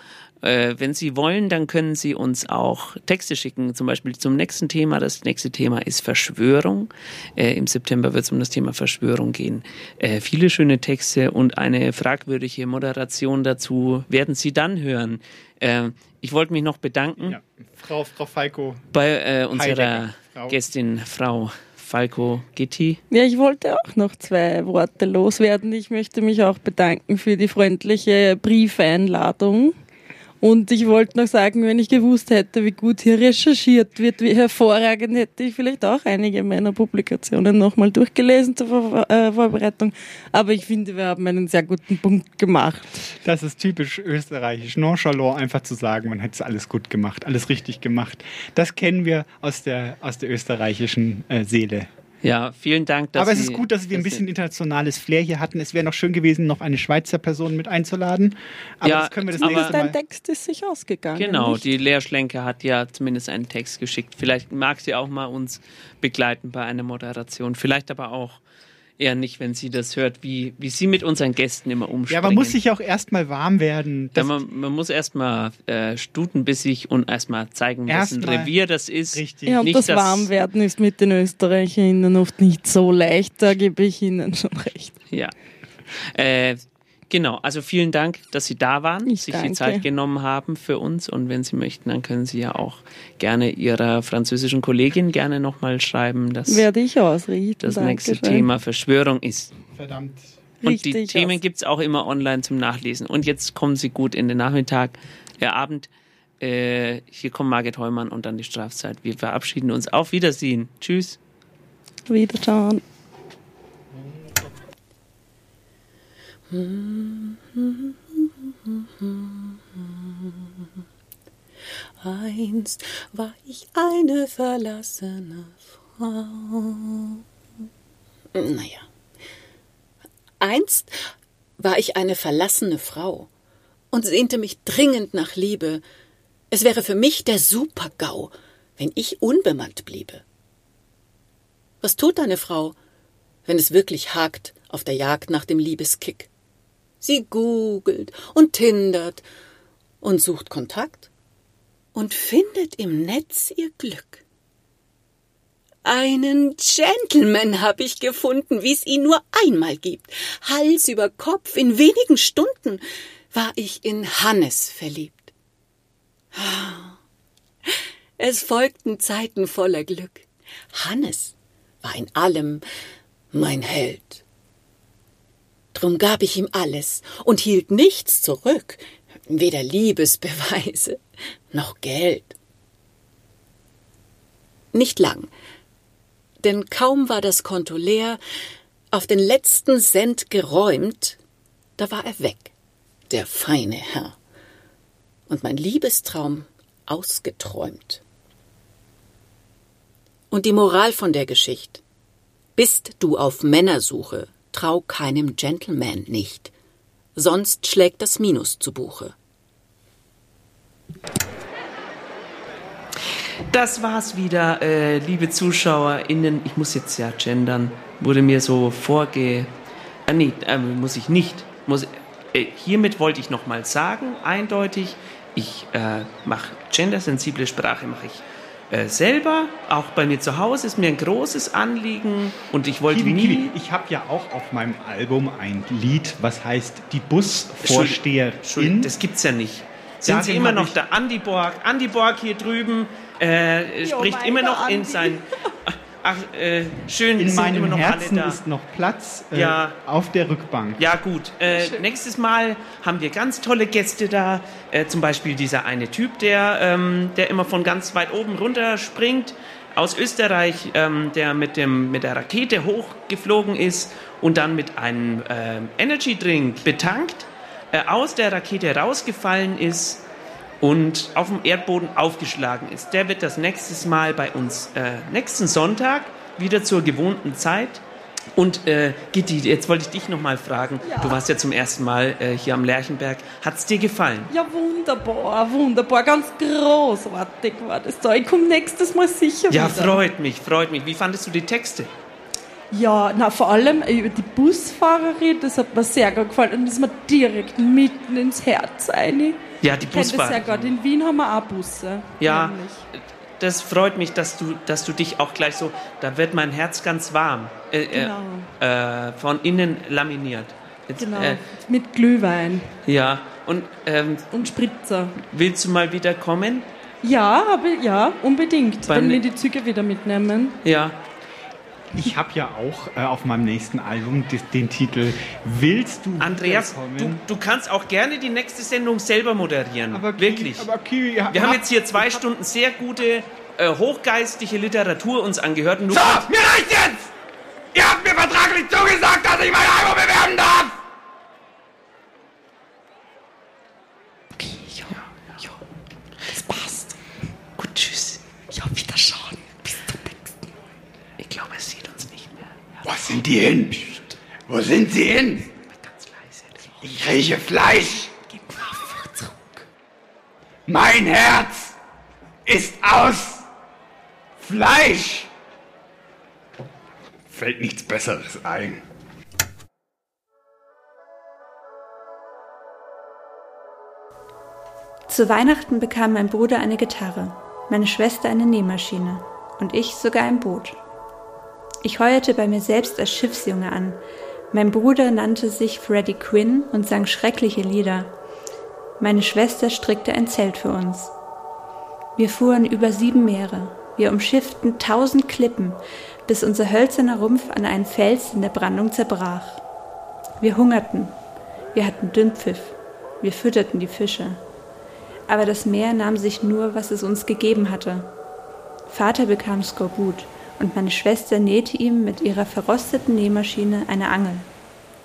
Äh, wenn Sie wollen, dann können Sie uns auch Texte schicken, zum Beispiel zum nächsten Thema. Das nächste Thema ist Verschwörung. Äh, Im September wird es um das Thema Verschwörung gehen. Äh, viele schöne Texte und eine fragwürdige Moderation dazu werden Sie dann hören. Äh, ich wollte mich noch bedanken Frau, Frau Falco. bei äh, unserer Frau. Gästin Frau Falco Gitti. Ja, ich wollte auch noch zwei Worte loswerden. Ich möchte mich auch bedanken für die freundliche Briefeinladung. Und ich wollte noch sagen, wenn ich gewusst hätte, wie gut hier recherchiert wird, wie hervorragend, hätte ich vielleicht auch einige meiner Publikationen nochmal durchgelesen zur Vor äh, Vorbereitung. Aber ich finde, wir haben einen sehr guten Punkt gemacht. Das ist typisch österreichisch, nonchalant einfach zu sagen, man hat es alles gut gemacht, alles richtig gemacht. Das kennen wir aus der, aus der österreichischen äh, Seele. Ja, vielen Dank. Dass Aber es Sie, ist gut, dass wir ein bisschen internationales Flair hier hatten. Es wäre noch schön gewesen, noch eine Schweizer Person mit einzuladen. Aber Ja, das können wir das nächste Mal. Dein Text ist sich ausgegangen. Genau, nicht? die Lehrschlenke hat ja zumindest einen Text geschickt. Vielleicht mag sie auch mal uns begleiten bei einer Moderation. Vielleicht aber auch eher nicht, wenn sie das hört, wie, wie sie mit unseren Gästen immer Ja, umspringen. man muss sich auch erstmal warm werden. ja, man, man muss erstmal äh, stutenbissig und erstmal zeigen, wessen Erstmal- Revier das ist. Richtig. Ja, und Nicht, das Warmwerden ist mit den ÖsterreicherInnen oft nicht so leicht, da gebe ich Ihnen schon recht. Ja. Äh, genau, also vielen Dank, dass Sie da waren, Ich sich die danke. Zeit genommen haben für uns. Und wenn Sie möchten, dann können Sie ja auch gerne Ihrer französischen Kollegin gerne nochmal schreiben, dass Werde ich ausrichten. das nächste Dankeschön. Thema Verschwörung ist. Verdammt. Und die Richtig Themen aus. gibt es auch immer online zum Nachlesen. Und jetzt kommen Sie gut in den Nachmittag, äh, Abend. Äh, hier kommt Margit Heumann und dann die Strafzeit. Wir verabschieden uns. Auf Wiedersehen. Tschüss. Wiederschauen. Einst war ich eine verlassene Frau. Naja. Einst war ich eine verlassene Frau und sehnte mich dringend nach Liebe. Es wäre für mich der Supergau, wenn ich unbemannt bliebe. Was tut eine Frau, wenn es wirklich hakt auf der Jagd nach dem Liebeskick? Sie googelt und tindert und sucht Kontakt und findet im Netz ihr Glück. Einen Gentleman habe ich gefunden, wie es ihn nur einmal gibt. Hals über Kopf, in wenigen Stunden war ich in Hannes verliebt. Es folgten Zeiten voller Glück. Hannes war in allem mein Held. Drum gab ich ihm alles und hielt nichts zurück, weder Liebesbeweise noch Geld. Nicht lang, denn kaum war das Konto leer, auf den letzten Cent geräumt, da war er weg, der feine Herr, und mein Liebestraum ausgeträumt. Und die Moral von der Geschichte. Bist du auf Männersuche, trau keinem Gentleman nicht, sonst schlägt das Minus zu Buche. Das war's wieder, äh, liebe ZuschauerInnen. Ich muss jetzt ja gendern. Wurde mir so vorge... Ah, nee, äh, muss ich nicht. Muss, äh, hiermit wollte ich nochmal sagen, eindeutig, ich äh, mache gendersensible Sprache, mache ich äh, selber. Auch bei mir zu Hause ist mir ein großes Anliegen und ich wollte Kiwi, nie... Kiwi, ich habe ja auch auf meinem Album ein Lied, was heißt Die Busvorsteherin. Entschuldigung, das gibt's ja nicht. Sind Ja, Sie immer noch ich- der Andi Borg? Andi Borg hier drüben äh, spricht mein immer noch Andi. in sein. Ach, äh, schön, In meinem immer noch Herzen alle da. ist noch Platz äh, Ja. auf der Rückbank. Ja, gut. Äh, nächstes Mal haben wir ganz tolle Gäste da. Äh, zum Beispiel dieser eine Typ, der, ähm, der immer von ganz weit oben runter springt. Aus Österreich, ähm, der mit, dem, mit der Rakete hochgeflogen ist und dann mit einem ähm, Energy Drink betankt, äh, aus der Rakete rausgefallen ist und auf dem Erdboden aufgeschlagen ist. Der wird das nächstes Mal bei uns äh, nächsten Sonntag wieder zur gewohnten Zeit. Und äh, Gitti, jetzt wollte ich dich noch mal fragen. Du warst ja zum ersten Mal äh, hier am Lerchenberg. Hat es dir gefallen? Ja, wunderbar, wunderbar, ganz großartig war das da. Ich komme nächstes Mal sicher Ja, wieder. freut mich, freut mich. Wie fandest du die Texte? Ja, na, vor allem über die Busfahrerin, das hat mir sehr gut gefallen und ist mir direkt mitten ins Herz rein. Ja, die Busfahrt. ja gerade. In Wien haben wir auch Busse. Ja, nämlich. das freut mich, dass du, dass du dich auch gleich so, da wird mein Herz ganz warm. Äh, Genau. äh, äh, von innen laminiert. Jetzt, Genau. äh, Mit Glühwein ja, und ähm, und Spritzer. willst du mal wieder kommen? Ja, aber ja, unbedingt. Beim wenn wir die Züge wieder mitnehmen. Ja. Ich habe ja auch äh, auf meinem nächsten Album den Titel Willst du Andreas, du, du kannst auch gerne die nächste Sendung selber moderieren. Aber Wirklich. aber Ki- ja, Wir haben hab- jetzt hier zwei Stunden sehr gute, äh, hochgeistige Literatur uns angehört. Und du So, mir reicht jetzt! Ihr habt mir vertraglich zugesagt, dass ich mein Album bewerben darf! Sind die hin? Wo sind sie hin? Ich rieche Fleisch. Mein Herz ist aus Fleisch. Fällt nichts Besseres ein. Zu Weihnachten bekam mein Bruder eine Gitarre, meine Schwester eine Nähmaschine und ich sogar ein Boot. Ich heuerte bei mir selbst als Schiffsjunge an. Mein Bruder nannte sich Freddie Quinn und sang schreckliche Lieder. Meine Schwester strickte ein Zelt für uns. Wir fuhren über sieben Meere. Wir umschifften tausend Klippen, bis unser hölzerner Rumpf an einen Fels in der Brandung zerbrach. Wir hungerten. Wir hatten Dünnpfiff. Wir fütterten die Fische. Aber das Meer nahm sich nur, was es uns gegeben hatte. Vater bekam Skorbut und meine Schwester nähte ihm mit ihrer verrosteten Nähmaschine eine Angel.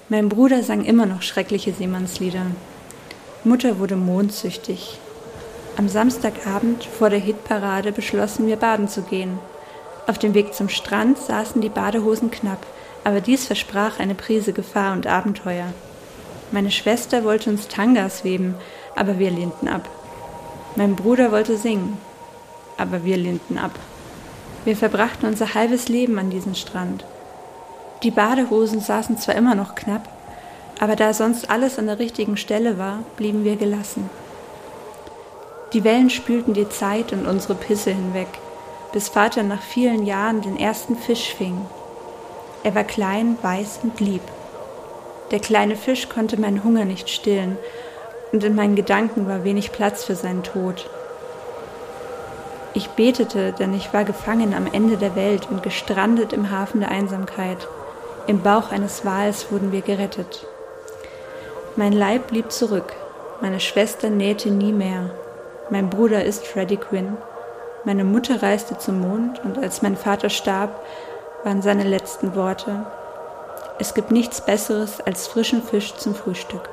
Mein Bruder sang immer noch schreckliche Seemannslieder. Mutter wurde mondsüchtig. Am Samstagabend vor der Hitparade beschlossen wir baden zu gehen. Auf dem Weg zum Strand saßen die Badehosen knapp, aber dies versprach eine Prise Gefahr und Abenteuer. Meine Schwester wollte uns Tangas weben, aber wir lehnten ab. Mein Bruder wollte singen, aber wir lehnten ab. Wir verbrachten unser halbes Leben an diesem Strand. Die Badehosen saßen zwar immer noch knapp, aber da sonst alles an der richtigen Stelle war, blieben wir gelassen. Die Wellen spülten die Zeit und unsere Pisse hinweg, bis Vater nach vielen Jahren den ersten Fisch fing. Er war klein, weiß und lieb. Der kleine Fisch konnte meinen Hunger nicht stillen, und in meinen Gedanken war wenig Platz für seinen Tod. Ich betete, denn ich war gefangen am Ende der Welt und gestrandet im Hafen der Einsamkeit. Im Bauch eines Wals wurden wir gerettet. Mein Leib blieb zurück. Meine Schwester nähte nie mehr. Mein Bruder ist Freddie Quinn. Meine Mutter reiste zum Mond und als mein Vater starb, waren seine letzten Worte: Es gibt nichts Besseres als frischen Fisch zum Frühstück.